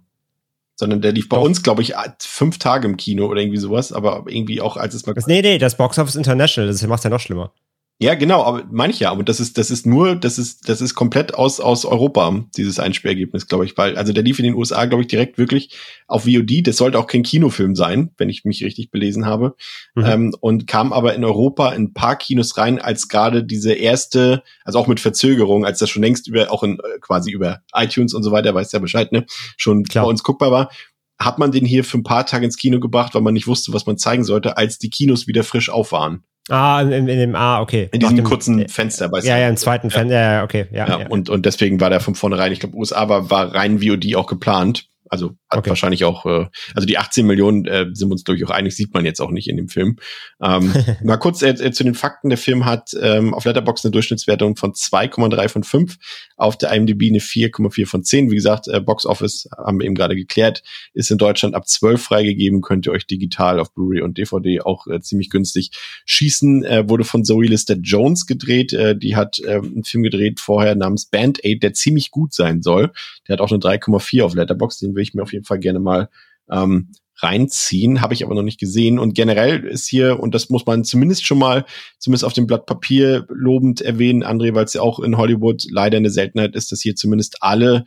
Speaker 1: Sondern der lief bei
Speaker 2: Doch.
Speaker 1: uns, glaube ich, fünf Tage im Kino oder irgendwie sowas, aber irgendwie auch, als es mal
Speaker 2: Das, nee, nee, das Box-Office International, das macht ja noch schlimmer.
Speaker 1: Ja, genau, aber meine ich ja, aber das ist, das ist nur, das ist, das ist komplett aus, aus Europa, dieses Einspielergebnis, glaube ich, weil, also der lief in den USA, glaube ich, direkt wirklich auf VOD, das sollte auch kein Kinofilm sein, wenn ich mich richtig belesen habe,
Speaker 2: Mhm.
Speaker 1: ähm, und kam aber in Europa in ein paar Kinos rein, als gerade diese erste, also auch mit Verzögerung, als das schon längst über, auch in, äh, quasi über iTunes und so weiter, weiß ja Bescheid, ne, schon
Speaker 2: Klar.
Speaker 1: bei uns guckbar war, hat man den hier für ein paar Tage ins Kino gebracht, weil man nicht wusste, was man zeigen sollte, als die Kinos wieder frisch auf waren.
Speaker 2: Ah, in, in, dem, ah, okay.
Speaker 1: In diesem
Speaker 2: dem,
Speaker 1: kurzen Fenster, weißt
Speaker 2: Ja,
Speaker 1: du?
Speaker 2: ja, im zweiten ja, ja, okay, ja.
Speaker 1: Ja,
Speaker 2: ja.
Speaker 1: Und, und deswegen war der von vornherein, ich glaube, USA war, war rein VOD auch geplant. Also hat
Speaker 2: Okay.
Speaker 1: wahrscheinlich auch, äh, also die 18 Millionen äh, sind wir uns durchaus einig, sieht man jetzt auch nicht in dem Film. Ähm, mal kurz äh, äh, zu den Fakten. Der Film hat ähm, auf Letterboxd eine Durchschnittswertung von 2,3 von 5, auf der IMDb eine 4,4 von 10. Wie gesagt, äh, Box Office haben wir eben gerade geklärt, ist in Deutschland ab 12 freigegeben, könnt ihr euch digital auf Blu-ray und DVD auch äh, ziemlich günstig schießen. Äh, wurde von Zoe Lister Jones gedreht. Äh, die hat äh, einen Film gedreht vorher namens Band Aid, der ziemlich gut sein soll. Der hat auch eine 3,4 auf Letterboxd. Den will ich mir auf jeden Fall gerne mal ähm, reinziehen, habe ich aber noch nicht gesehen. Und generell ist hier, und das muss man zumindest schon mal, zumindest auf dem Blatt Papier lobend erwähnen, André, weil es ja auch in Hollywood leider eine Seltenheit ist, dass hier zumindest alle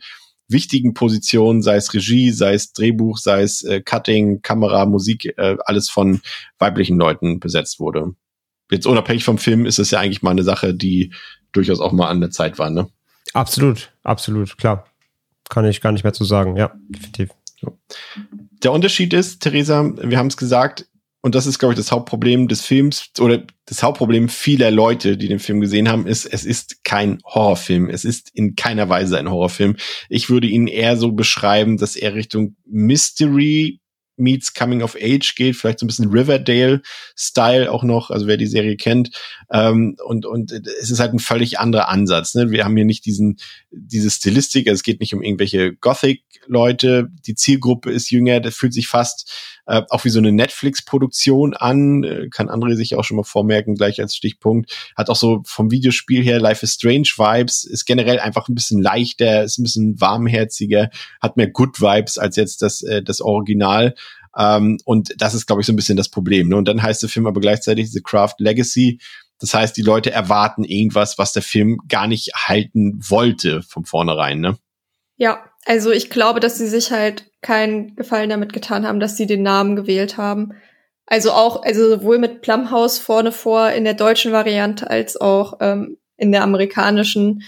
Speaker 1: wichtigen Positionen, sei es Regie, sei es Drehbuch, sei es äh, Cutting, Kamera, Musik, äh, alles von weiblichen Leuten besetzt wurde. Jetzt unabhängig vom Film ist es ja eigentlich mal eine Sache, die durchaus auch mal an der Zeit war, ne?
Speaker 2: Absolut, absolut, klar. Kann ich gar nicht mehr zu sagen, ja, definitiv.
Speaker 1: Der Unterschied ist, Theresa, wir haben es gesagt, und das ist, glaube ich, das Hauptproblem des Films oder das Hauptproblem vieler Leute, die den Film gesehen haben, ist, es ist kein Horrorfilm. Es ist in keiner Weise ein Horrorfilm. Ich würde ihn eher so beschreiben, dass er Richtung Mystery meets Coming of Age geht, vielleicht so ein bisschen Riverdale-Style auch noch, also wer die Serie kennt. Ähm, und, und es ist halt ein völlig anderer Ansatz. Ne? Wir haben hier nicht diesen, diese Stilistik, also es geht nicht um irgendwelche Gothic-Leute, die Zielgruppe ist jünger, das fühlt sich fast äh, auch wie so eine Netflix-Produktion an, äh, kann André sich auch schon mal vormerken, gleich als Stichpunkt. Hat auch so vom Videospiel her Life is Strange Vibes, ist generell einfach ein bisschen leichter, ist ein bisschen warmherziger, hat mehr Good Vibes als jetzt das, äh, das Original. Ähm, und das ist, glaube ich, so ein bisschen das Problem. Ne? Und dann heißt der Film aber gleichzeitig The Craft Legacy. Das heißt, die Leute erwarten irgendwas, was der Film gar nicht halten wollte von vornherein, ne?
Speaker 3: Ja, also ich glaube, dass sie sich halt keinen Gefallen damit getan haben, dass sie den Namen gewählt haben. Also auch, also sowohl mit Plumhouse vorne vor in der deutschen Variante als auch ähm, in der amerikanischen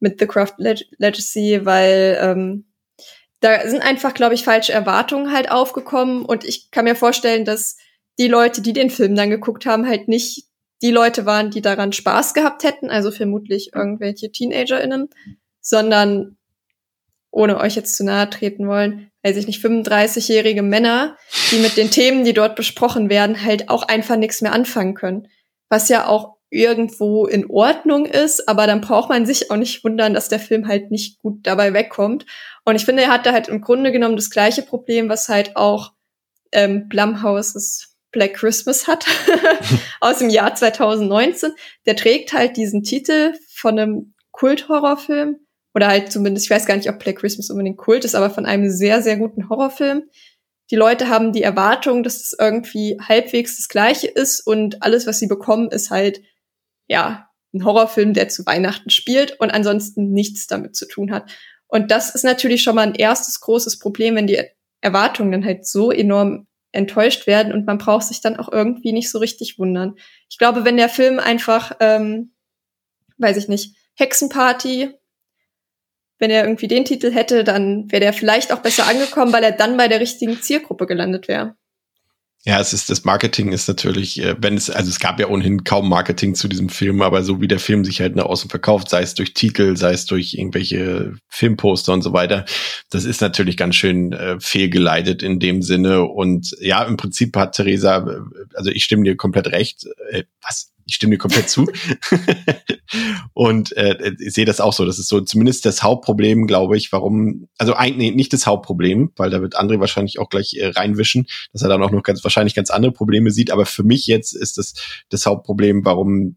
Speaker 3: mit The Craft Leg Legacy, weil ähm, da sind einfach, glaube ich, falsche Erwartungen halt aufgekommen und ich kann mir vorstellen, dass die Leute, die den Film dann geguckt haben, halt nicht die Leute waren, die daran Spaß gehabt hätten, also vermutlich irgendwelche TeenagerInnen, sondern ohne euch jetzt zu nahe treten wollen, weiß ich nicht, 35-jährige Männer, die mit den Themen, die dort besprochen werden, halt auch einfach nichts mehr anfangen können. Was ja auch irgendwo in Ordnung ist, aber dann braucht man sich auch nicht wundern, dass der Film halt nicht gut dabei wegkommt. Und ich finde, er hatte halt im Grunde genommen das gleiche Problem, was halt auch ähm, Blumhouses Black Christmas hat aus dem Jahr 2019. Der trägt halt diesen Titel von einem Kulthorrorfilm oder halt zumindest, ich weiß gar nicht, ob Black Christmas unbedingt Kult ist, aber von einem sehr, sehr guten Horrorfilm. Die Leute haben die Erwartung, dass es irgendwie halbwegs das Gleiche ist und alles, was sie bekommen, ist halt, ja, ein Horrorfilm, der zu Weihnachten spielt und ansonsten nichts damit zu tun hat. Und das ist natürlich schon mal ein erstes großes Problem, wenn die Erwartungen dann halt so enorm enttäuscht werden und man braucht sich dann auch irgendwie nicht so richtig wundern. Ich glaube, wenn der Film einfach, ähm, weiß ich nicht, Hexenparty wenn er irgendwie den Titel hätte, dann wäre der vielleicht auch besser angekommen, weil er dann bei der richtigen Zielgruppe gelandet wäre.
Speaker 1: Ja, es ist das Marketing ist natürlich, äh, wenn es also es gab ja ohnehin kaum Marketing zu diesem Film, aber so wie der Film sich halt nach außen verkauft, sei es durch Titel, sei es durch irgendwelche Filmposter und so weiter, das ist natürlich ganz schön äh, fehlgeleitet in dem Sinne und ja, im Prinzip hat Theresa, äh, also ich stimme dir komplett recht. Äh, was? Ich stimme dir komplett zu. und äh, ich sehe das auch so. Das ist so zumindest das Hauptproblem, glaube ich, warum, also eigentlich nicht das Hauptproblem, weil da wird André wahrscheinlich auch gleich äh, reinwischen, dass er dann auch noch ganz wahrscheinlich ganz andere Probleme sieht. Aber für mich jetzt ist das das Hauptproblem, warum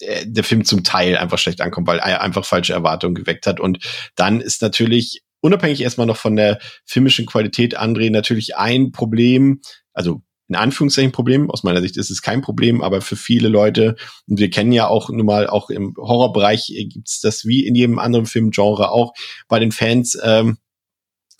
Speaker 1: äh, der Film zum Teil einfach schlecht ankommt, weil er einfach falsche Erwartungen geweckt hat. Und dann ist natürlich unabhängig erstmal noch von der filmischen Qualität, André, natürlich ein Problem, also in Anführungszeichen Problem. Aus meiner Sicht ist es kein Problem, aber für viele Leute, und wir kennen ja auch nun mal auch im Horrorbereich äh, gibt es das wie in jedem anderen Filmgenre auch bei den Fans, ähm,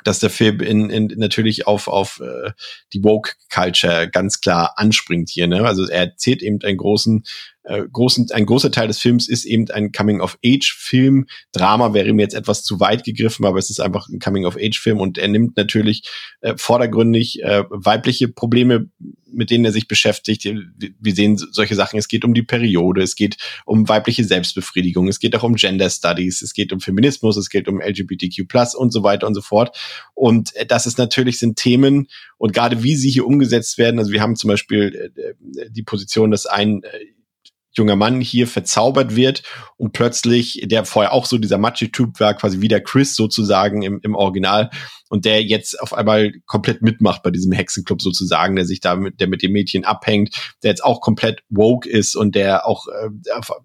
Speaker 1: dass der Film in, in natürlich auf, auf äh, die Woke-Culture ganz klar anspringt hier. Ne? Also er erzählt eben einen großen äh, großen, ein großer Teil des Films ist eben ein Coming-of-Age-Film. Drama wäre mir jetzt etwas zu weit gegriffen, aber es ist einfach ein Coming-of-Age-Film und er nimmt natürlich äh, vordergründig äh, weibliche Probleme, mit denen er sich beschäftigt. Wir sehen solche Sachen. Es geht um die Periode, es geht um weibliche Selbstbefriedigung, es geht auch um Gender Studies, es geht um Feminismus, es geht um LGBTQ+ und so weiter und so fort. Und äh, das ist natürlich sind Themen und gerade wie sie hier umgesetzt werden. Also wir haben zum Beispiel äh, äh die Position, dass ein äh, junger Mann hier verzaubert wird und plötzlich, der vorher auch so dieser Machi-Typ war, quasi wie der Chris sozusagen im, im Original und der jetzt auf einmal komplett mitmacht bei diesem Hexenclub sozusagen, der sich da mit, der mit dem Mädchen abhängt, der jetzt auch komplett woke ist und der auch äh,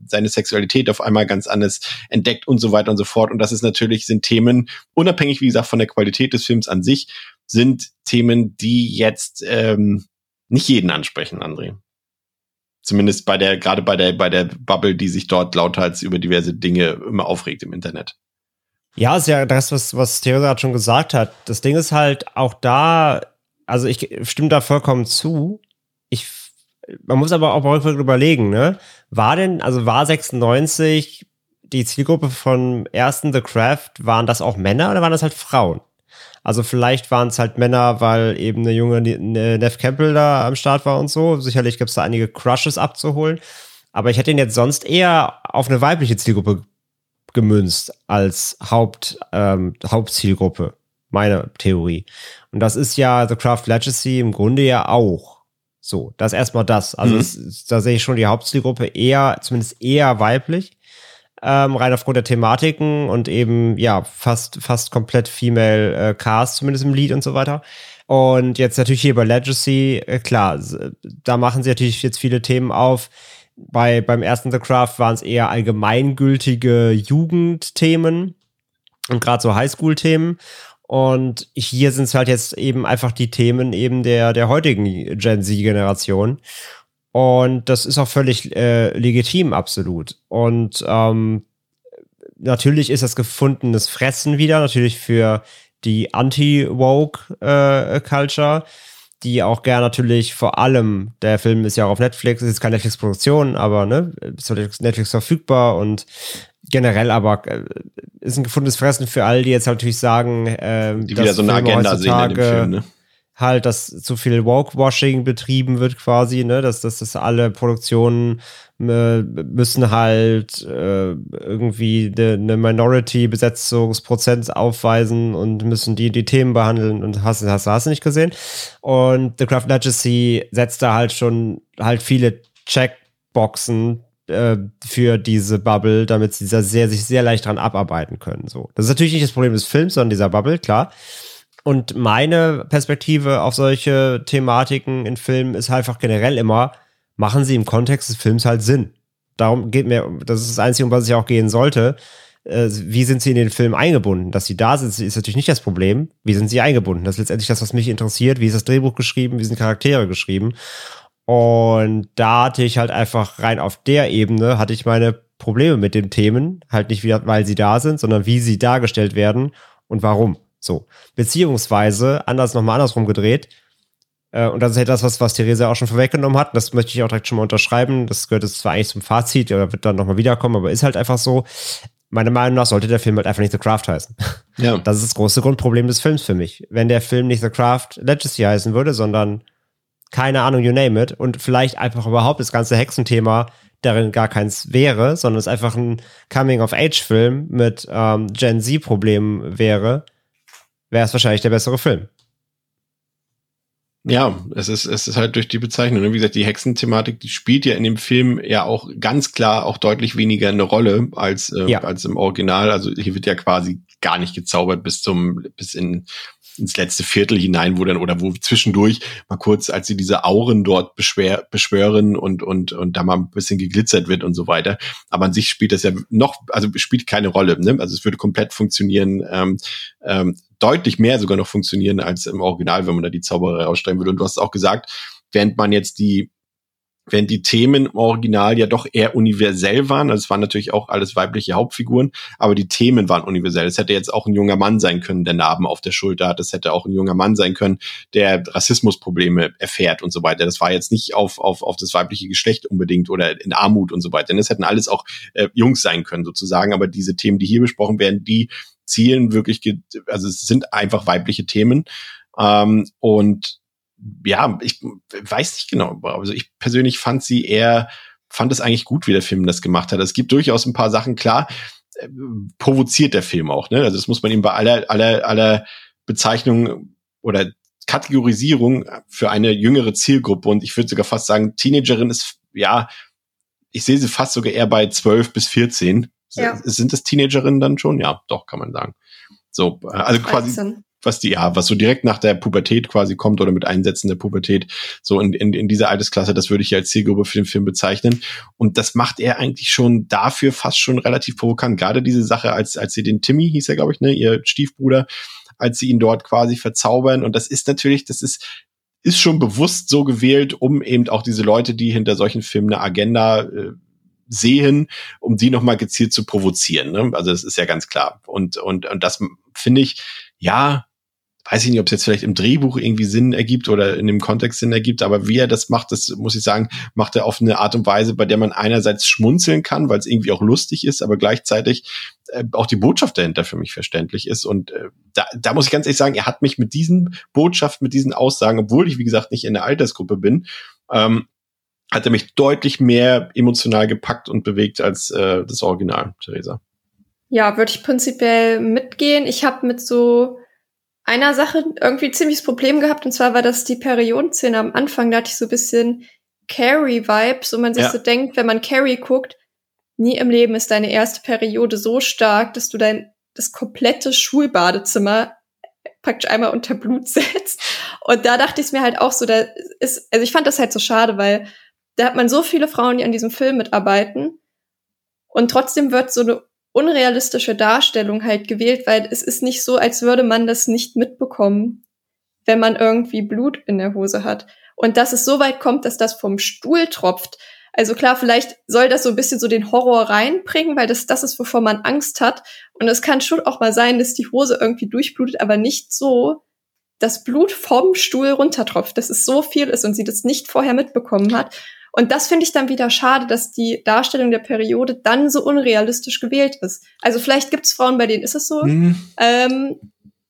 Speaker 1: seine Sexualität auf einmal ganz anders entdeckt und so weiter und so fort. Und das ist natürlich, sind Themen, unabhängig, wie gesagt, von der Qualität des Films an sich, sind Themen, die jetzt ähm, nicht jeden ansprechen, André. Zumindest bei der, gerade bei der, bei der Bubble, die sich dort lauthals über diverse Dinge immer aufregt im Internet.
Speaker 2: Ja, ist ja das, was, was Theo gerade schon gesagt hat. Das Ding ist halt auch da, also ich stimme da vollkommen zu. Ich, man muss aber auch rückwärts überlegen, ne? War denn, also war 96 die Zielgruppe von ersten The Craft, waren das auch Männer oder waren das halt Frauen? Also vielleicht waren es halt Männer, weil eben eine junge ne, Neff Campbell da am Start war und so. Sicherlich gibt es da einige Crushes abzuholen. Aber ich hätte ihn jetzt sonst eher auf eine weibliche Zielgruppe gemünzt als Haupt, ähm, Hauptzielgruppe. Meine Theorie. Und das ist ja The Craft Legacy im Grunde ja auch. So, das ist erstmal das. Also
Speaker 1: Mhm.
Speaker 2: es, da sehe ich schon die Hauptzielgruppe eher, zumindest eher weiblich. Ähm, rein aufgrund der Thematiken und eben, ja, fast, fast komplett female äh, Cast, zumindest im Lied und so weiter. Und jetzt natürlich hier bei Legacy, äh, klar, da machen sie natürlich jetzt viele Themen auf. Bei, beim ersten The Craft waren es eher allgemeingültige Jugendthemen und gerade so Highschool-Themen. Und hier sind es halt jetzt eben einfach die Themen eben der, der heutigen Gen Z-Generation. Und das ist auch völlig äh, legitim, absolut. Und ähm, natürlich ist das gefundenes Fressen wieder, natürlich für die Anti-Woke-Culture, die auch gern natürlich vor allem, der Film ist ja auch auf Netflix, ist jetzt keine Netflix-Produktion, aber ne, ist auf Netflix verfügbar und generell aber äh, ist ein gefundenes Fressen für all die jetzt natürlich sagen, ähm,
Speaker 1: Die wieder so eine
Speaker 2: Filme
Speaker 1: Agenda sehen in dem Film, ne?
Speaker 2: Halt, dass zu viel Woke-Washing betrieben wird quasi, ne, dass, dass, dass alle Produktionen äh, müssen halt äh, irgendwie eine ne Minority-Besetzungsprozent aufweisen und müssen die die Themen behandeln und hast, hast, hast du nicht gesehen. Und The Craft Legacy setzt da halt schon halt viele Checkboxen äh, für diese Bubble, damit sie da sehr, sich sehr leicht dran abarbeiten können. So. Das ist natürlich nicht das Problem des Films, sondern dieser Bubble, klar. Und meine Perspektive auf solche Thematiken in Filmen ist einfach generell immer, machen sie im Kontext des Films halt Sinn. Darum geht mir, das ist das Einzige, um was es ja auch gehen sollte. Äh, wie sind sie in den Film eingebunden? Dass sie da sind, ist natürlich nicht das Problem. Wie sind sie eingebunden? Das ist letztendlich das, was mich interessiert. Wie ist das Drehbuch geschrieben? Wie sind Charaktere geschrieben? Und da hatte ich halt einfach rein auf der Ebene, hatte ich meine Probleme mit den Themen. Halt nicht wieder, weil sie da sind, sondern wie sie dargestellt werden und warum. So. Beziehungsweise, anders nochmal andersrum gedreht, äh, und das ist halt das, was, was Theresa auch schon vorweggenommen hat. Das möchte ich auch direkt schon mal unterschreiben. Das gehört jetzt zwar eigentlich zum Fazit oder wird dann nochmal wiederkommen, aber ist halt einfach so. Meiner Meinung nach sollte der Film halt einfach nicht The Craft heißen.
Speaker 1: Ja.
Speaker 2: Das ist das große Grundproblem des Films für mich. Wenn der Film nicht The Craft Legacy heißen würde, sondern keine Ahnung, you name it, und vielleicht einfach überhaupt das ganze Hexenthema darin gar keins wäre, sondern es einfach ein Coming-of-Age-Film mit ähm, Gen Z-Problemen wäre, wäre es wahrscheinlich der bessere Film.
Speaker 1: Ja, es ist, es ist halt durch die Bezeichnung. Wie gesagt, die Hexenthematik, die spielt ja in dem Film ja auch ganz klar auch deutlich weniger eine Rolle als, äh,
Speaker 2: Ja.
Speaker 1: als im Original. Also hier wird ja quasi gar nicht gezaubert bis zum, bis in, ins letzte Viertel hinein, wo dann, oder wo zwischendurch mal kurz, als sie diese Auren dort beschwer, beschwören und, und, und da mal ein bisschen geglitzert wird und so weiter. Aber an sich spielt das ja noch, also spielt keine Rolle, ne? Also es würde komplett funktionieren, ähm, ähm, deutlich mehr sogar noch funktionieren als im Original, wenn man da die Zauberei aussteigen würde. Und du hast auch gesagt, während man jetzt die, während die Themen im Original ja doch eher universell waren, also es waren natürlich auch alles weibliche Hauptfiguren, aber die Themen waren universell. Es hätte jetzt auch ein junger Mann sein können, der Narben auf der Schulter hat. Es hätte auch ein junger Mann sein können, der Rassismusprobleme erfährt und so weiter. Das war jetzt nicht auf, auf, auf das weibliche Geschlecht unbedingt oder in Armut und so weiter. Denn es hätten alles auch äh, Jungs sein können sozusagen. Aber diese Themen, die hier besprochen werden, die zielen wirklich, also es sind einfach weibliche Themen. Ähm, und ja, ich weiß nicht genau. Also ich persönlich fand sie eher, fand es eigentlich gut, wie der Film das gemacht hat. Es gibt durchaus ein paar Sachen, klar, äh, provoziert der Film auch, ne? Also das muss man ihm bei aller, aller, aller Bezeichnung oder Kategorisierung für eine jüngere Zielgruppe und ich würde sogar fast sagen, Teenagerin ist, ja, ich sehe sie fast sogar eher bei 12 bis 14.
Speaker 3: Ja.
Speaker 1: Sind das Teenagerinnen dann schon? Ja, doch, kann man sagen. So, äh, also quasi
Speaker 3: 13.
Speaker 1: was die, ja, was so direkt nach der Pubertät quasi kommt oder mit Einsätzen der Pubertät, so in, in, in dieser Altersklasse, das würde ich als Zielgruppe für den Film bezeichnen. Und das macht er eigentlich schon dafür fast schon relativ provokant. Gerade diese Sache, als, als sie den Timmy, hieß er, glaube ich, ne, ihr Stiefbruder, als sie ihn dort quasi verzaubern. Und das ist natürlich, das ist, ist schon bewusst so gewählt, um eben auch diese Leute, die hinter solchen Filmen eine Agenda äh, sehen, um die nochmal gezielt zu provozieren. Ne? Also das ist ja ganz klar. Und, und, und das finde ich, ja, weiß ich nicht, ob es jetzt vielleicht im Drehbuch irgendwie Sinn ergibt oder in dem Kontext Sinn ergibt, aber wie er das macht, das muss ich sagen, macht er auf eine Art und Weise, bei der man einerseits schmunzeln kann, weil es irgendwie auch lustig ist, aber gleichzeitig äh, auch die Botschaft dahinter für mich verständlich ist. Und äh, da, da muss ich ganz ehrlich sagen, er hat mich mit diesen Botschaften, mit diesen Aussagen, obwohl ich, wie gesagt, nicht in der Altersgruppe bin, ähm, hat er mich deutlich mehr emotional gepackt und bewegt als äh, das Original, Theresa.
Speaker 3: Ja, würde ich prinzipiell mitgehen. Ich habe mit so einer Sache irgendwie ziemliches Problem gehabt, und zwar war das die Periodenszene am Anfang. Da hatte ich so ein bisschen Carrie-Vibes, wo man sich
Speaker 1: Ja.
Speaker 3: so denkt, wenn man Carrie guckt, nie im Leben ist deine erste Periode so stark, dass du dein das komplette Schulbadezimmer praktisch einmal unter Blut setzt. Und da dachte ich mir halt auch so, da ist, also ich fand das halt so schade, weil da hat man so viele Frauen, die an diesem Film mitarbeiten. Und trotzdem wird so eine unrealistische Darstellung halt gewählt, weil es ist nicht so, als würde man das nicht mitbekommen, wenn man irgendwie Blut in der Hose hat. Und dass es so weit kommt, dass das vom Stuhl tropft. Also klar, vielleicht soll das so ein bisschen so den Horror reinbringen, weil das das ist, wovor man Angst hat. Und es kann schon auch mal sein, dass die Hose irgendwie durchblutet, aber nicht so, dass Blut vom Stuhl runtertropft, dass es so viel ist und sie das nicht vorher mitbekommen hat. Und das finde ich dann wieder schade, dass die Darstellung der Periode dann so unrealistisch gewählt ist. Also vielleicht gibt es Frauen, bei denen ist es so.
Speaker 1: Hm.
Speaker 3: Ähm,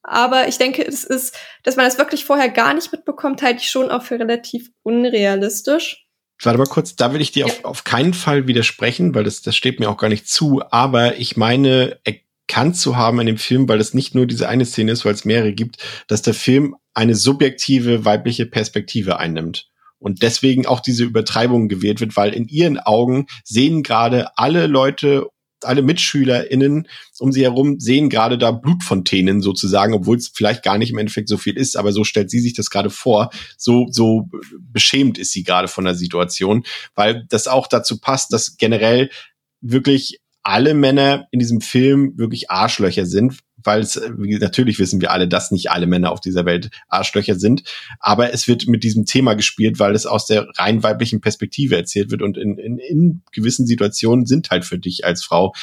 Speaker 3: aber ich denke, es ist, dass man das wirklich vorher gar nicht mitbekommt, halte ich schon auch für relativ unrealistisch.
Speaker 1: Warte mal kurz, da will ich dir auf, auf keinen Fall widersprechen, weil das, das steht mir auch gar nicht zu. Aber ich meine, erkannt zu haben in dem Film, weil es nicht nur diese eine Szene ist, weil es mehrere gibt, dass der Film eine subjektive weibliche Perspektive einnimmt. Und deswegen auch diese Übertreibung gewählt wird, weil in ihren Augen sehen gerade alle Leute, alle MitschülerInnen um sie herum sehen gerade da Blutfontänen sozusagen, obwohl es vielleicht gar nicht im Endeffekt so viel ist, aber so stellt sie sich das gerade vor. So, so beschämt ist sie gerade von der Situation, weil das auch dazu passt, dass generell wirklich alle Männer in diesem Film wirklich Arschlöcher sind, weil es, wie, natürlich wissen wir alle, dass nicht alle Männer auf dieser Welt Arschlöcher sind, aber es wird mit diesem Thema gespielt, weil es aus der rein weiblichen Perspektive erzählt wird und in, in, in gewissen Situationen sind halt für dich als Frau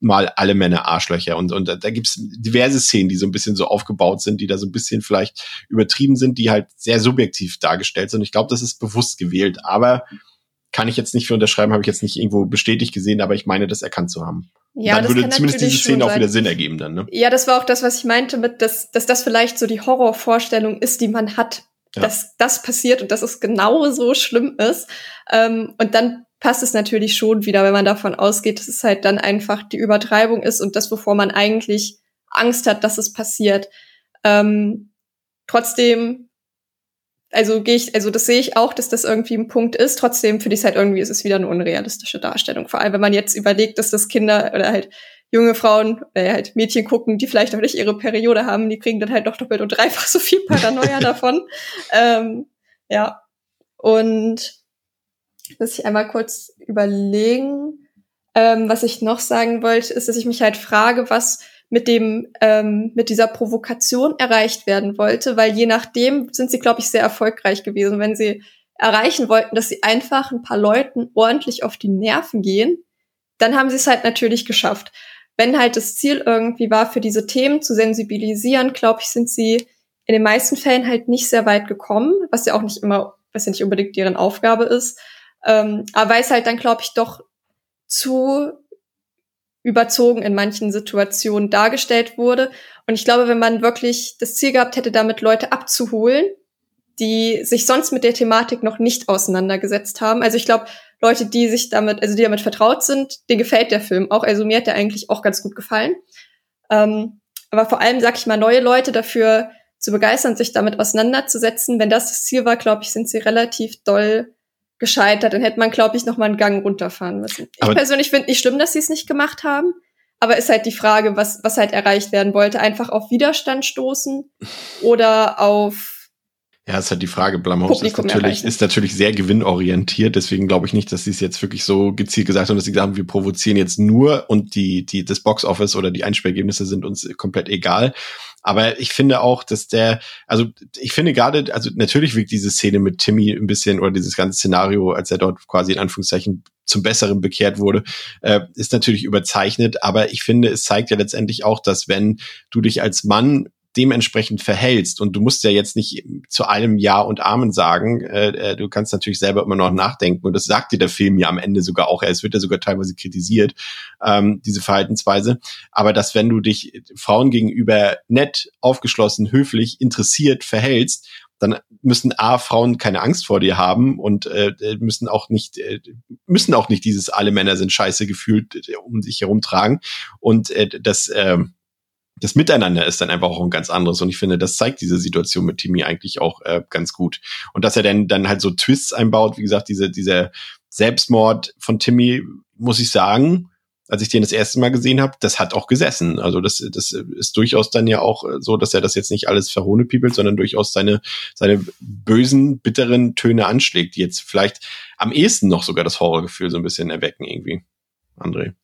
Speaker 1: mal alle Männer Arschlöcher und, und da gibt's diverse Szenen, die so ein bisschen so aufgebaut sind, die da so ein bisschen vielleicht übertrieben sind, die halt sehr subjektiv dargestellt sind. Ich glaube, das ist bewusst gewählt, aber kann ich jetzt nicht für unterschreiben, habe ich jetzt nicht irgendwo bestätigt gesehen, aber ich meine, das erkannt zu haben.
Speaker 3: Ja,
Speaker 1: dann
Speaker 3: das
Speaker 1: würde
Speaker 3: kann
Speaker 1: zumindest diese Szene auch wieder. Sinn ergeben dann, ne?
Speaker 3: Ja, das war auch das, was ich meinte mit, dass, dass das vielleicht so die Horrorvorstellung ist, die man hat,
Speaker 1: Ja.
Speaker 3: dass das passiert und dass es genau so schlimm ist. Ähm, und dann passt es natürlich schon wieder, wenn man davon ausgeht, dass es halt dann einfach die Übertreibung ist und das, wovor man eigentlich Angst hat, dass es passiert. Ähm, trotzdem, also gehe ich, also das sehe ich auch, dass das irgendwie ein Punkt ist. Trotzdem finde ich es halt irgendwie, ist es wieder eine unrealistische Darstellung. Vor allem, wenn man jetzt überlegt, dass das Kinder oder halt junge Frauen, äh, halt Mädchen gucken, die vielleicht auch nicht ihre Periode haben, die kriegen dann halt doch doppelt und dreifach so viel Paranoia davon. Ähm, ja. Und muss ich einmal kurz überlegen. Ähm, was ich noch sagen wollte, ist, dass ich mich halt frage, was mit dem ähm, mit dieser Provokation erreicht werden wollte, weil je nachdem sind sie, glaube ich, sehr erfolgreich gewesen. Wenn sie erreichen wollten, dass sie einfach ein paar Leuten ordentlich auf die Nerven gehen, dann haben sie es halt natürlich geschafft. Wenn halt das Ziel irgendwie war, für diese Themen zu sensibilisieren, glaube ich, sind sie in den meisten Fällen halt nicht sehr weit gekommen, was ja auch nicht immer, was ja nicht unbedingt deren Aufgabe ist. Ähm, aber weil es halt dann, glaube ich, doch zu überzogen in manchen Situationen dargestellt wurde. Und ich glaube, wenn man wirklich das Ziel gehabt hätte, damit Leute abzuholen, die sich sonst mit der Thematik noch nicht auseinandergesetzt haben. Also ich glaube, Leute, die sich damit, also die damit vertraut sind, denen gefällt der Film auch. Also mir hat der eigentlich auch ganz gut gefallen. Ähm, aber vor allem, sag ich mal, neue Leute dafür zu begeistern, sich damit auseinanderzusetzen. Wenn das das Ziel war, glaube ich, sind sie relativ doll gescheitert. Dann hätte man, glaube ich, noch mal einen Gang runterfahren müssen.
Speaker 1: Aber-
Speaker 3: ich persönlich finde nicht schlimm, dass sie es nicht gemacht haben. Aber ist halt die Frage, was, was halt erreicht werden wollte. Einfach auf Widerstand stoßen oder auf
Speaker 1: Ja, ist halt die Frage. Blumhouse ist natürlich,
Speaker 3: erreichen.
Speaker 1: ist natürlich sehr gewinnorientiert. Deswegen glaube ich nicht, dass sie es jetzt wirklich so gezielt gesagt haben, dass sie gesagt haben, wir provozieren jetzt nur und die, die, das Boxoffice oder die Einspielergebnisse sind uns komplett egal. Aber ich finde auch, dass der, also ich finde gerade, also natürlich wirkt diese Szene mit Timmy ein bisschen oder dieses ganze Szenario, als er dort quasi in Anführungszeichen zum Besseren bekehrt wurde, äh, ist natürlich überzeichnet. Aber ich finde, es zeigt ja letztendlich auch, dass wenn du dich als Mann dementsprechend verhältst. Und du musst ja jetzt nicht zu allem Ja und Amen sagen, äh, äh, du kannst natürlich selber immer noch nachdenken. Und das sagt dir der Film ja am Ende sogar auch, es wird ja sogar teilweise kritisiert, ähm, diese Verhaltensweise, aber dass wenn du dich Frauen gegenüber nett, aufgeschlossen, höflich, interessiert verhältst, dann müssen A, Frauen keine Angst vor dir haben und äh, müssen auch nicht, äh, müssen auch nicht dieses alle Männer sind scheiße gefühlt äh, um sich herum tragen und äh, das, äh, das Miteinander ist dann einfach auch ein ganz anderes. Und ich finde, das zeigt diese Situation mit Timmy eigentlich auch äh, ganz gut. Und dass er dann, dann halt so Twists einbaut, wie gesagt, diese, dieser Selbstmord von Timmy, muss ich sagen, als ich den das erste Mal gesehen habe, das hat auch gesessen. Also das, das ist durchaus dann ja auch so, dass er das jetzt nicht alles verhohnepiepelt, sondern durchaus seine, seine bösen, bitteren Töne anschlägt, die jetzt vielleicht am ehesten noch sogar das Horrorgefühl so ein bisschen erwecken irgendwie. André.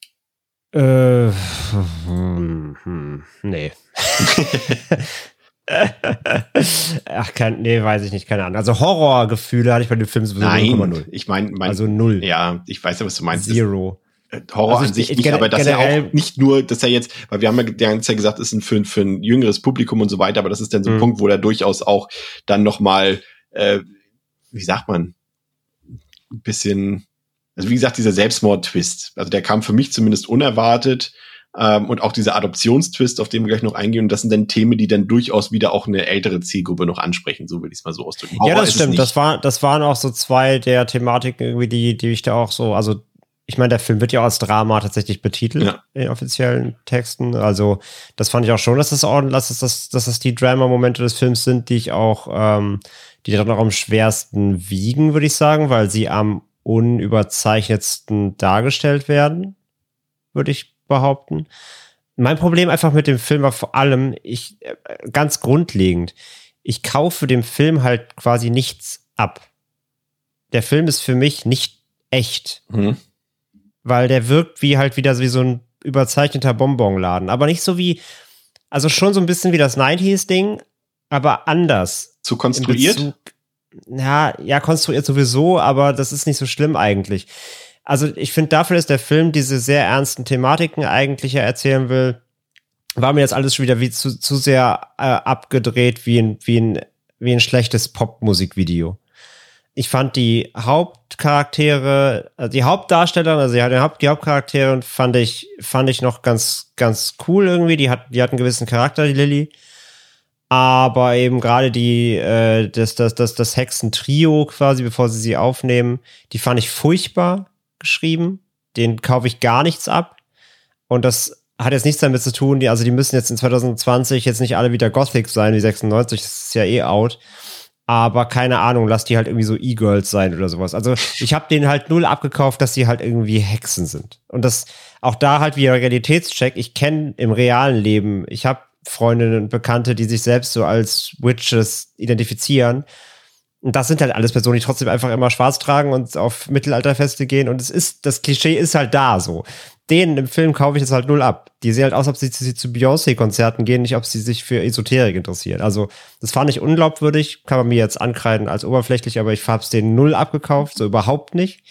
Speaker 2: Äh, hm, hm, nee. Ach, kein, nee, weiß ich nicht, keine Ahnung. Also Horrorgefühle hatte ich bei dem Film
Speaker 1: sowieso Nein, ich meine, mein,
Speaker 2: also null.
Speaker 1: Ja, ich weiß ja, was du meinst.
Speaker 2: Zero.
Speaker 1: Äh, Horror also an sich nicht, aber dass er auch nicht nur, dass er jetzt, weil wir haben ja die ganze Zeit gesagt, ist ein für, für ein jüngeres Publikum und so weiter, aber das ist dann so ein mhm. Punkt, wo er durchaus auch dann noch mal, äh, wie sagt man, ein bisschen, also wie gesagt, dieser Selbstmord-Twist, also der kam für mich zumindest unerwartet ähm, und auch dieser Adoptionstwist, auf den wir gleich noch eingehen, und das sind dann Themen, die dann durchaus wieder auch eine ältere Zielgruppe noch ansprechen, so will ich es mal so ausdrücken.
Speaker 2: Ja, das stimmt. Das war, das waren auch so zwei der Thematiken irgendwie, die, die ich da auch so, also ich meine, der Film wird ja auch als Drama tatsächlich betitelt ja. in offiziellen Texten. Also das fand ich auch schon, dass das ordentlich, dass das, dass das die Drama-Momente des Films sind, die ich auch, ähm, die dann auch am schwersten wiegen, würde ich sagen, weil sie am unüberzeichnetsten dargestellt werden, würde ich behaupten. Mein Problem einfach mit dem Film war vor allem, ich äh, ganz grundlegend, ich kaufe dem Film halt quasi nichts ab. Der Film ist für mich nicht echt. Mhm weil der wirkt wie halt wieder wie so ein überzeichneter Bonbonladen. Aber nicht so wie, also schon so ein bisschen wie das 90s-Ding, aber anders.
Speaker 1: Zu konstruiert?
Speaker 2: Ja, ja, konstruiert sowieso, aber das ist nicht so schlimm eigentlich. Also ich finde, dafür, dass der Film diese sehr ernsten Thematiken eigentlich ja erzählen will, war mir jetzt alles schon wieder wie zu, zu sehr äh, abgedreht wie ein, wie ein, wie ein schlechtes Popmusikvideo ich fand die Hauptcharaktere, also die Hauptdarsteller, also die, Haupt, die Hauptcharaktere fand ich, fand ich noch ganz, ganz cool irgendwie. Die hat, die hat einen gewissen Charakter, die Lilly. Aber eben gerade die, äh, das, das, das, das Hexentrio quasi, bevor sie sie aufnehmen, die fand ich furchtbar geschrieben. Den kaufe ich gar nichts ab. Und das hat jetzt nichts damit zu tun, die, also die müssen jetzt in 2020 jetzt nicht alle wieder Gothic sein, wie 96, das ist ja eh out aber keine Ahnung, lass die halt irgendwie so E-Girls sein oder sowas. Also ich habe denen halt null abgekauft, dass sie halt irgendwie Hexen sind. Und das auch da halt wie Realitätscheck. Ich kenne im realen Leben, ich habe Freundinnen und Bekannte, die sich selbst so als Witches identifizieren. Und das sind halt alles Personen, die trotzdem einfach immer schwarz tragen und auf Mittelalterfeste gehen. Und es ist, das Klischee ist halt da so denen im Film kaufe ich das halt null ab. Die sehen halt aus, ob sie, sie zu Beyoncé-Konzerten gehen, nicht ob sie sich für Esoterik interessieren. Also, das fand ich unglaubwürdig, kann man mir jetzt ankreiden als oberflächlich, aber ich habe es denen null abgekauft, so überhaupt nicht.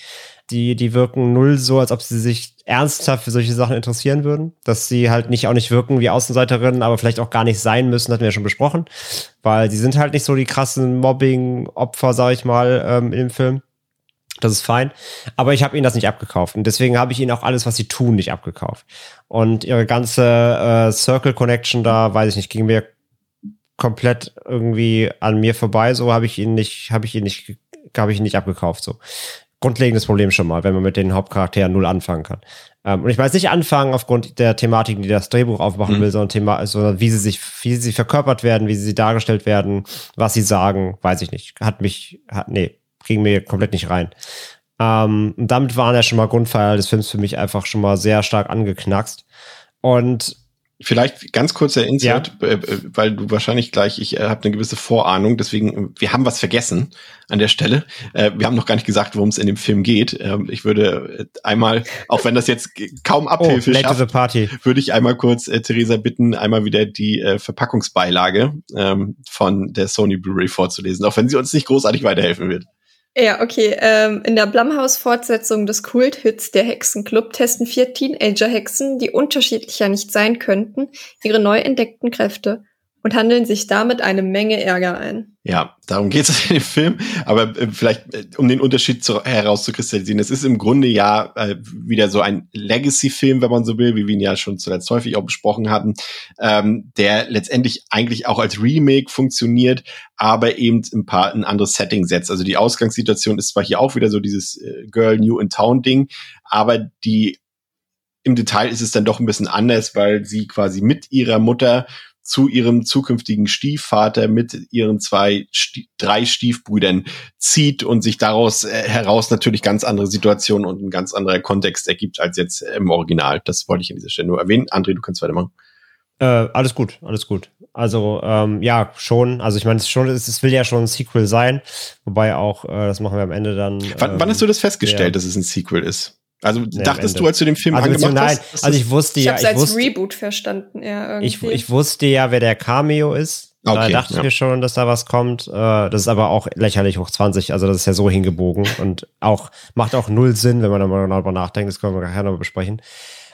Speaker 2: Die, die wirken null so, als ob sie sich ernsthaft für solche Sachen interessieren würden. Dass sie halt nicht auch nicht wirken wie Außenseiterinnen, aber vielleicht auch gar nicht sein müssen, hatten wir ja schon besprochen. Weil sie sind halt nicht so die krassen Mobbing-Opfer, sag ich mal, ähm, dem Film. Das ist fein. Aber ich habe ihnen das nicht abgekauft. Und deswegen habe ich ihnen auch alles, was sie tun, nicht abgekauft. Und ihre ganze äh, Circle Connection da, weiß ich nicht, ging mir komplett irgendwie an mir vorbei. So habe ich ihn nicht, habe ich ihn nicht, habe ich ihn nicht abgekauft. So grundlegendes Problem schon mal, wenn man mit den Hauptcharakteren null anfangen kann. Ähm, und ich weiß nicht anfangen aufgrund der Thematiken, die das Drehbuch aufmachen mhm. will, sondern Thema, sondern wie sie sich, wie sie verkörpert werden, wie sie dargestellt werden, was sie sagen, weiß ich nicht. Hat mich, hat, nee, ging mir komplett nicht rein. Ähm, und damit waren ja schon mal Grundpfeiler des Films für mich einfach schon mal sehr stark angeknackst. Und
Speaker 1: Vielleicht ganz kurzer Insert, ja. Äh, äh, weil du wahrscheinlich gleich, ich äh, habe eine gewisse Vorahnung, deswegen, wir haben was vergessen an der Stelle. Äh, wir haben noch gar nicht gesagt, worum es in dem Film geht. Ähm, ich würde einmal, auch wenn das jetzt kaum oh, Abhilfe oh, schafft, würde ich einmal kurz äh, Theresa bitten, einmal wieder die äh, Verpackungsbeilage ähm, von der Sony Blu-ray vorzulesen, auch wenn sie uns nicht großartig weiterhelfen wird.
Speaker 3: Ja, okay. Ähm, in der Blumhouse-Fortsetzung des Kult-Hits Der Hexenclub testen vier Teenager-Hexen, die unterschiedlicher nicht sein könnten, ihre neu entdeckten Kräfte und handeln sich damit eine Menge Ärger ein.
Speaker 1: Ja, darum geht es in dem Film. Aber äh, vielleicht, äh, um den Unterschied zu, herauszukristallisieren, es ist im Grunde ja äh, wieder so ein Legacy-Film, wenn man so will, wie wir ihn ja schon zuletzt häufig auch besprochen hatten, ähm, der letztendlich eigentlich auch als Remake funktioniert, aber eben ein paar ein anderes Setting setzt. Also die Ausgangssituation ist zwar hier auch wieder so dieses äh, Girl New in Town Ding, aber die im Detail ist es dann doch ein bisschen anders, weil sie quasi mit ihrer Mutter zu ihrem zukünftigen Stiefvater mit ihren zwei, drei Stiefbrüdern zieht und sich daraus äh, heraus natürlich ganz andere Situationen und ein ganz anderer Kontext ergibt als jetzt im Original. Das wollte ich an dieser Stelle nur erwähnen. André, du kannst weitermachen.
Speaker 2: Äh, alles gut, alles gut. Also ähm, ja, schon. Also ich meine, es schon, es will ja schon ein Sequel sein, wobei auch, äh, das machen wir am Ende dann.
Speaker 1: Wann, ähm, wann hast du das festgestellt, ja. dass es ein Sequel ist? Also nee, dachtest du, als du den Film
Speaker 2: also,
Speaker 1: angemacht
Speaker 2: nein, hast? Also ich wusste
Speaker 3: ich
Speaker 2: ja,
Speaker 3: ich als wusste, Reboot verstanden, ja,
Speaker 2: Ich, ich wusste ja, wer der Cameo ist. Okay, da dachte ja. ich mir schon, dass da was kommt. Äh, das ist aber auch lächerlich hoch 20. Also das ist ja so hingebogen und auch macht auch null Sinn, wenn man da mal darüber nachdenkt. Das können wir nachher noch besprechen.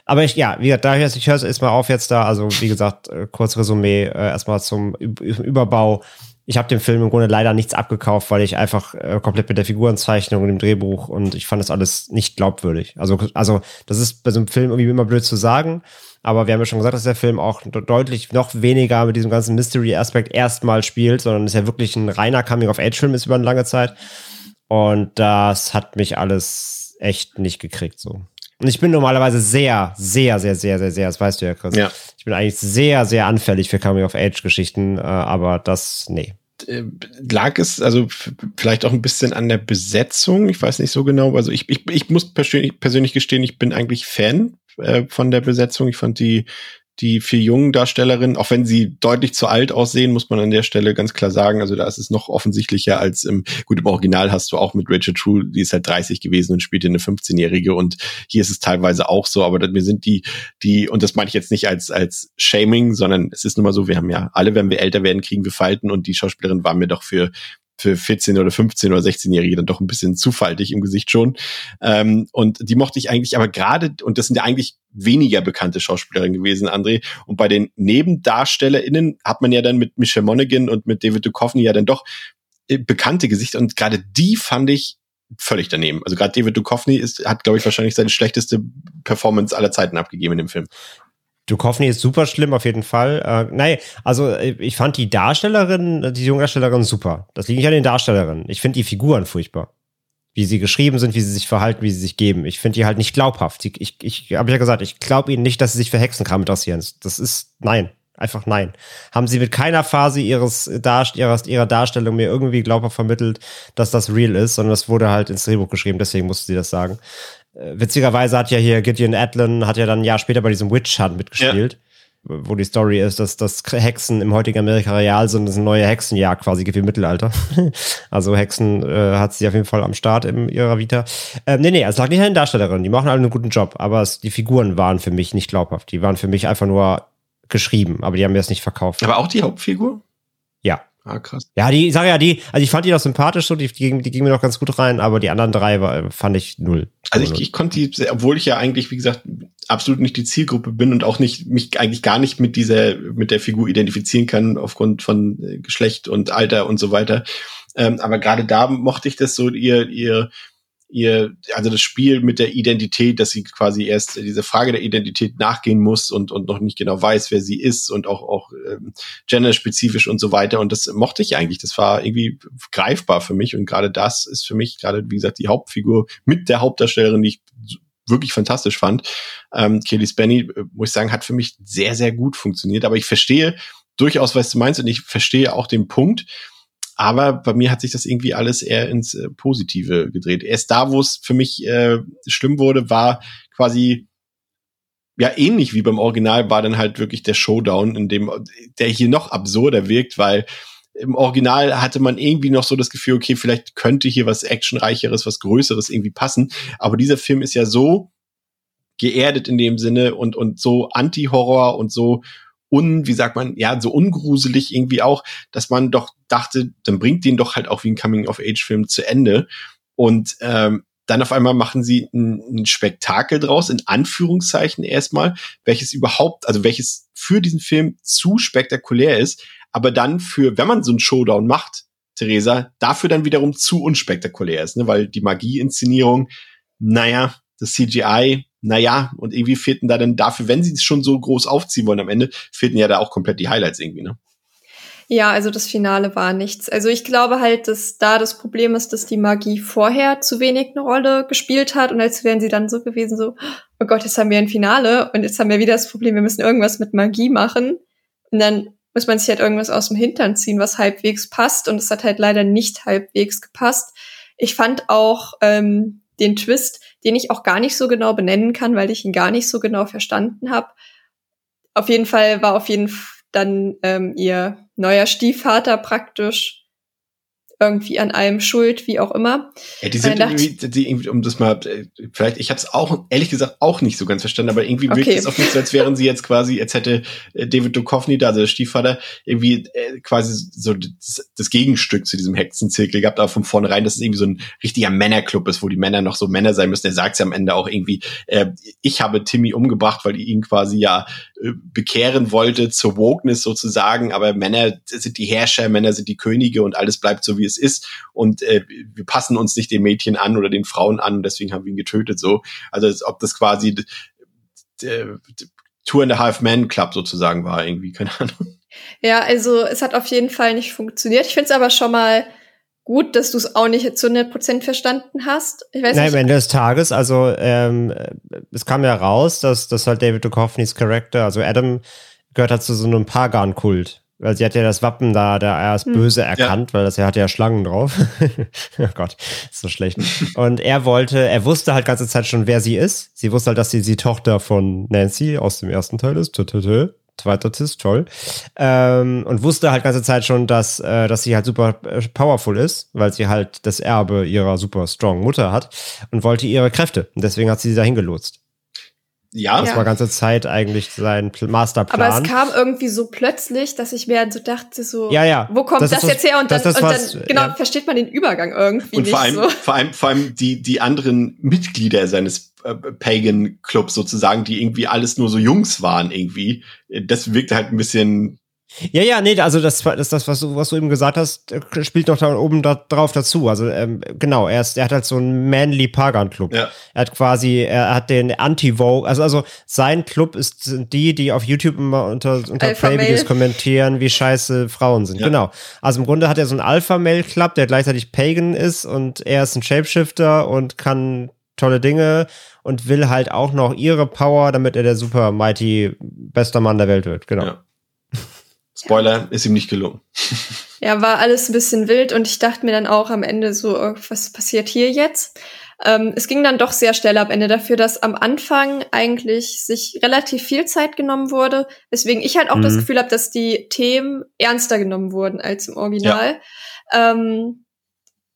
Speaker 2: Aber ich, ja, wie gesagt, da ich, ich höre es erstmal auf jetzt da. Also wie gesagt, äh, kurz Resümee äh, erstmal zum Überbau ich habe dem Film im Grunde leider nichts abgekauft, weil ich einfach äh, komplett mit der Figurenzeichnung und dem Drehbuch und ich fand das alles nicht glaubwürdig. Also, also das ist bei so einem Film irgendwie immer blöd zu sagen, aber wir haben ja schon gesagt, dass der Film auch deutlich noch weniger mit diesem ganzen Mystery-Aspekt erstmal spielt, sondern es ja wirklich ein reiner Coming-of-Age-Film ist über eine lange Zeit. Und das hat mich alles echt nicht gekriegt so. Und ich bin normalerweise sehr, sehr, sehr, sehr, sehr, sehr, das weißt du ja, Chris. Ja. Ich bin eigentlich sehr, sehr anfällig für Coming-of-Age-Geschichten, äh, aber das, nee.
Speaker 1: Äh, lag es also vielleicht auch ein bisschen an der Besetzung? Ich weiß nicht so genau. Also ich, ich, ich muss persönlich, persönlich gestehen, ich bin eigentlich Fan äh, von der Besetzung. Ich fand die die vier jungen Darstellerinnen, auch wenn sie deutlich zu alt aussehen, muss man an der Stelle ganz klar sagen. Also da ist es noch offensichtlicher als im, gut, im Original hast du auch mit Rachel True, die ist halt 30 gewesen und spielt eine 15-Jährige und hier ist es teilweise auch so, aber mir sind die, die, und das meine ich jetzt nicht als, als Shaming, sondern es ist nun mal so, wir haben ja alle, wenn wir älter werden, kriegen wir Falten und die Schauspielerin war mir doch für für 14 oder 15 oder 16-Jährige dann doch ein bisschen zufaltig im Gesicht schon. Ähm, und die mochte ich eigentlich, aber gerade, und das sind ja eigentlich weniger bekannte Schauspielerinnen gewesen, André. Und bei den NebendarstellerInnen hat man ja dann mit Michelle Monaghan und mit David Duchovny ja dann doch äh, bekannte Gesichter. Und gerade die fand ich völlig daneben. Also gerade David Duchovny ist, hat, glaube ich, wahrscheinlich seine schlechteste Performance aller Zeiten abgegeben in dem Film.
Speaker 2: Duchovny ist super schlimm auf jeden Fall. Äh, nein, also äh, ich fand die Darstellerin, die junge Darstellerin super. Das liegt nicht an den Darstellerinnen. Ich finde die Figuren furchtbar. Wie sie geschrieben sind, wie sie sich verhalten, wie sie sich geben. Ich finde die halt nicht glaubhaft. Ich, ich, ich habe ja gesagt, ich glaube ihnen nicht, dass sie sich für Hexenkram interessieren. Das ist nein. Einfach nein. Haben sie mit keiner Phase ihres Darst ihrer, ihrer Darstellung mir irgendwie glaubhaft vermittelt, dass das real ist, sondern das wurde halt ins Drehbuch geschrieben, deswegen musste sie das sagen. Äh, witzigerweise hat ja hier Gideon Adlin, hat ja dann ein Jahr später bei diesem Witch Hunt mitgespielt. Ja wo die Story ist, dass, dass Hexen im heutigen Amerika real sind, das ist eine neue Hexenjagd quasi gibt wie im Mittelalter. also Hexen äh, hat sie auf jeden Fall am Start in ihrer Vita. Ähm, nee, nee, es lag nicht an den Darstellerinnen, die machen alle einen guten Job, aber es, die Figuren waren für mich nicht glaubhaft. Die waren für mich einfach nur geschrieben, aber die haben mir das nicht verkauft.
Speaker 1: Aber auch die Hauptfigur?
Speaker 2: Ja.
Speaker 1: Ah, krass.
Speaker 2: Ja, die, ich sag ja, die, also ich fand die noch sympathisch, so, die, die, die ging mir noch ganz gut rein, aber die anderen drei war, fand ich null.
Speaker 1: Also ich, ich konnte die, obwohl ich ja eigentlich, wie gesagt, absolut nicht die Zielgruppe bin und auch nicht, mich eigentlich gar nicht mit dieser, mit der Figur identifizieren kann, aufgrund von äh, Geschlecht und Alter und so weiter. Ähm, aber gerade da mochte ich das so, ihr, ihr, ihr, also das Spiel mit der Identität, dass sie quasi erst diese Frage der Identität nachgehen muss und, und noch nicht genau weiß, wer sie ist und auch, auch ähm, genderspezifisch und so weiter. Und das mochte ich eigentlich. Das war irgendwie greifbar für mich. Und gerade das ist für mich gerade, wie gesagt, die Hauptfigur mit der Hauptdarstellerin, die ich wirklich fantastisch fand. Ähm, Kelly Spenny, äh, muss ich sagen, hat für mich sehr, sehr gut funktioniert. Aber ich verstehe durchaus, was du meinst und ich verstehe auch den Punkt, aber bei mir hat sich das irgendwie alles eher ins äh, Positive gedreht. Erst da, wo es für mich äh, schlimm wurde, war quasi ja ähnlich wie beim Original war dann halt wirklich der Showdown, in dem der hier noch absurder wirkt, weil im Original hatte man irgendwie noch so das Gefühl, okay, vielleicht könnte hier was actionreicheres, was größeres irgendwie passen, aber dieser Film ist ja so geerdet in dem Sinne und und so Anti-Horror und so un, wie sagt man, ja, so ungruselig irgendwie auch, dass man doch dachte, dann bringt den doch halt auch wie ein Coming-of-Age-Film zu Ende. Und ähm, dann auf einmal machen sie ein, ein Spektakel draus, in Anführungszeichen erstmal, welches überhaupt, also welches für diesen Film zu spektakulär ist, aber dann für, wenn man so einen Showdown macht, Theresa, dafür dann wiederum zu unspektakulär ist, ne? weil die Magie-Inszenierung, naja, das CGI, naja, und irgendwie fehlten da dann dafür, wenn sie es schon so groß aufziehen wollen am Ende, fehlten ja da auch komplett die Highlights irgendwie, ne?
Speaker 3: Ja, also das Finale war nichts. Also ich glaube halt, dass da das Problem ist, dass die Magie vorher zu wenig eine Rolle gespielt hat und als wären sie dann so gewesen, so, oh Gott, jetzt haben wir ein Finale und jetzt haben wir wieder das Problem, wir müssen irgendwas mit Magie machen. Und dann muss man sich halt irgendwas aus dem Hintern ziehen, was halbwegs passt. Und es hat halt leider nicht halbwegs gepasst. Ich fand auch ähm, den Twist, den ich auch gar nicht so genau benennen kann, weil ich ihn gar nicht so genau verstanden habe. Auf jeden Fall war auf jeden Fall dann ähm, ihr neuer Stiefvater praktisch irgendwie an allem schuld, wie auch immer.
Speaker 1: Ja, die sind irgendwie, die, irgendwie, um das mal, äh, vielleicht, ich habe es auch, ehrlich gesagt, auch nicht so ganz verstanden, aber irgendwie wirkt okay. es auf mich so, als wären sie jetzt quasi, als hätte äh, David Duchovny, da, also der Stiefvater, irgendwie äh, quasi so das, das, Gegenstück zu diesem Hexenzirkel gehabt, aber von vornherein, dass es irgendwie so ein richtiger Männerclub ist, wo die Männer noch so Männer sein müssen. Er sagt ja am Ende auch irgendwie, äh, ich habe Timmy umgebracht, weil ich ihn quasi ja äh, bekehren wollte zur Wokeness sozusagen, aber Männer sind die Herrscher, Männer sind die Könige und alles bleibt so, wie es ist und äh, wir passen uns nicht den Mädchen an oder den Frauen an, deswegen haben wir ihn getötet so. Also als ob das quasi Tour and a Half Man Club sozusagen war irgendwie, keine Ahnung.
Speaker 3: Ja, also es hat auf jeden Fall nicht funktioniert. Ich finde es aber schon mal gut, dass du es auch nicht zu 100% verstanden hast. Ich weiß
Speaker 2: Nein,
Speaker 3: nicht.
Speaker 2: am Ende des Tages, also ähm, es kam ja raus, dass, dass halt David Duchovnys Charakter, also Adam, gehört halt zu so einem Pagan-Kult. Weil sie hat ja das Wappen da, da er ist hm. böse erkannt, ja. weil das er hat ja Schlangen drauf. oh Gott, ist so schlecht. Und er wollte, er wusste halt ganze Zeit schon, wer sie ist. Sie wusste halt, dass sie die Tochter von Nancy aus dem ersten Teil ist. Zweiter Tist, toll. Ähm, und wusste halt ganze Zeit schon, dass, äh, dass sie halt super äh, powerful ist, weil sie halt das Erbe ihrer super strong Mutter hat und wollte ihre Kräfte. Und deswegen hat sie sie dahin gelotst.
Speaker 1: Ja.
Speaker 2: Das war ganze Zeit eigentlich sein Pl- Masterplan.
Speaker 3: Aber es kam irgendwie so plötzlich, dass ich mir so dachte, so,
Speaker 2: Ja, ja.
Speaker 3: wo kommt
Speaker 2: Das
Speaker 3: das, jetzt her? Und dann,
Speaker 2: das ist
Speaker 3: und
Speaker 2: was-
Speaker 3: dann genau,
Speaker 2: ja.
Speaker 3: versteht man den Übergang irgendwie
Speaker 1: Und
Speaker 3: nicht
Speaker 1: vor allem,
Speaker 3: so.
Speaker 1: vor allem, vor allem die, die anderen Mitglieder seines äh, Pagan Clubs sozusagen, die irgendwie alles nur so Jungs waren irgendwie. Das wirkt halt ein bisschen,
Speaker 2: Ja, ja, nee, also das, das, das was, du, was du eben gesagt hast, spielt noch da oben da, drauf dazu. Also ähm, genau, er, ist, er hat halt so einen manly Pagan Club.
Speaker 1: ja.
Speaker 2: Er hat quasi, er hat den Anti-Vogue, also, also sein Club ist sind die, die auf YouTube immer unter, unter Playvideos kommentieren, wie scheiße Frauen sind.
Speaker 1: Ja.
Speaker 2: Genau. Also im Grunde hat er so einen Alpha-Male-Club, der gleichzeitig Pagan ist und er ist ein Shapeshifter und kann tolle Dinge und will halt auch noch ihre Power, damit er der super mighty bester Mann der Welt wird. Genau.
Speaker 1: Ja. Spoiler, ist ihm nicht gelungen.
Speaker 3: Ja, war alles ein bisschen wild und ich dachte mir dann auch am Ende so, oh, was passiert hier jetzt? Ähm, es ging dann doch sehr schnell am Ende dafür, dass am Anfang eigentlich sich relativ viel Zeit genommen wurde, weswegen ich halt auch das
Speaker 2: Mhm.
Speaker 3: Gefühl habe, dass die Themen ernster genommen wurden als im Original. Ähm,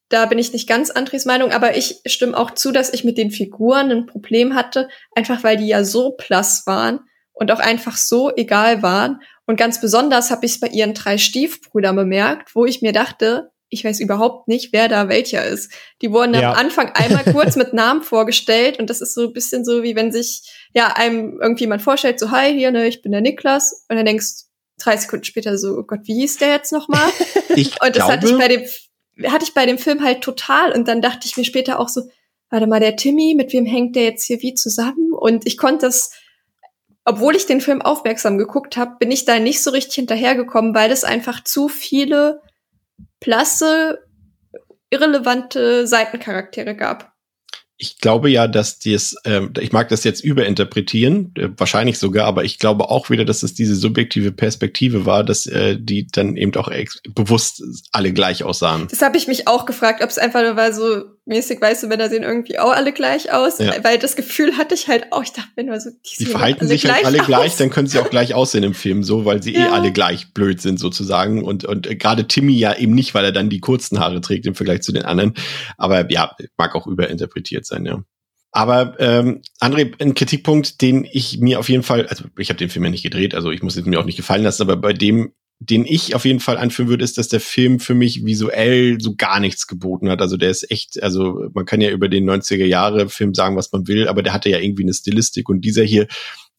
Speaker 3: da bin ich nicht ganz Andres Meinung, aber ich stimme auch zu, dass ich mit den Figuren ein Problem hatte, einfach weil die ja so blass waren und auch einfach so egal waren. Und ganz besonders habe ich es bei ihren drei Stiefbrüdern bemerkt, wo ich mir dachte, ich weiß überhaupt nicht, wer da welcher ist. Die wurden
Speaker 2: Ja.
Speaker 3: am Anfang einmal kurz mit Namen vorgestellt und das ist so ein bisschen so, wie wenn sich ja einem irgendwie jemand vorstellt, so hi, hier, ne, ich bin der Niklas und dann denkst drei Sekunden später so, oh Gott, wie hieß der jetzt nochmal?
Speaker 1: Ich
Speaker 3: Und das
Speaker 1: glaube,
Speaker 3: hatte ich bei dem hatte ich bei dem Film halt total und dann dachte ich mir später auch so, warte mal, der Timmy, mit wem hängt der jetzt hier wie zusammen? Und ich konnte das, obwohl ich den Film aufmerksam geguckt habe, bin ich da nicht so richtig hinterhergekommen, weil es einfach zu viele blasse, irrelevante Seitencharaktere gab.
Speaker 1: ich glaube ja, dass dies, ähm, ich mag das jetzt überinterpretieren, äh, wahrscheinlich sogar, aber ich glaube auch wieder, dass es diese subjektive Perspektive war, dass äh, die dann eben auch bewusst alle gleich aussahen.
Speaker 3: Das habe ich mich auch gefragt, ob es einfach nur war so mäßig weiße Männer sehen irgendwie auch alle gleich aus,
Speaker 1: Ja.
Speaker 3: weil das Gefühl hatte ich halt auch. Ich dachte mir nur so, die,
Speaker 1: Die verhalten
Speaker 3: alle
Speaker 1: sich halt alle
Speaker 3: aus.
Speaker 1: gleich, dann können sie auch gleich aussehen im Film, so, weil sie eh
Speaker 3: Ja.
Speaker 1: alle gleich blöd sind sozusagen. Und, und gerade Timmy ja eben nicht, weil er dann die kurzen Haare trägt im Vergleich zu den anderen. Aber ja, mag auch überinterpretiert sein, ja. Aber ähm, André, ein Kritikpunkt, den ich mir auf jeden Fall, also ich habe den Film ja nicht gedreht, also ich muss es mir auch nicht gefallen lassen, aber bei dem, den ich auf jeden Fall anführen würde, ist, dass der Film für mich visuell so gar nichts geboten hat. Also der ist echt, also man kann ja über den 90er Jahre Film sagen, was man will, aber der hatte ja irgendwie eine Stilistik und dieser hier,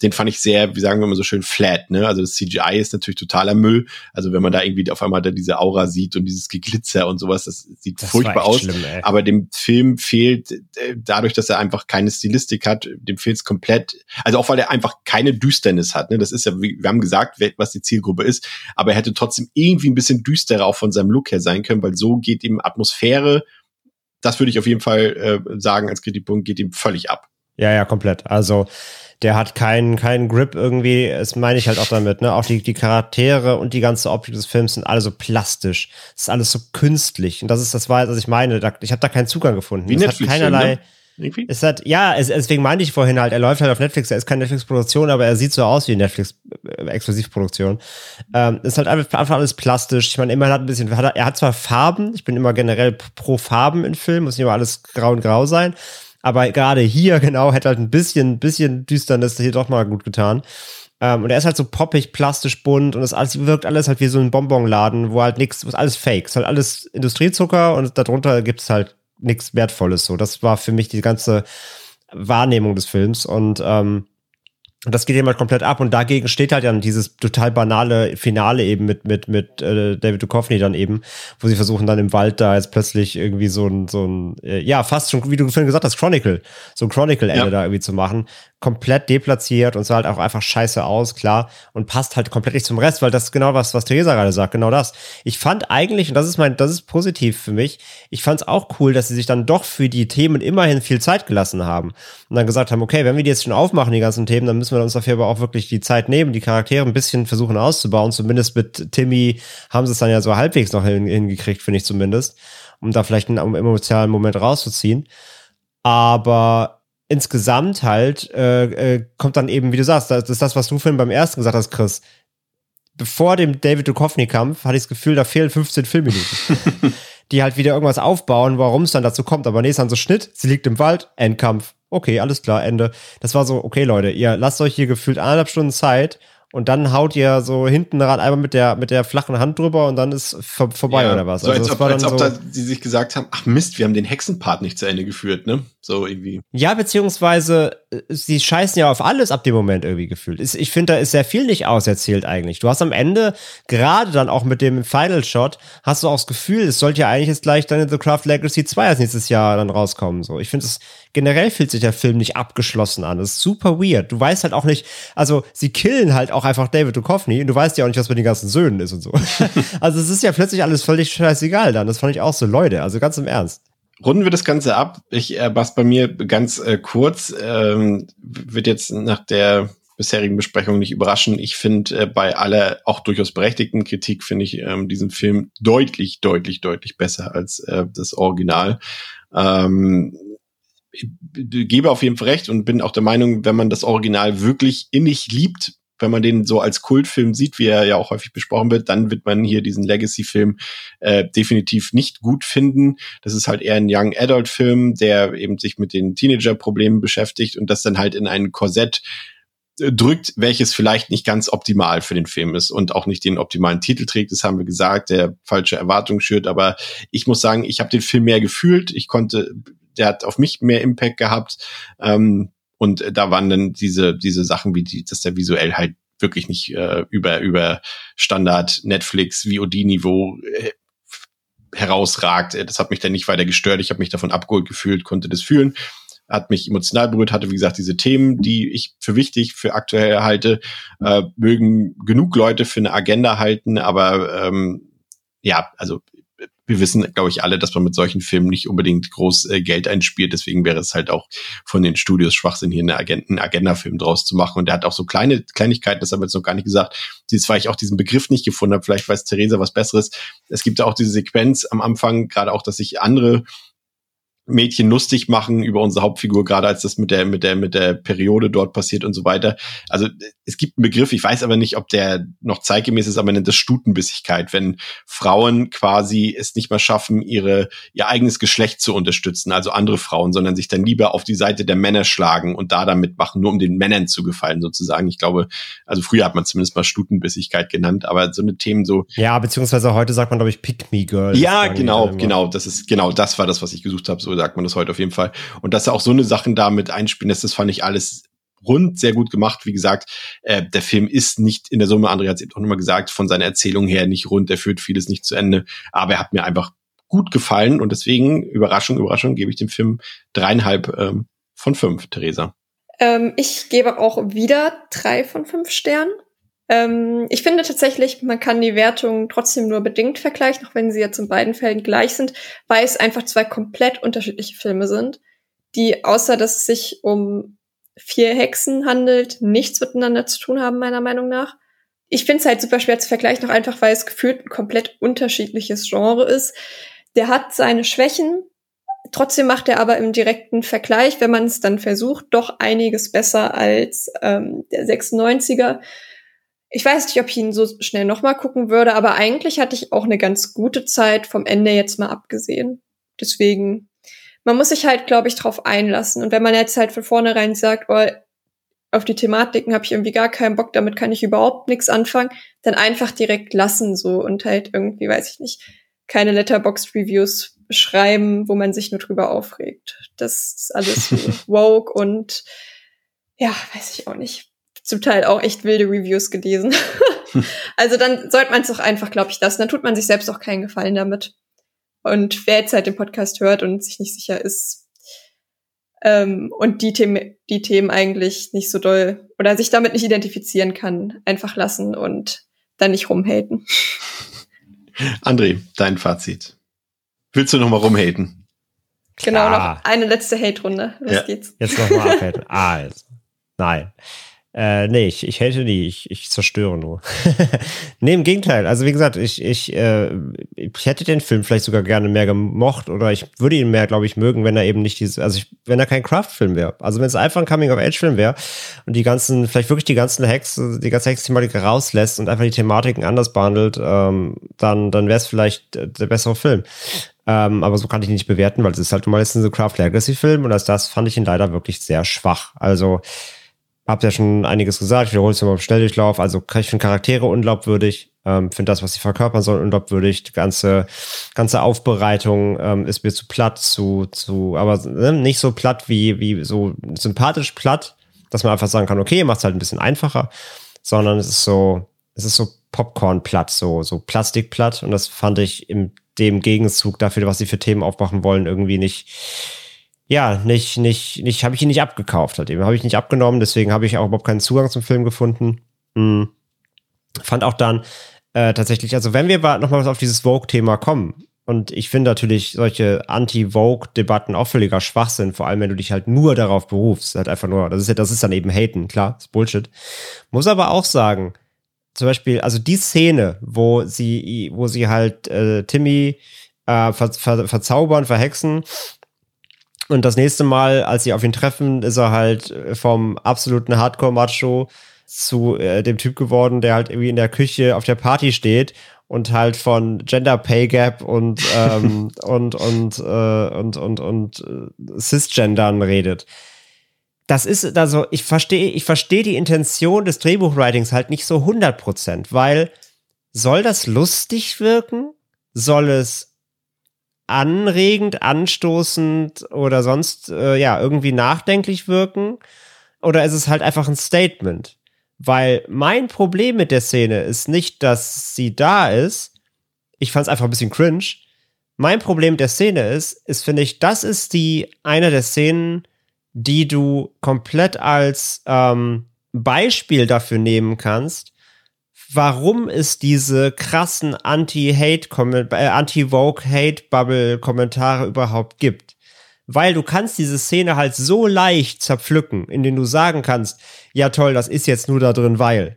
Speaker 1: den fand ich sehr, wie sagen wir mal so schön, flat, ne? Also das CGI ist natürlich totaler Müll. Also wenn man da irgendwie auf einmal da diese Aura sieht und dieses Geglitzer und sowas, das sieht
Speaker 2: Das
Speaker 1: furchtbar aus.
Speaker 2: schlimm.
Speaker 1: Aber dem Film fehlt, äh, dadurch, dass er einfach keine Stilistik hat, dem fehlt es komplett, also auch weil er einfach keine Düsternis hat. Ne? Das ist ja, wie- wir haben gesagt, was die Zielgruppe ist, aber er hätte trotzdem irgendwie ein bisschen düsterer auch von seinem Look her sein können, weil so geht ihm Atmosphäre, das würde ich auf jeden Fall äh, sagen als Kritikpunkt, geht ihm völlig ab.
Speaker 2: Ja, ja, komplett. Also der hat keinen keinen Grip irgendwie, das meine ich halt auch damit, ne? Auch die, die Charaktere und die ganze Optik des Films sind alle so plastisch. Es ist alles so künstlich. Und das ist das was ich meine. Da, ich habe da keinen Zugang gefunden.
Speaker 1: Wie
Speaker 2: es
Speaker 1: Netflix
Speaker 2: hat keinerlei.
Speaker 1: ne? Irgendwie?
Speaker 2: Es hat, ja, es, deswegen meinte ich vorhin halt, er läuft halt auf Netflix, er ist keine Netflix-Produktion, aber er sieht so aus wie eine Netflix-Exklusivproduktion. Ähm, ist halt einfach, einfach alles plastisch. Ich meine, immerhin hat ein bisschen, hat er, er hat zwar Farben, ich bin immer generell pro Farben in Filmen, muss nicht immer alles grau und grau sein, aber gerade hier genau hätte halt ein bisschen, bisschen Düsternis hier doch mal gut getan. Ähm, und er ist halt so poppig, plastisch bunt und es alles, wirkt alles halt wie so ein Bonbonladen, wo halt nichts, ist alles Fake, ist halt alles Industriezucker und darunter gibt es halt nichts Wertvolles. So, das war für mich die ganze Wahrnehmung des Films und ähm, das geht eben halt komplett ab. Und dagegen steht halt dann dieses total banale Finale eben mit mit mit äh, David Duchovny dann eben, wo sie versuchen dann im Wald da jetzt plötzlich irgendwie so ein so ein äh, ja fast schon wie du vorhin gesagt hast Chronicle. So ein Chronicle Ende
Speaker 1: Ja.
Speaker 2: da irgendwie zu machen, komplett deplatziert und sah halt auch einfach scheiße aus, klar und passt halt komplett nicht zum Rest, weil das ist genau was was Theresa gerade sagt, genau das. Ich fand eigentlich und das ist mein das ist positiv für mich. Ich fand es auch cool, dass sie sich dann doch für die Themen immerhin viel Zeit gelassen haben und dann gesagt haben, okay, wenn wir die jetzt schon aufmachen die ganzen Themen, dann müssen wir uns dafür aber auch wirklich die Zeit nehmen, die Charaktere ein bisschen versuchen auszubauen. Zumindest mit Timmy haben sie es dann ja so halbwegs noch hin, hingekriegt, finde ich zumindest, um da vielleicht einen emotionalen Moment rauszuziehen. Aber insgesamt halt äh, äh, kommt dann eben, wie du sagst, das ist das, was du vorhin beim ersten gesagt hast, Chris. Bevor dem David Duchovny-Kampf hatte ich das Gefühl, da fehlen 15 Filmminuten. die halt wieder irgendwas aufbauen, warum es dann dazu kommt. Aber nee, ist dann so Schnitt, sie liegt im Wald, Endkampf. Okay, alles klar, Ende. Das war so, okay, Leute, ihr lasst euch hier gefühlt eineinhalb Stunden Zeit und dann haut ihr so hinten ran einmal mit der, mit der flachen Hand drüber und dann ist vor, vorbei
Speaker 1: Ja,
Speaker 2: oder was.
Speaker 1: So als
Speaker 2: das
Speaker 1: ob, als ob da sie sich gesagt haben, ach Mist, wir haben den Hexenpart nicht zu Ende geführt, ne? So irgendwie.
Speaker 2: Ja, beziehungsweise äh, sie scheißen ja auf alles ab dem Moment irgendwie gefühlt. Ich finde, da ist sehr viel nicht auserzählt eigentlich. Du hast am Ende, gerade dann auch mit dem Final Shot, hast du auch das Gefühl, es sollte ja eigentlich jetzt gleich dann in The Craft Legacy 2 als nächstes Jahr dann rauskommen. So, ich finde es generell fühlt sich der Film nicht abgeschlossen an. Das ist super weird. Du weißt halt auch nicht, also sie killen halt auch einfach David Duchovny und du weißt ja auch nicht, was mit den ganzen Söhnen ist und so. also es ist ja plötzlich alles völlig scheißegal dann. Das fand ich auch so, Leute, also ganz im Ernst.
Speaker 1: Runden wir das Ganze ab. Ich äh, was bei mir ganz äh, kurz, ähm, wird jetzt nach der bisherigen Besprechung nicht überraschen. Ich finde äh, bei aller auch durchaus berechtigten Kritik finde ich ähm, diesen Film deutlich, deutlich, deutlich besser als äh, das Original. Ähm, ich gebe auf jeden Fall recht und bin auch der Meinung, wenn man das Original wirklich innig liebt, wenn man den so als Kultfilm sieht, wie er ja auch häufig besprochen wird, dann wird man hier diesen Legacy-Film äh, definitiv nicht gut finden. Das ist halt eher ein Young Adult Film, der eben sich mit den Teenager-Problemen beschäftigt und das dann halt in ein Korsett äh, drückt, welches vielleicht nicht ganz optimal für den Film ist und auch nicht den optimalen Titel trägt, das haben wir gesagt, der falsche Erwartungen schürt, aber ich muss sagen, ich habe den Film mehr gefühlt, ich konnte, der hat auf mich mehr Impact gehabt. Ähm, und da waren dann diese diese Sachen wie die, dass der visuell halt wirklich nicht äh, über über Standard Netflix VOD Niveau äh, herausragt. Äh, Das hat mich dann nicht weiter gestört. Ich habe mich davon abgeholt gefühlt, konnte das fühlen. Hat mich emotional berührt, hatte, wie gesagt, diese Themen, die ich für wichtig, für aktuell halte, äh, mögen genug Leute für eine Agenda halten, aber ähm, ja, also wir wissen, glaube ich, alle, dass man mit solchen Filmen nicht unbedingt groß äh, Geld einspielt. Deswegen wäre es halt auch von den Studios Schwachsinn, hier eine Agent einen Agenda-Film draus zu machen. Und der hat auch so kleine Kleinigkeiten, das haben wir jetzt noch gar nicht gesagt, die zwar ich auch diesen Begriff nicht gefunden habe, vielleicht weiß Theresa was Besseres. Es gibt ja auch diese Sequenz am Anfang, gerade auch, dass sich andere Mädchen lustig machen über unsere Hauptfigur, gerade als das mit der, mit der, mit der Periode dort passiert und so weiter. Also es gibt einen Begriff, ich weiß aber nicht, ob der noch zeitgemäß ist, aber man nennt das Stutenbissigkeit, wenn Frauen quasi es nicht mehr schaffen, ihre, ihr eigenes Geschlecht zu unterstützen, also andere Frauen, sondern sich dann lieber auf die Seite der Männer schlagen und da dann mitmachen, nur um den Männern zu gefallen, sozusagen. Ich glaube, also früher hat man zumindest mal Stutenbissigkeit genannt, aber so eine Themen so,
Speaker 2: Ja, beziehungsweise heute sagt man, glaube ich, Pick Me Girl.
Speaker 1: ja, genau, genau. Das ist genau das war das, was ich gesucht habe. So sagt man das heute auf jeden Fall. Und dass er auch so eine Sachen da mit einspielen lässt, das fand ich alles rund sehr gut gemacht. Wie gesagt, äh, der Film ist nicht in der Summe, André hat es eben auch nochmal gesagt, von seiner Erzählung her nicht rund. Er führt vieles nicht zu Ende, aber er hat mir einfach gut gefallen und deswegen Überraschung, Überraschung, gebe ich dem Film dreieinhalb ähm, von fünf. Theresa.
Speaker 3: Ähm, ich gebe auch wieder drei von fünf Sternen. Ähm, ich finde tatsächlich, man kann die Wertung trotzdem nur bedingt vergleichen, auch wenn sie jetzt in beiden Fällen gleich sind, weil es einfach zwei komplett unterschiedliche Filme sind. die außer dass es sich um vier Hexen handelt, nichts miteinander zu tun haben, meiner Meinung nach. Ich finde es halt super schwer zu vergleichen, auch einfach, weil es gefühlt ein komplett unterschiedliches Genre ist. Der hat seine Schwächen, trotzdem macht er aber im direkten Vergleich, wenn man es dann versucht, doch einiges besser als ähm, der 96er. Ich weiß nicht, ob ich ihn so schnell nochmal gucken würde, aber eigentlich hatte ich auch eine ganz gute Zeit vom Ende jetzt mal abgesehen. Deswegen, man muss sich halt, glaube ich, drauf einlassen. Und wenn man jetzt halt von vornherein sagt, oh, auf die Thematiken habe ich irgendwie gar keinen Bock, damit kann ich überhaupt nichts anfangen, dann einfach direkt lassen so und halt irgendwie, weiß ich nicht, keine Letterbox-Reviews schreiben, wo man sich nur drüber aufregt. Das ist alles woke und ja, weiß ich auch nicht zum Teil auch echt wilde Reviews gelesen. also dann sollte man es doch einfach, glaube ich, lassen. Dann tut man sich selbst auch keinen Gefallen damit. Und wer jetzt halt den Podcast hört und sich nicht sicher ist ähm, und die Themen, die Themen eigentlich nicht so doll oder sich damit nicht identifizieren kann, einfach lassen und dann nicht rumhaten.
Speaker 1: André, dein Fazit. Willst du noch mal rumhaten?
Speaker 3: Genau, noch eine letzte Hate-Runde. Los ja. geht's.
Speaker 2: Jetzt noch mal abhaten. Also, nein. Äh, nee, ich, ich hate nie, ich, ich zerstöre nur. nee, im Gegenteil. Also wie gesagt, ich, ich, äh, ich hätte den Film vielleicht sogar gerne mehr gemocht oder ich würde ihn mehr, glaube ich, mögen, wenn er eben nicht diese, also ich, wenn er kein Craft-Film wäre. Also wenn es einfach ein Coming-of-Age-Film wäre und die ganzen, vielleicht wirklich die ganzen Hex, die ganze Hex-Thematik rauslässt und einfach die Thematiken anders behandelt, ähm, dann, dann wäre es vielleicht der bessere Film. Ähm, aber so kann ich ihn nicht bewerten, weil es ist halt jetzt ein Craft Legacy-Film und als das fand ich ihn leider wirklich sehr schwach. Also hab ja schon einiges gesagt, ich wiederhole es nochmal im Schnelldurchlauf. Also ich finde Charaktere unglaubwürdig, ähm, finde das, was sie verkörpern sollen, unglaubwürdig. Die ganze, ganze Aufbereitung ähm, ist mir zu platt, zu, zu, aber ne, nicht so platt wie, wie so sympathisch platt, dass man einfach sagen kann, okay, macht es halt ein bisschen einfacher, sondern es ist so, es ist so Popcorn-platt, so, so Plastikplatt. Und das fand ich in dem Gegenzug dafür, was sie für Themen aufmachen wollen, irgendwie nicht, ja, nicht, nicht, nicht, habe ich ihn nicht abgekauft, halt eben. Habe ich nicht abgenommen, deswegen habe ich auch überhaupt keinen Zugang zum Film gefunden. Hm. Fand auch dann äh, tatsächlich, also wenn wir nochmal auf dieses Vogue-Thema kommen, und ich finde natürlich solche Anti-Vogue-Debatten auch völliger Schwachsinn, vor allem wenn du dich halt nur darauf berufst. Halt einfach nur, das ist ja, das ist dann eben Haten, klar, ist Bullshit. Muss aber auch sagen, zum Beispiel, also die Szene, wo sie, wo sie halt äh, Timmy äh, ver, ver, verzaubern, verhexen und das nächste Mal, als sie auf ihn treffen, ist er halt äh, vom absoluten Hardcore-Macho zu äh, dem Typ geworden, der halt irgendwie in der Küche auf der Party steht und halt von Gender Pay Gap und ähm, und und äh, und und und äh, cisgendern redet. Das ist also ich verstehe ich verstehe die Intention des Drehbuchwritings halt nicht so 100%, weil soll das lustig wirken? Soll es anregend, anstoßend oder sonst äh, ja irgendwie nachdenklich wirken? Oder ist es halt einfach ein Statement? Weil mein Problem mit der Szene ist nicht, dass sie da ist. Ich fand es einfach ein bisschen cringe. Mein Problem der Szene ist, ist finde ich, das ist die eine der Szenen, die du komplett als ähm, Beispiel dafür nehmen kannst, warum es diese krassen Anti-Hate, äh, Anti-Vogue-Hate-Bubble-Kommentare überhaupt gibt. Weil du kannst diese Szene halt so leicht zerpflücken, indem du sagen kannst, ja toll, das ist jetzt nur da drin, weil.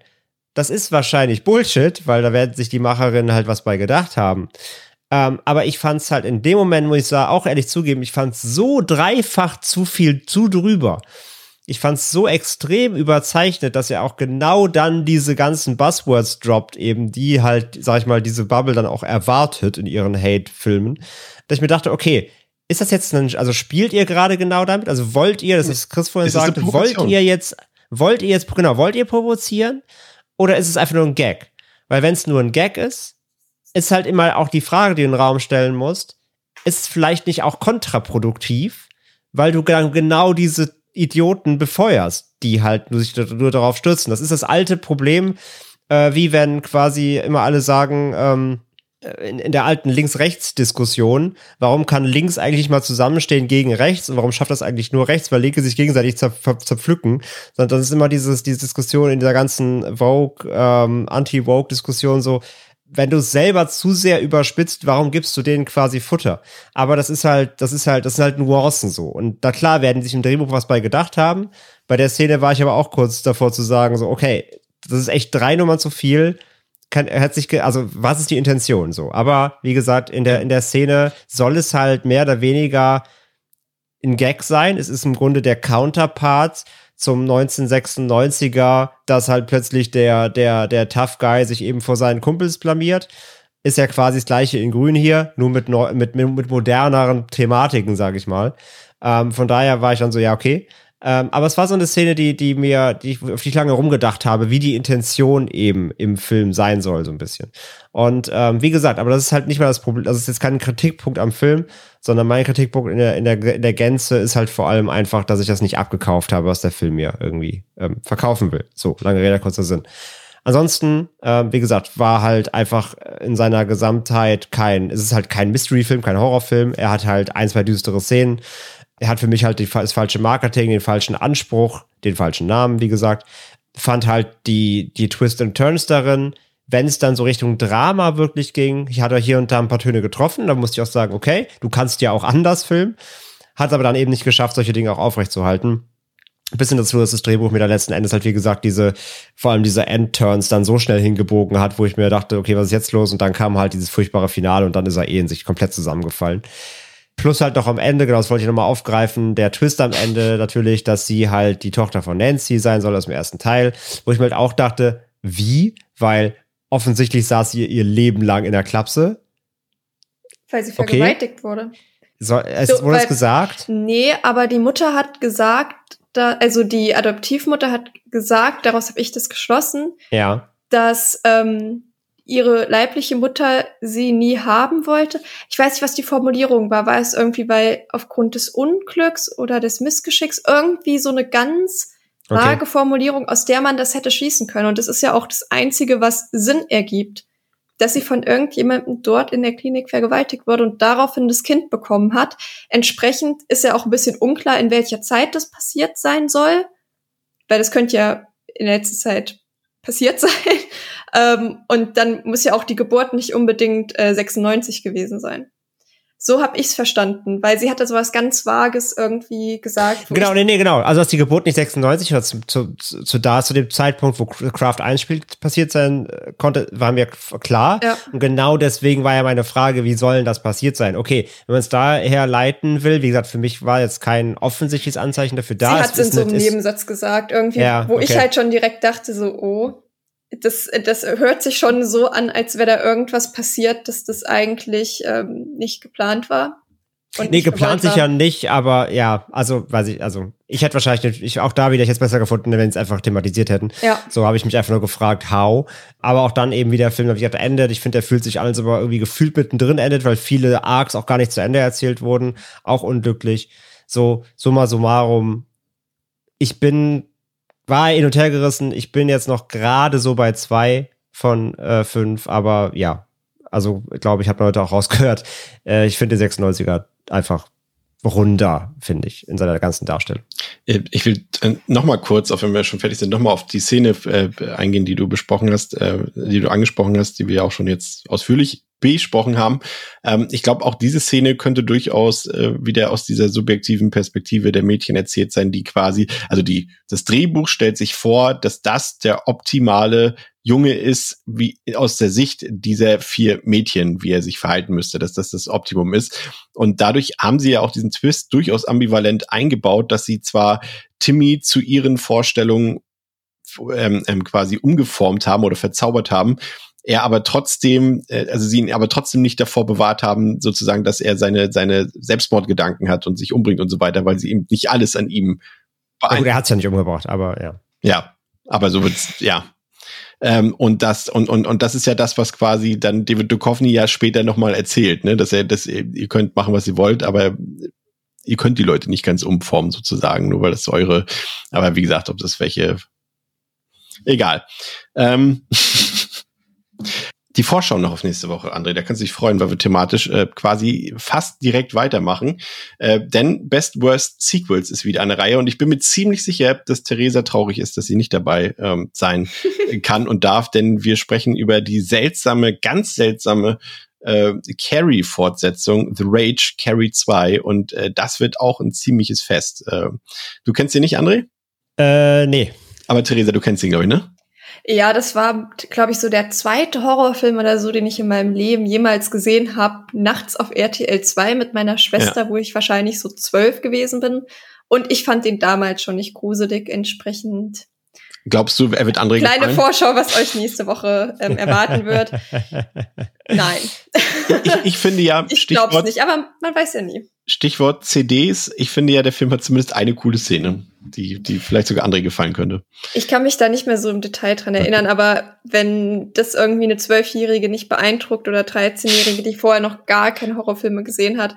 Speaker 2: Das ist wahrscheinlich Bullshit, weil da werden sich die Macherinnen halt was bei gedacht haben. Ähm, aber ich fand es halt in dem Moment, muss ich sagen, auch ehrlich zugeben, ich fand es so dreifach zu viel zu drüber ich fand es so extrem überzeichnet, dass er auch genau dann diese ganzen Buzzwords droppt, eben die halt, sag ich mal, diese Bubble dann auch erwartet in ihren Hate-Filmen, dass ich mir dachte, okay, ist das jetzt ein, also spielt ihr gerade genau damit? Also wollt ihr, das ist Chris vorhin sagte, wollt ihr jetzt, wollt ihr jetzt, genau, wollt ihr provozieren? Oder ist es einfach nur ein Gag? Weil wenn es nur ein Gag ist, ist halt immer auch die Frage, die du in den Raum stellen musst, ist es vielleicht nicht auch kontraproduktiv, weil du dann genau diese Idioten befeuerst, die halt nur sich nur darauf stürzen. Das ist das alte Problem, äh, wie wenn quasi immer alle sagen, ähm, äh, in, in der alten Links-Rechts-Diskussion, warum kann links eigentlich mal zusammenstehen gegen rechts und warum schafft das eigentlich nur rechts, weil Linke sich gegenseitig zer, zerpflücken, sondern das ist immer dieses, diese Diskussion in dieser ganzen Vogue, ähm, Anti-Vogue-Diskussion so, wenn du es selber zu sehr überspitzt, warum gibst du denen quasi Futter? Aber das ist halt, das ist halt, das sind halt Nuancen so. Und da klar werden sich im Drehbuch was bei gedacht haben. Bei der Szene war ich aber auch kurz davor zu sagen, so, okay, das ist echt drei Nummern zu viel. Kann, hat sich, also, was ist die Intention so? Aber, wie gesagt, in der, in der Szene soll es halt mehr oder weniger ein Gag sein. Es ist im Grunde der Counterpart zum 1996er, dass halt plötzlich der, der, der Tough Guy sich eben vor seinen Kumpels blamiert. Ist ja quasi das gleiche in Grün hier, nur mit, mit, mit moderneren Thematiken, sag ich mal. Ähm, von daher war ich dann so, ja, okay. Ähm, aber es war so eine Szene, die, die mir, die ich, auf die ich lange rumgedacht habe, wie die Intention eben im Film sein soll, so ein bisschen. Und ähm, wie gesagt, aber das ist halt nicht mal das Problem, das ist jetzt kein Kritikpunkt am Film, sondern mein Kritikpunkt in der, in der, in der Gänze ist halt vor allem einfach, dass ich das nicht abgekauft habe, was der Film mir irgendwie ähm, verkaufen will. So, lange Rede, kurzer Sinn. Ansonsten, äh, wie gesagt, war halt einfach in seiner Gesamtheit kein, es ist halt kein Mystery-Film, kein Horrorfilm. Er hat halt ein, zwei düstere Szenen er hat für mich halt die, das falsche Marketing, den falschen Anspruch, den falschen Namen, wie gesagt. Fand halt die, die Twist and Turns darin. Wenn es dann so Richtung Drama wirklich ging, ich hatte hier und da ein paar Töne getroffen, da musste ich auch sagen, okay, du kannst ja auch anders filmen. Hat aber dann eben nicht geschafft, solche Dinge auch aufrechtzuerhalten. bisschen dazu, dass das Drehbuch mir dann letzten Endes halt, wie gesagt, diese, vor allem diese Endturns dann so schnell hingebogen hat, wo ich mir dachte, okay, was ist jetzt los? Und dann kam halt dieses furchtbare Finale und dann ist er eh in sich komplett zusammengefallen. Plus halt noch am Ende, genau, das wollte ich nochmal aufgreifen, der Twist am Ende natürlich, dass sie halt die Tochter von Nancy sein soll aus dem ersten Teil, wo ich mir halt auch dachte, wie? Weil offensichtlich saß sie ihr Leben lang in der Klapse.
Speaker 3: Weil sie vergewaltigt okay. wurde.
Speaker 2: So, es so, wurde es gesagt?
Speaker 3: Nee, aber die Mutter hat gesagt, da, also die Adoptivmutter hat gesagt, daraus habe ich das geschlossen,
Speaker 2: ja.
Speaker 3: dass ähm, ihre leibliche Mutter sie nie haben wollte. Ich weiß nicht, was die Formulierung war. War es irgendwie, weil aufgrund des Unglücks oder des Missgeschicks irgendwie so eine ganz vage okay. Formulierung, aus der man das hätte schließen können. Und das ist ja auch das Einzige, was Sinn ergibt, dass sie von irgendjemandem dort in der Klinik vergewaltigt wurde und daraufhin das Kind bekommen hat. Entsprechend ist ja auch ein bisschen unklar, in welcher Zeit das passiert sein soll, weil das könnte ja in der letzten Zeit passiert sein. Ähm, und dann muss ja auch die Geburt nicht unbedingt äh, 96 gewesen sein. So habe ich's verstanden, weil sie hatte sowas ganz Vages irgendwie gesagt.
Speaker 2: Genau, nee, nee, genau. Also dass die Geburt nicht 96 oder zu, zu, zu da zu dem Zeitpunkt, wo Craft einspielt, passiert sein äh, konnte, war mir klar. Ja. Und genau deswegen war ja meine Frage, wie sollen das passiert sein? Okay, wenn man es daher leiten will, wie gesagt, für mich war jetzt kein offensichtliches Anzeichen dafür da.
Speaker 3: Sie hat es in so einem Nebensatz gesagt, irgendwie, ja, wo okay. ich halt schon direkt dachte, so, oh, das, das hört sich schon so an, als wäre da irgendwas passiert, dass das eigentlich ähm, nicht geplant war.
Speaker 2: Und nee, geplant sicher nicht, aber ja, also weiß ich, also ich hätte wahrscheinlich ich auch da wieder jetzt besser gefunden, wenn sie es einfach thematisiert hätten.
Speaker 3: Ja.
Speaker 2: So habe ich mich einfach nur gefragt, how. Aber auch dann eben wie der Film, wie gesagt, endet. Ich finde, der fühlt sich alles aber irgendwie gefühlt mittendrin endet, weil viele Arcs auch gar nicht zu Ende erzählt wurden. Auch unglücklich. So, summa summarum. Ich bin war hin und her gerissen. Ich bin jetzt noch gerade so bei zwei von äh, fünf, aber ja, also glaube ich, habe heute auch rausgehört. Äh, ich finde 96er einfach runder, finde ich, in seiner ganzen Darstellung.
Speaker 1: Äh, ich will äh, noch mal kurz, auch wenn wir schon fertig sind, noch mal auf die Szene äh, eingehen, die du besprochen hast, äh, die du angesprochen hast, die wir auch schon jetzt ausführlich besprochen haben. Ähm, ich glaube, auch diese Szene könnte durchaus äh, wieder aus dieser subjektiven Perspektive der Mädchen erzählt sein, die quasi, also die, das Drehbuch stellt sich vor, dass das der optimale Junge ist, wie aus der Sicht dieser vier Mädchen, wie er sich verhalten müsste, dass das das Optimum ist. Und dadurch haben sie ja auch diesen Twist durchaus ambivalent eingebaut, dass sie zwar Timmy zu ihren Vorstellungen ähm, ähm, quasi umgeformt haben oder verzaubert haben, er aber trotzdem, äh, also sie ihn aber trotzdem nicht davor bewahrt haben, sozusagen, dass er seine, seine Selbstmordgedanken hat und sich umbringt und so weiter, weil sie eben nicht alles an ihm
Speaker 2: gut, er hat es ja nicht umgebracht, aber ja.
Speaker 1: Ja, aber so wird's, ja. Ähm, und das, und, und, und das ist ja das, was quasi dann David Duchovny ja später nochmal erzählt, ne, dass er, dass ihr könnt machen, was ihr wollt, aber ihr könnt die Leute nicht ganz umformen, sozusagen, nur weil das eure, aber wie gesagt, ob das welche, egal. Ähm, die Vorschau noch auf nächste Woche, André. Da kannst du dich freuen, weil wir thematisch äh, quasi fast direkt weitermachen. Äh, denn Best Worst Sequels ist wieder eine Reihe und ich bin mir ziemlich sicher, dass Theresa traurig ist, dass sie nicht dabei ähm, sein kann und darf, denn wir sprechen über die seltsame, ganz seltsame äh, Carrie-Fortsetzung, The Rage Carrie 2 und äh, das wird auch ein ziemliches Fest. Äh, du kennst den nicht, André?
Speaker 2: Äh, nee.
Speaker 1: Aber Theresa, du kennst ihn, glaube ich, ne?
Speaker 3: Ja, das war, glaube ich, so der zweite Horrorfilm oder so, den ich in meinem Leben jemals gesehen habe. Nachts auf RTL 2 mit meiner Schwester, ja. wo ich wahrscheinlich so zwölf gewesen bin. Und ich fand den damals schon nicht gruselig, entsprechend.
Speaker 1: Glaubst du, er wird André
Speaker 3: Kleine
Speaker 1: gefallen?
Speaker 3: Vorschau, was euch nächste Woche ähm, erwarten wird. Nein.
Speaker 1: Ich, ich finde ja,
Speaker 3: ich glaube es nicht, aber man weiß ja nie.
Speaker 1: Stichwort CDs. Ich finde ja, der Film hat zumindest eine coole Szene, die, die vielleicht sogar André gefallen könnte.
Speaker 3: Ich kann mich da nicht mehr so im Detail dran erinnern, aber wenn das irgendwie eine Zwölfjährige nicht beeindruckt oder 13-Jährige, die vorher noch gar keine Horrorfilme gesehen hat,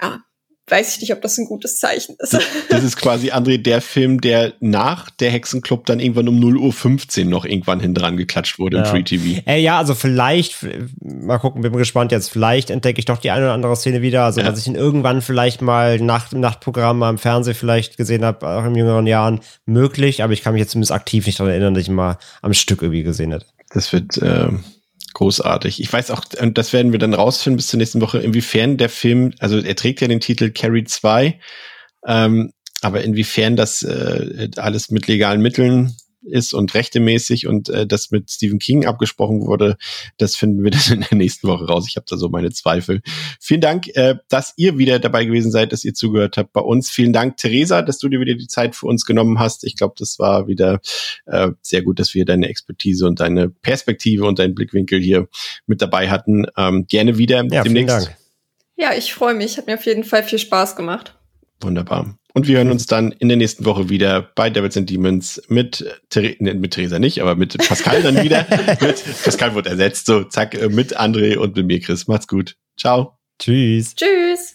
Speaker 3: ja, weiß ich nicht, ob das ein gutes Zeichen ist.
Speaker 1: Das ist quasi, André, der Film, der nach der Hexenclub dann irgendwann um 0.15 Uhr noch irgendwann hin dran geklatscht wurde ja. im Free TV.
Speaker 2: Äh, ja, also vielleicht, mal gucken, bin gespannt jetzt, vielleicht entdecke ich doch die eine oder andere Szene wieder, also ja. dass ich ihn irgendwann vielleicht mal nach dem Nachtprogramm am Fernsehen vielleicht gesehen habe, auch in jüngeren Jahren, möglich, aber ich kann mich jetzt zumindest aktiv nicht daran erinnern, dass ich ihn mal am Stück irgendwie gesehen hätte.
Speaker 1: Das wird, äh großartig. Ich weiß auch, und das werden wir dann rausfinden bis zur nächsten Woche, inwiefern der Film, also er trägt ja den Titel Carrie 2, ähm, aber inwiefern das äh, alles mit legalen Mitteln ist und rechtemäßig und äh, das mit Stephen King abgesprochen wurde, das finden wir dann in der nächsten Woche raus. Ich habe da so meine Zweifel. Vielen Dank, äh, dass ihr wieder dabei gewesen seid, dass ihr zugehört habt bei uns. Vielen Dank, Theresa, dass du dir wieder die Zeit für uns genommen hast. Ich glaube, das war wieder äh, sehr gut, dass wir deine Expertise und deine Perspektive und deinen Blickwinkel hier mit dabei hatten. Ähm, gerne wieder
Speaker 2: ja, demnächst. Vielen Dank.
Speaker 3: Ja, ich freue mich. Hat mir auf jeden Fall viel Spaß gemacht.
Speaker 1: Wunderbar. Und wir hören uns dann in der nächsten Woche wieder bei Devils and Demons mit, Ther ne, mit Theresa nicht, aber mit Pascal dann wieder. mit, Pascal wird ersetzt, so zack, äh, mit André und mit mir, Chris. Macht's gut. Ciao.
Speaker 2: Tschüss.
Speaker 3: Tschüss.